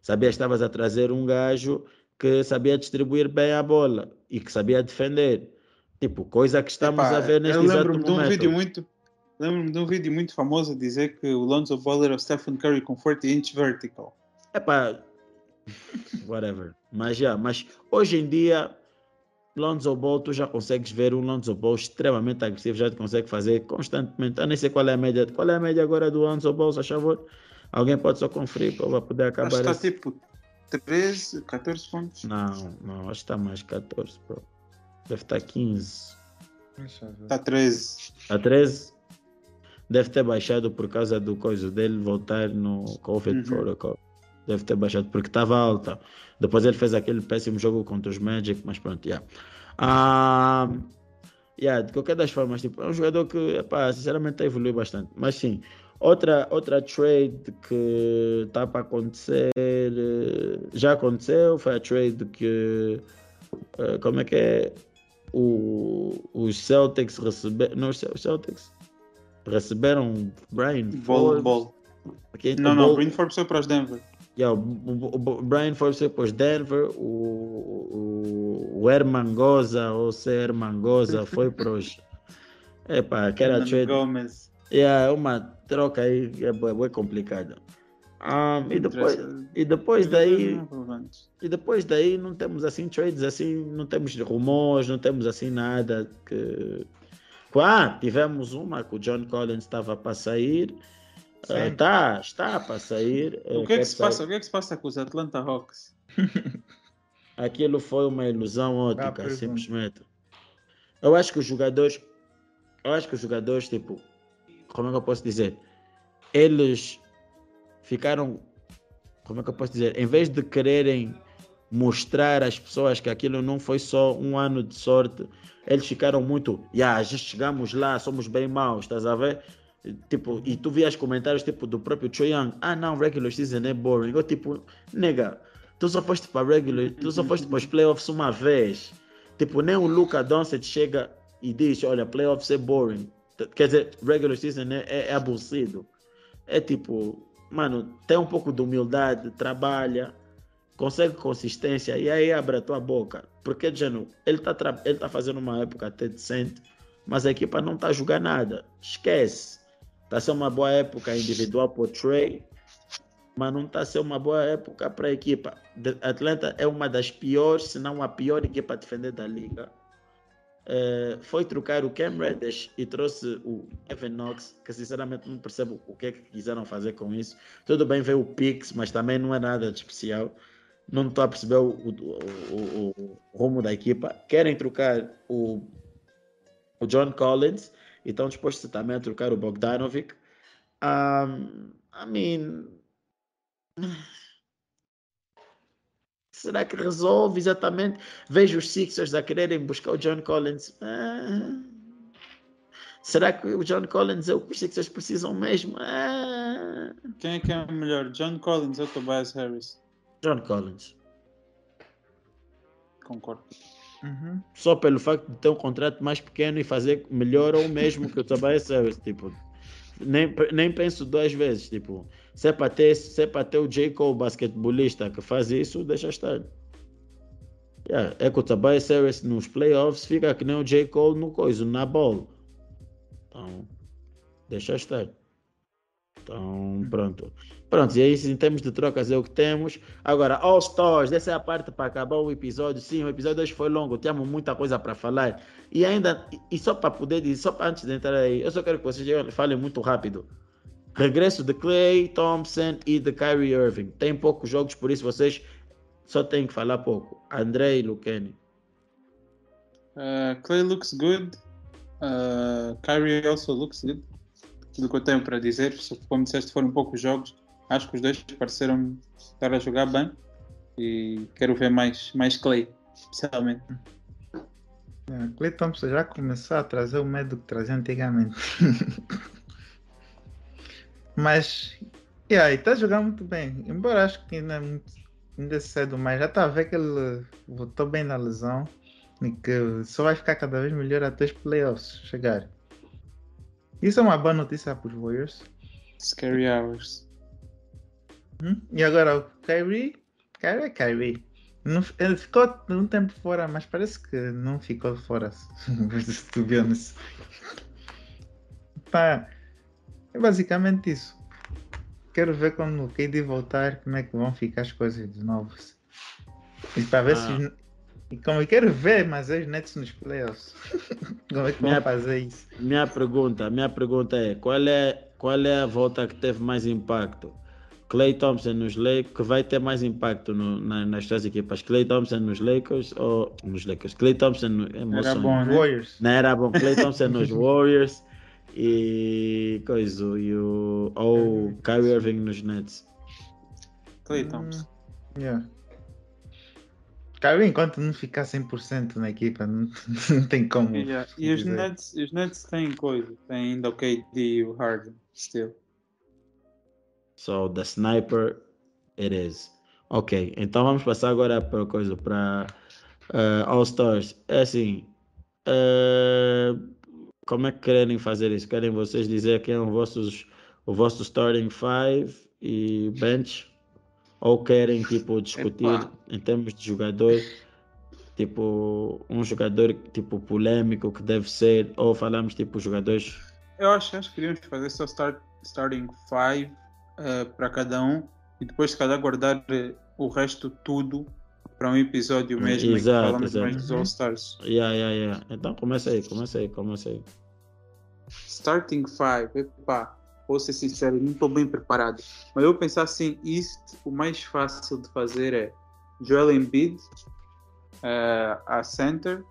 A: sabias que estavas a trazer um gajo que sabia distribuir bem a bola e que sabia defender. Tipo, coisa que estamos Epá, a ver neste exato momento. De um
C: vídeo muito, lembro-me de um vídeo muito famoso a dizer que o Lonzo Ball era o Stephen Curry com 40 inch vertical.
A: Epá, whatever. Mas já, mas hoje em dia, Lonzo Ball, tu já consegues ver um Lonzo Ball extremamente agressivo, já te consegue fazer constantemente. Eu nem sei qual é a média. Qual é a média agora do Lonzo Ball, a favor? Alguém pode só conferir para poder acabar. Acho
C: que está tipo 13, 14 pontos.
A: Não, não, acho que está mais 14, bro. Deve estar 15.
C: Está 13.
A: Está 13? Deve ter baixado por causa do coisa dele voltar no Covid uhum. Protocol. Deve ter baixado porque estava alta. Depois ele fez aquele péssimo jogo contra os Magic, mas pronto, yeah. Ah, yeah, de qualquer das formas, tipo, é um jogador que, epá, sinceramente, evoluiu bastante. Mas sim, outra, outra trade que está para acontecer, eh, já aconteceu, foi a trade que, eh, como é que é? O, os Celtics receberam. Não, os Celtics receberam Brian.
C: Ball. Okay, não, não, Brian Forbes foi para os Denver.
A: Yeah, o, Brian Forbes foi para os Denver, o, o, o Herman Goza, ou se Herman Goza, [LAUGHS] foi para os. Epá, aquela trade. Gomes. Yeah, uma troca aí é, é, é complicada. Um, e depois, e depois daí e depois daí não temos assim trades assim não temos rumores não temos assim nada que ah, tivemos uma que o John Collins estava para sair. Uh, tá, está para sair.
C: O que é que se passa o que é que se passa com os Atlanta Hawks? [LAUGHS]
A: Aquilo foi uma ilusão ótica ah, simplesmente. Eu acho que os jogadores eu acho que os jogadores tipo como é que eu posso dizer? Eles ficaram, como é que eu posso dizer, em vez de quererem mostrar às pessoas que aquilo não foi só um ano de sorte, eles ficaram muito, yeah, já chegamos lá, somos bem maus, estás a ver? Tipo, e tu vias comentários tipo do próprio Choi Young, ah não, regular season é boring. Eu tipo, nega, tu só foste para regular, tu só foste para os playoffs uma vez. Tipo, nem o Luca Doncic chega e diz, olha, playoffs é boring. Quer dizer, regular season é, é, é abusivo. É tipo, mano, tem um pouco de humildade, trabalha, consegue consistência e aí abre a tua boca. Porque, Jano, ele está tá fazendo uma época até decente, mas a equipa não está a jogar nada. Esquece. Está a ser uma boa época individual o Trey, mas não está a ser uma boa época para a equipa. Atlanta é uma das piores, se não a pior equipa a defender da liga. Uh, foi trocar o Cam Reddish e trouxe o Evan Knox, que sinceramente não percebo o que é que quiseram fazer com isso. Tudo bem ver o Pix, mas também não é nada de especial. Não estou a perceber o, o, o, o, rumo da equipa. Querem trocar o, o John Collins e estão dispostos também a trocar o Bogdanovic. Um, I mean, Será que resolve exatamente? Vejo os Sixers a quererem buscar o John Collins. Ah, será que o John Collins é o que os Sixers precisam mesmo? Ah.
C: Quem é que é melhor, John Collins ou Tobias Harris?
A: John Collins.
C: Concordo.
A: Uhum. Só pelo facto de ter um contrato mais pequeno e fazer melhor ou mesmo que o Tobias Harris. [LAUGHS] Tipo, nem, nem penso duas vezes. Tipo, se é para ter, se é para ter o J. Cole, basquetebolista, que faz isso, deixa estar. Yeah, é que o Tobias Harris nos playoffs fica que nem o J. Cole no coisa, na bola. Então, deixa estar. Então, pronto. Pronto, e aí, em termos de trocas, é o que temos. Agora, All Stars, essa é a parte para acabar o episódio. Sim, o episódio hoje foi longo, temos muita coisa para falar. E ainda, e só para poder dizer, só antes de entrar aí, eu só quero que vocês falem muito rápido. Regresso de Clay Thompson e de Kyrie Irving. Tem poucos jogos, por isso vocês só têm que falar pouco. André e Lucani.
C: Uh, Clay looks good. Uh, Kyrie also looks good. Tudo que eu tenho para dizer, como disseste, foram poucos jogos. Acho que os dois pareceram estar a jogar bem e quero ver mais, mais Clay, especialmente.
B: É, Clay Thompson já começou a trazer o medo que trazia antigamente. [LAUGHS] Mas, e aí, está jogando muito bem. Embora acho que ainda é muito ainda é cedo, mas já está a ver que ele voltou bem na lesão e que só vai ficar cada vez melhor até os playoffs chegar. Isso é uma boa notícia para os Warriors.
C: Scary hours.
B: Hum? E agora o Kyrie, Kyrie é Kyrie. Não, ele ficou um tempo fora, mas parece que não ficou fora. Se tu nisso. Tá. É basicamente isso. Quero ver quando o KD voltar como é que vão ficar as coisas de novo. E para ver ah. se. E como eu quero ver mas os Nets nos playoffs. [LAUGHS] como é que minha, vão fazer isso?
A: Minha pergunta, minha pergunta é qual é qual é a volta que teve mais impacto? Clay Thompson nos Lakers, que vai ter mais impacto no, na, nas três equipas. Clay Thompson nos Lakers ou nos Lakers? Clay Thompson no,
C: é era bom, né?
B: Warriors.
A: Não era bom. Clay Thompson nos [LAUGHS] Warriors e coisa e o ou Kyrie Irving nos Nets.
C: Clay Thompson.
B: Hum, yeah. Kyrie enquanto não ficar 100% na equipa [LAUGHS] não, não tem como.
C: Yeah. E os Nets, os Nets têm coisa, tem ainda o KD e o Harden still.
A: So the sniper it is. Ok, então vamos passar agora para coisa para uh, All Stars. É assim, uh, como é que querem fazer isso? Querem vocês dizer quem é o vosso, o vosso starting five e bench? Ou querem tipo discutir Epa. em termos de jogador? Tipo, um jogador tipo polêmico que deve ser, ou falamos tipo jogadores.
C: Eu acho, acho que queríamos fazer só start, starting five uh, para cada um e depois se calhar guardar uh, o resto tudo para um episódio mesmo exato, falamos exato. mais dos All-Stars.
A: Yeah, yeah, yeah. Então começa aí, começa aí, começa aí.
C: Starting five, epá, vou ser sincero, não estou bem preparado. Mas eu pensar assim, isto, o mais fácil de fazer é Joel Embiid uh, a center,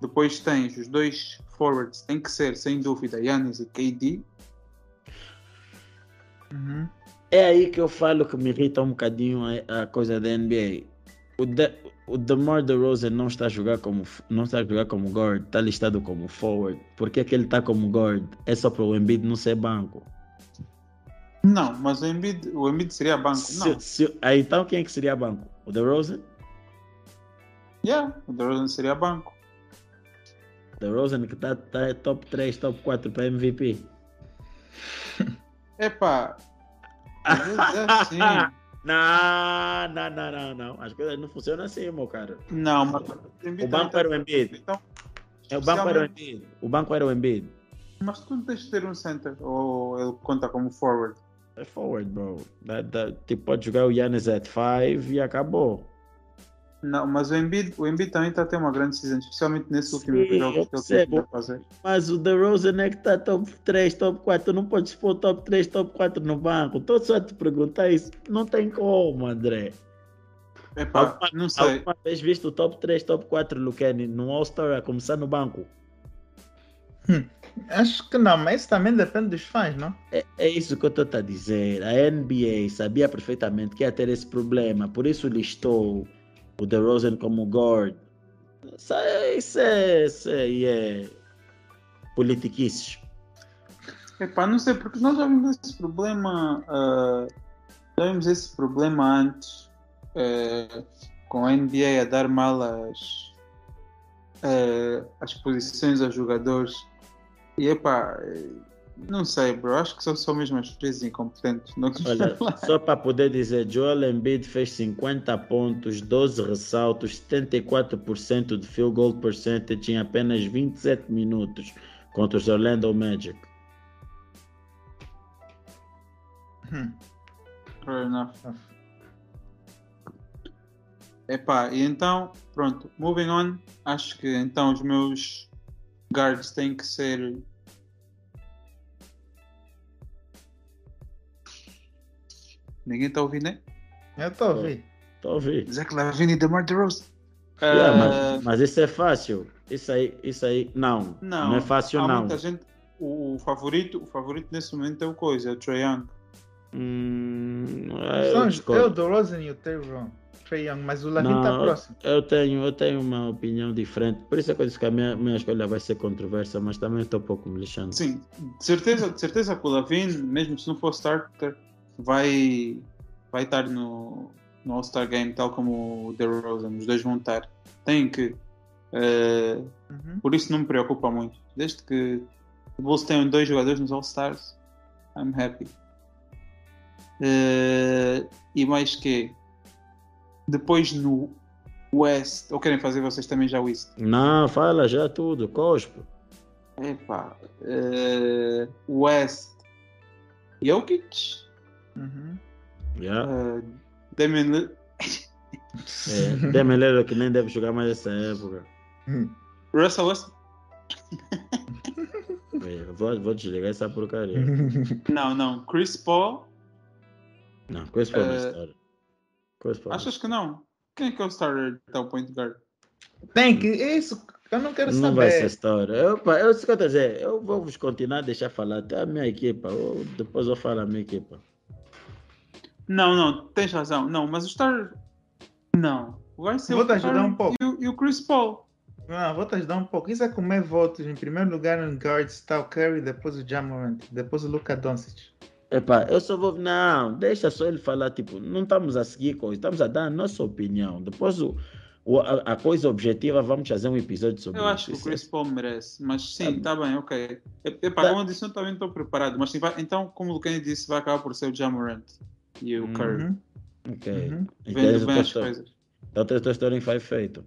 C: depois tens os dois forwards, tem que ser sem dúvida Yannis e KD,
A: Uhum. É aí que eu falo que me irrita um bocadinho a, a coisa da NBA. O, de, o DeMar DeRozan não está a jogar como não está a jogar como guard, está listado como forward. Por que, é que ele está como guard? É só para o Embiid não ser banco.
C: Não, mas o Embiid, o Embiid seria banco. Se, não.
A: Se, aí, então quem é que seria banco? O DeRozan?
C: Yeah, o DeRozan seria banco.
A: DeRozan que está tá top 3, top 4 para MVP.
C: Epá. [LAUGHS]
A: assim. Não, não, não, não, não. As coisas não funcionam assim, meu cara.
C: Não, mas
A: o banco era o Embiid. Então, o banco era o Embiid. O banco era o Embiid.
C: Mas tu não tens de ter um center, ou ele conta como forward.
A: É forward, bro. Tipo, pode jogar o Yannis at 5 e acabou.
C: Não, mas o Embiid, o Embiid também está a ter uma grande season, especialmente nesses
A: Sim,
C: últimos
A: eu
C: jogos que ele
A: percebo.
C: teve a fazer.
A: Mas o DeRozan é que está top 3, top 4. Tu não podes pôr top 3, top 4 no banco. Estou só a te perguntar isso. Não tem como, André.
C: Epá,
A: Alguma-
C: não sei.
A: Alguma vez visto o top 3, top 4 Luqueni no All-Star a começar no banco?
B: Acho que não, mas isso também depende dos fãs, não?
A: É, é isso que eu estou a dizer. A NBA sabia perfeitamente que ia ter esse problema, por isso listou o DeRozan como guard. Isso é, isso é, isso é politiquices.
C: Epá, não sei, porque nós já vimos esse problema. ah, já vimos esse problema antes eh, com a NBA a dar mal as, eh, as posições aos jogadores. E epá, não sei, bro. Acho que são só mesmo as vezes incompetentes. Não
A: Olha, [LAUGHS] só para poder dizer, Joel Embiid fez 50 pontos, 12 ressaltos, 74% de field goal percentage em apenas 27 minutos contra os Orlando Magic.
B: Hum.
C: Fair enough. Epá, e então, pronto, moving on. Acho que então os meus guards têm que ser. Ninguém está ouvindo, né?
B: Eu estou a ouvir.
A: Estou a ouvir.
C: Zach Lavine e DeMar DeRozan.
A: Yeah,
C: Ah,
A: mas, mas isso é fácil. Isso aí, isso aí, não.
C: não,
A: Não, é fácil,
C: há
A: não.
C: muita gente. O, o favorito, o favorito nesse momento é o coisa, é o Trae Young.
A: Hum, eu,
B: São os-
A: discordo.
B: eu, do Rosen e o. Trae Young, mas o Lavin está próximo.
A: Eu tenho, eu tenho uma opinião diferente. Por isso é que eu disse que a minha, minha escolha vai ser controversa, mas também estou um pouco me lixando.
C: Sim, de certeza, de certeza que o Lavine, mesmo se não for starter, vai, vai estar no, no All-Star Game, tal como o DeRozan. Os dois vão estar. Tem que. eh,
B: Uhum.
C: por isso não me preocupa muito. Desde que o Bulls tenham dois jogadores nos All-Stars, I'm happy. Eh, e mais que depois no West, ou querem fazer vocês também já o East?
A: Não, fala já tudo, cospo.
C: Epá, eh, West, Jokic,
B: Uhum.
A: Yeah.
C: eh, Damian Lillard,
A: É, Damian Lillard que nem deve jogar mais essa época.
C: Russell Westbrook.
A: É, vou, vou desligar essa porcaria. [LAUGHS]
C: Não, não, Chris Paul.
A: Não, esse foi uma
C: Eh,
A: história. Com esse foi uma
C: Achas que não? Quem é que é o starter da point guard?
B: Tem que. é Isso, eu não quero
A: Não vai ser
B: saber.
A: história. Eu, eu, o eu dizer, eu vou vos continuar a deixar falar até a minha equipa. Eu, depois eu falo a minha equipa.
C: Não, não, tens razão. Não, mas o starter. Não. Vai ser
B: Vou
C: o
B: te ajudar
C: Curry
B: um pouco.
C: E o, e o Chris Paul.
B: Não, vou te ajudar um pouco. Isso é comer votos. Em primeiro lugar, no guards está o Curry, depois o Jamorant, depois o Luka Doncic.
A: Epá, eu só vou. Não, deixa só ele falar. Tipo, não estamos a seguir coisa, estamos a dar a nossa opinião. Depois o, o- a, a coisa objetiva, vamos fazer um episódio sobre
C: Eu
A: isso.
C: acho que o
A: Isso é-
C: Chris Paul merece. Mas sim,
A: Tá
C: tá bem, ok. Epá,
A: Tá.
C: como eu disse, eu também estou preparado. Mas sim, vai- então, como o Lucas disse, vai acabar por ser o Jamorant e o
A: Hum.
C: Curry.
B: Uhum.
A: Ok.
B: Uhum.
A: Então,
C: Vendo bem
A: o
C: as coisas.
A: então, o teu story foi feito.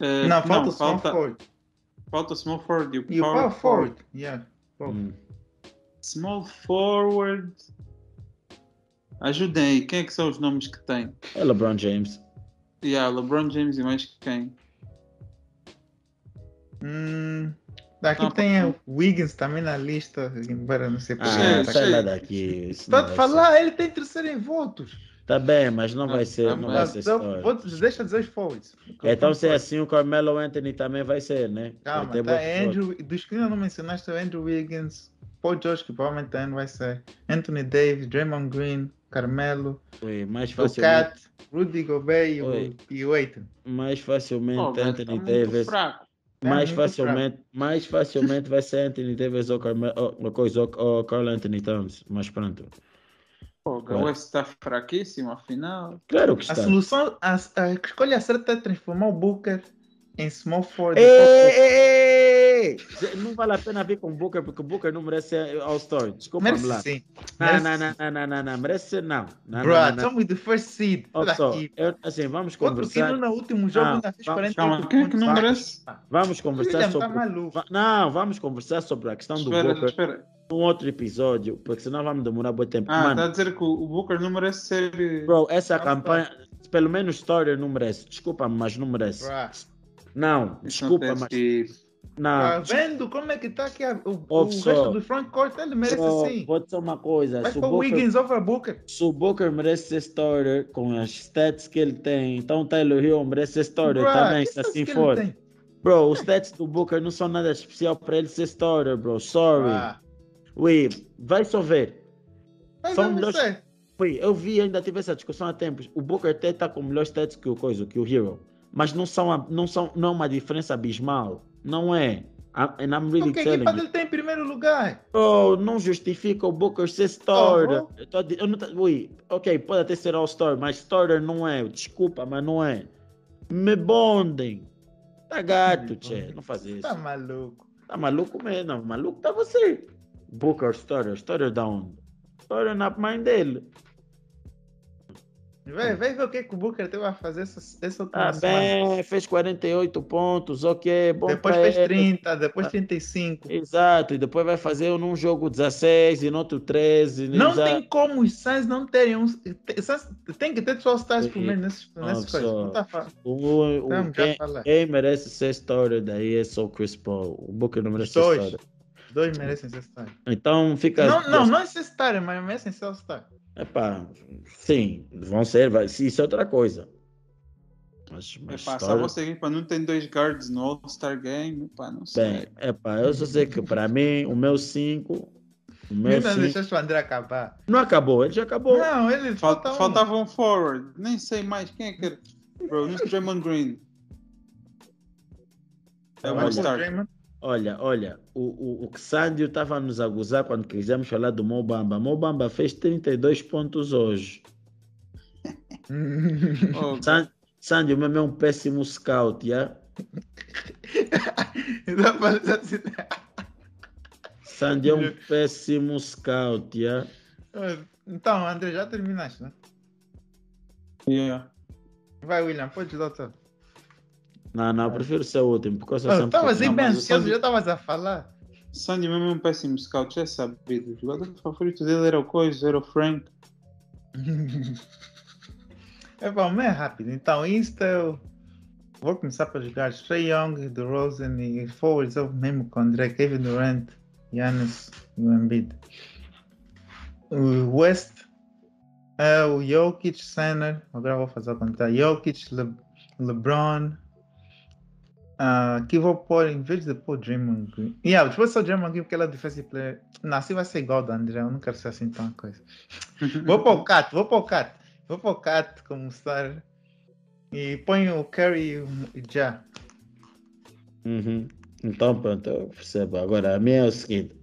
C: Eh,
B: Não, falta o small
C: falta,
B: forward.
C: falta o small forward e o
B: E o
C: power forward.
B: forward. Yeah.
A: Hum.
C: Small forward. Ajudem aí, quem é que são os nomes que tem?
A: É LeBron James.
C: Yeah, LeBron James e mais quem?
B: Hum, daqui
C: Não,
B: tem o Wiggins também na lista, embora não sei por
A: Ah,
B: quê.
A: sai lá daqui. não
B: Pode falar, ele tem terceiro em votos.
A: ser. Tá bem, mas não vai ser,
C: tá
A: não vai ser
B: Então, vou- deixa dizer os forwards.
A: Então, se é assim, o Carmelo Anthony também vai ser, né?
B: Calma,
A: Vai
B: tá,
A: votos.
B: Andrew, dos que ainda não mencionaste, é o Andrew Wiggins, Paul George, que provavelmente também vai ser, Anthony Davis, Draymond Green, Carmelo,
A: Oi, mais
B: o
A: facilmente,
B: Cat, Rudy Gobert e o, e o Aiton.
A: mais facilmente
C: Oh, tá
A: Anthony
C: muito
A: Davis.
C: fraco.
B: É
A: mais facilmente, mais facilmente vai ser Anthony Davis ou Carmelo, ou, coisa, ou, ou Carl Anthony Towns, mas pronto.
C: Pô, o West está fraquíssimo, afinal.
A: Claro que
B: A
A: está.
B: solução, a, a escolha certa é transformar o Booker em small forward.
A: Ei, ei, ei, não vale a pena vir com o Booker, porque o Booker não merece ser All-Star. Desculpa
B: Merece
A: lá.
B: sim.
A: Não, não, não, não, não, não, não, merece ser não. não,
B: Bro,
A: não, não, não.
B: tell me the first seed.
A: Eu- assim, vamos
B: Outro
A: conversar.
B: que no último jogo
A: Não,
B: ainda fez
A: vamos-
B: 40
C: Calma, quem é que não merece?
A: Vamos conversar
B: William tá
A: sobre. Não, vamos conversar sobre a questão do Booker
C: espera.
A: num outro episódio, porque senão vamos demorar muito tempo.
C: Ah,
A: Mano,
C: está a dizer que o Booker não merece ser.
A: bro, essa
B: Não,
A: campanha, pelo menos Story não merece. Desculpa, mas não merece.
B: Bro,
A: Não,
C: Isso não
A: desculpa,
C: tem
A: mas.
C: sido.
A: Não,
B: Tá vendo como é que tá aqui a- o, o
A: só.
B: resto do frontcourt? Ele merece
A: bro,
B: sim.
A: vou dizer uma coisa. Se o,
B: o Wiggins over Booker.
A: se o Booker merece ser starter com as stats que ele tem, então Taylor Hill merece ser starter
B: Bro,
A: também, se assim for. Bro, os stats do Booker não são nada especial para ele ser starter, bro. Sorry.
B: Ah,
A: Ui, vai só ver.
B: Mas
A: São melhores-. Ui, eu vi, ainda tive essa discussão há tempos. O Booker até está com melhores stats que o coisa, que o Hero. Mas não são, não são, não é uma diferença abismal. Não é. And I'm really
B: Porque a
A: telling
B: dele tem em primeiro lugar.
A: Bro, não justifica o Booker ser starter.
B: Oh,
A: Eu tô eu não ui, ok, pode até ser All-Star, mas starter não é. Desculpa, mas não é. Me bondem. Tá gato, tchê. Não faz isso.
B: Tá maluco.
A: Tá maluco mesmo? Não, maluco tá você. Booker starter, starter da onde? Starter na mãe dele.
B: Vai, vai ver o que, que o Booker teve a fazer essa, essa
A: Tá
B: semana.
A: bem, fez 48 pontos, ok, bom
B: Depois fez
A: ele.
B: 30, depois
A: Ah.
B: 35.
A: Exato, e depois vai fazer num jogo 16 e no outro 13.
B: Não
A: exato.
B: tem como os Suns não terem um. tem- Suns Tem que ter 12 stars por
A: Sim.
B: mês nesses, nessas coisas. Não tá falando.
A: O, o,
B: Vamos já
A: quem, quem merece ser starter daí é só o Chris Paul. O Booker não merece ser starter.
B: Dois merecem ser stars.
A: Então fica.
B: Não, não, não é ser star, mas merecem ser star.
A: Epá, sim, vão ser, vai, isso é outra coisa. Mas, mas
C: Epá, só
A: starter-
C: você aqui não ter dois guards no All-Star Game, epá, não sei.
A: Bem, epá, eu só sei que para mim, o meu 5. O meu
B: Ainda
A: 5.
B: deixaste o André acabar.
A: Não acabou, ele já acabou.
B: Não, ele
C: Fal-
B: falta
C: faltava um forward, nem sei mais quem é que era. Bro, não Draymond Green. É o
A: Olha. Olha, olha, o, o, o Xandio estava a nos aguzar quando quisemos falar do Mobamba. Mobamba fez 32 pontos hoje. [LAUGHS]
C: Oh,
A: San- Sandio mesmo é um péssimo scout, [LAUGHS]
B: dizer assim.
A: Sandio é um péssimo scout, já?
B: Então, André, já terminaste, né?
C: yeah.
B: Vai, William, pode dar o teu.
A: Não, não, eu prefiro ser o último, porque eu sou
B: Oh,
A: sempre...
B: Estavas aí bem ansioso, já estavas a falar.
C: Sandy mesmo é um péssimo scout, já é sabido. O jogador favorito dele era o Coisa, era o Frank. [LAUGHS]
B: É bom, mas é rápido. Então, Insta, eu vou começar para jogar Trey Young, DeRozan e forwards, eu mesmo com André, Kevin Durant, Giannis e o Embiid. O West é o Jokic, Center, agora vou fazer a conta. Jokic, Le- LeBron. Ah, aqui vou pôr, em vez de pôr Draymond Green. Yeah, depois só Draymond Green porque ele é defensive player. Não, assim vai ser igual do André, eu não quero ser assim tão coisa. [LAUGHS] Vou para o Cat, vou para o Cat. Vou para o Cat como star. E ponho o Curry e já.
A: Uhum. Então, pronto, eu percebo. Agora, a minha é o seguinte.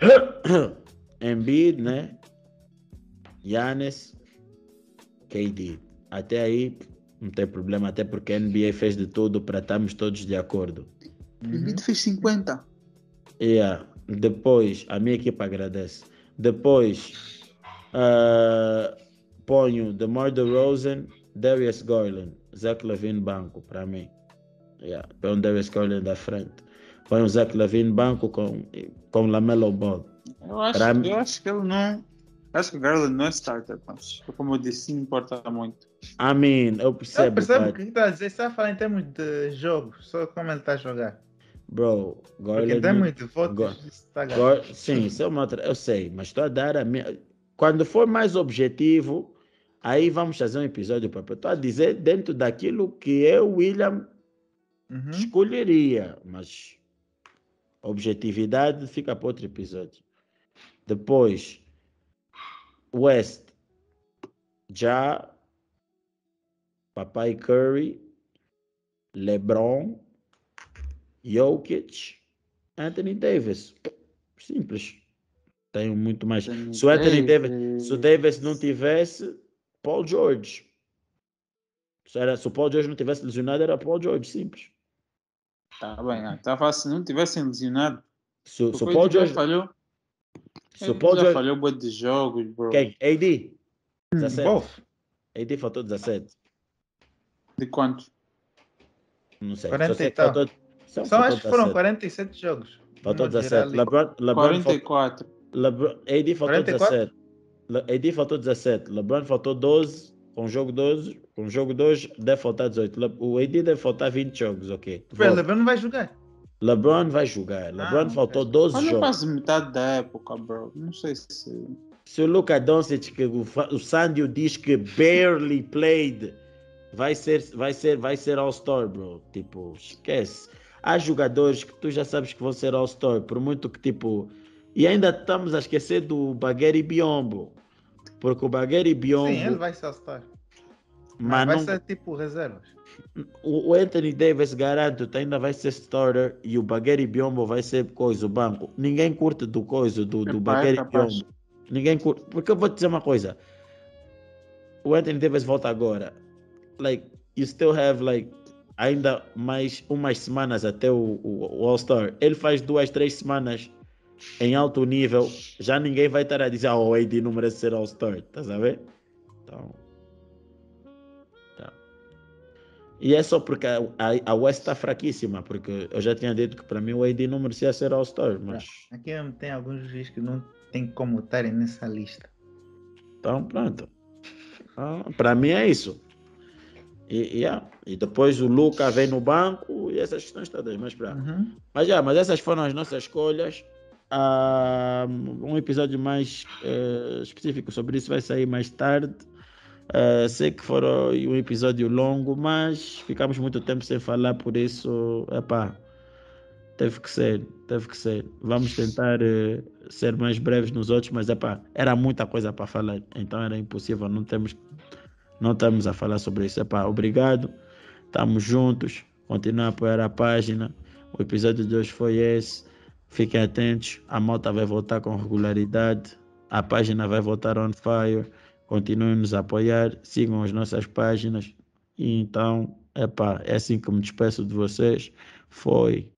A: [COUGHS] Embiid, né? Giannis, KD. Até aí, não tem problema, até porque a NBA fez de tudo para estarmos todos de acordo.
C: O Embiid fez 50.
A: Yeah. Depois, a minha equipa agradece. Depois, ah, ponho DeMar DeRozan, Darius Garland, Zach Levine banco, para mim. Yeah. Põe o Darius Garland da frente. Põe o Zach Levine banco com, com Lamelo Ball.
C: Eu acho,
A: Pra mim-
C: eu acho que ele não. Acho que o Garland não é starter, mas como eu disse, não importa muito.
A: I mean, eu
B: Eu
A: percebo,
B: percebo o
A: but,
B: que está a dizer. Você está a falar em termos de jogo, só como ele está a jogar.
A: bro,
B: Porque em
A: Garland... não-
B: termos de
A: Go-
B: votos, isso está gato.
A: Agora, sim, isso é uma outra. Eu sei, mas estou a dar a minha. Quando for mais objetivo, aí vamos fazer um episódio próprio. Estou a dizer dentro daquilo que eu, William,
B: Uhum.
A: escolheria, mas objetividade fica para outro episódio. Depois, West, já, Papai Curry, LeBron, Jokic, Anthony Davis. Simples. Tenho muito mais. Se o Anthony Davis, se o Davis não tivesse, Paul George. Se, era, se o Paul George não tivesse lesionado, era Paul George, simples.
C: Tá bem, ah, tava se não tivessem lesionado.
A: Se, o Paul George.
C: falhou.
A: Se o Paul
C: já
A: George.
C: falhou boa de jogos, bro.
A: Quem? AD? 17.
B: Wolf,
A: AD faltou 17.
C: De quantos?
A: Não sei.
B: 40
A: Só sei
B: e tal.
A: faltou, Só faltou
B: acho que foram
A: 17.
B: 47 jogos.
A: Faltou
B: No
A: 17.
B: geral,
A: LeBron, LeBron, faltou,
C: 44.
A: LeBron, AD faltou
B: 44?
A: 17. Le- AD faltou 17. LeBron faltou 12. Com o jogo 12. Com o jogo 2 deve faltar 18. Le- O AD deve faltar 20 jogos, ok.
B: O
A: Volta.
B: LeBron não vai jogar.
A: LeBron vai jogar. LeBron
B: Ah,
A: faltou
B: ok.
A: 12
C: Olha
A: jogos.
C: quase metade da época, bro. Não sei se.
A: Se o Luka Doncic, que o Sandio diz que barely played, vai ser, vai ser, vai ser All-Star, bro. Tipo, esquece. Há jogadores que tu já sabes que vão ser All-Star, por muito que, tipo... E ainda estamos a esquecer do Bagueri Biombo. Porque o Bagueri Biombo...
B: Sim, ele vai se alçar.
A: mas
B: vai
A: não-
B: ser tipo reservas.
A: o o Anthony Davis, garanto, ainda vai ser starter e o Bagueri Biombo vai ser coisa, o banco. Ninguém curte do coisa, do, do Bagueri. Biombo. Ninguém curte. Porque eu vou te dizer uma coisa. O Anthony Davis volta agora. Like, you still have, like, ainda mais umas semanas até o, o, o All-Star. Ele faz duas, três semanas em alto nível. Já ninguém vai estar a dizer, oh, o AD não merece ser All-Star. Estás a ver? Então. Tá. E é só porque a, a, West está fraquíssima. Porque eu já tinha dito que para mim o AD não merecia ser All-Star. Mas.
B: Aqui tem alguns juízes que não tem como estarem nessa lista.
A: Então, pronto. Então, para mim é isso. E, e, yeah. e depois o Luca vem no banco e essas questões todas. Mas, pra...
B: Uhum.
A: mas, yeah, mas essas foram as nossas escolhas. Ah, um episódio mais eh, específico sobre isso vai sair mais tarde. Ah, sei que foram um episódio longo, mas ficamos muito tempo sem falar, por isso, epá, teve que ser, teve que ser. Vamos tentar eh, ser mais breves nos outros, mas epá, era muita coisa para falar, então era impossível, não temos, não estamos a falar sobre isso. Epá, obrigado, estamos juntos, continue a apoiar a página. O episódio de hoje foi esse. Fiquem atentos, a malta vai voltar com regularidade, a página vai voltar on fire. Continuem nos a apoiar, sigam as nossas páginas. E então, epá, é assim que me despeço de vocês. Foi.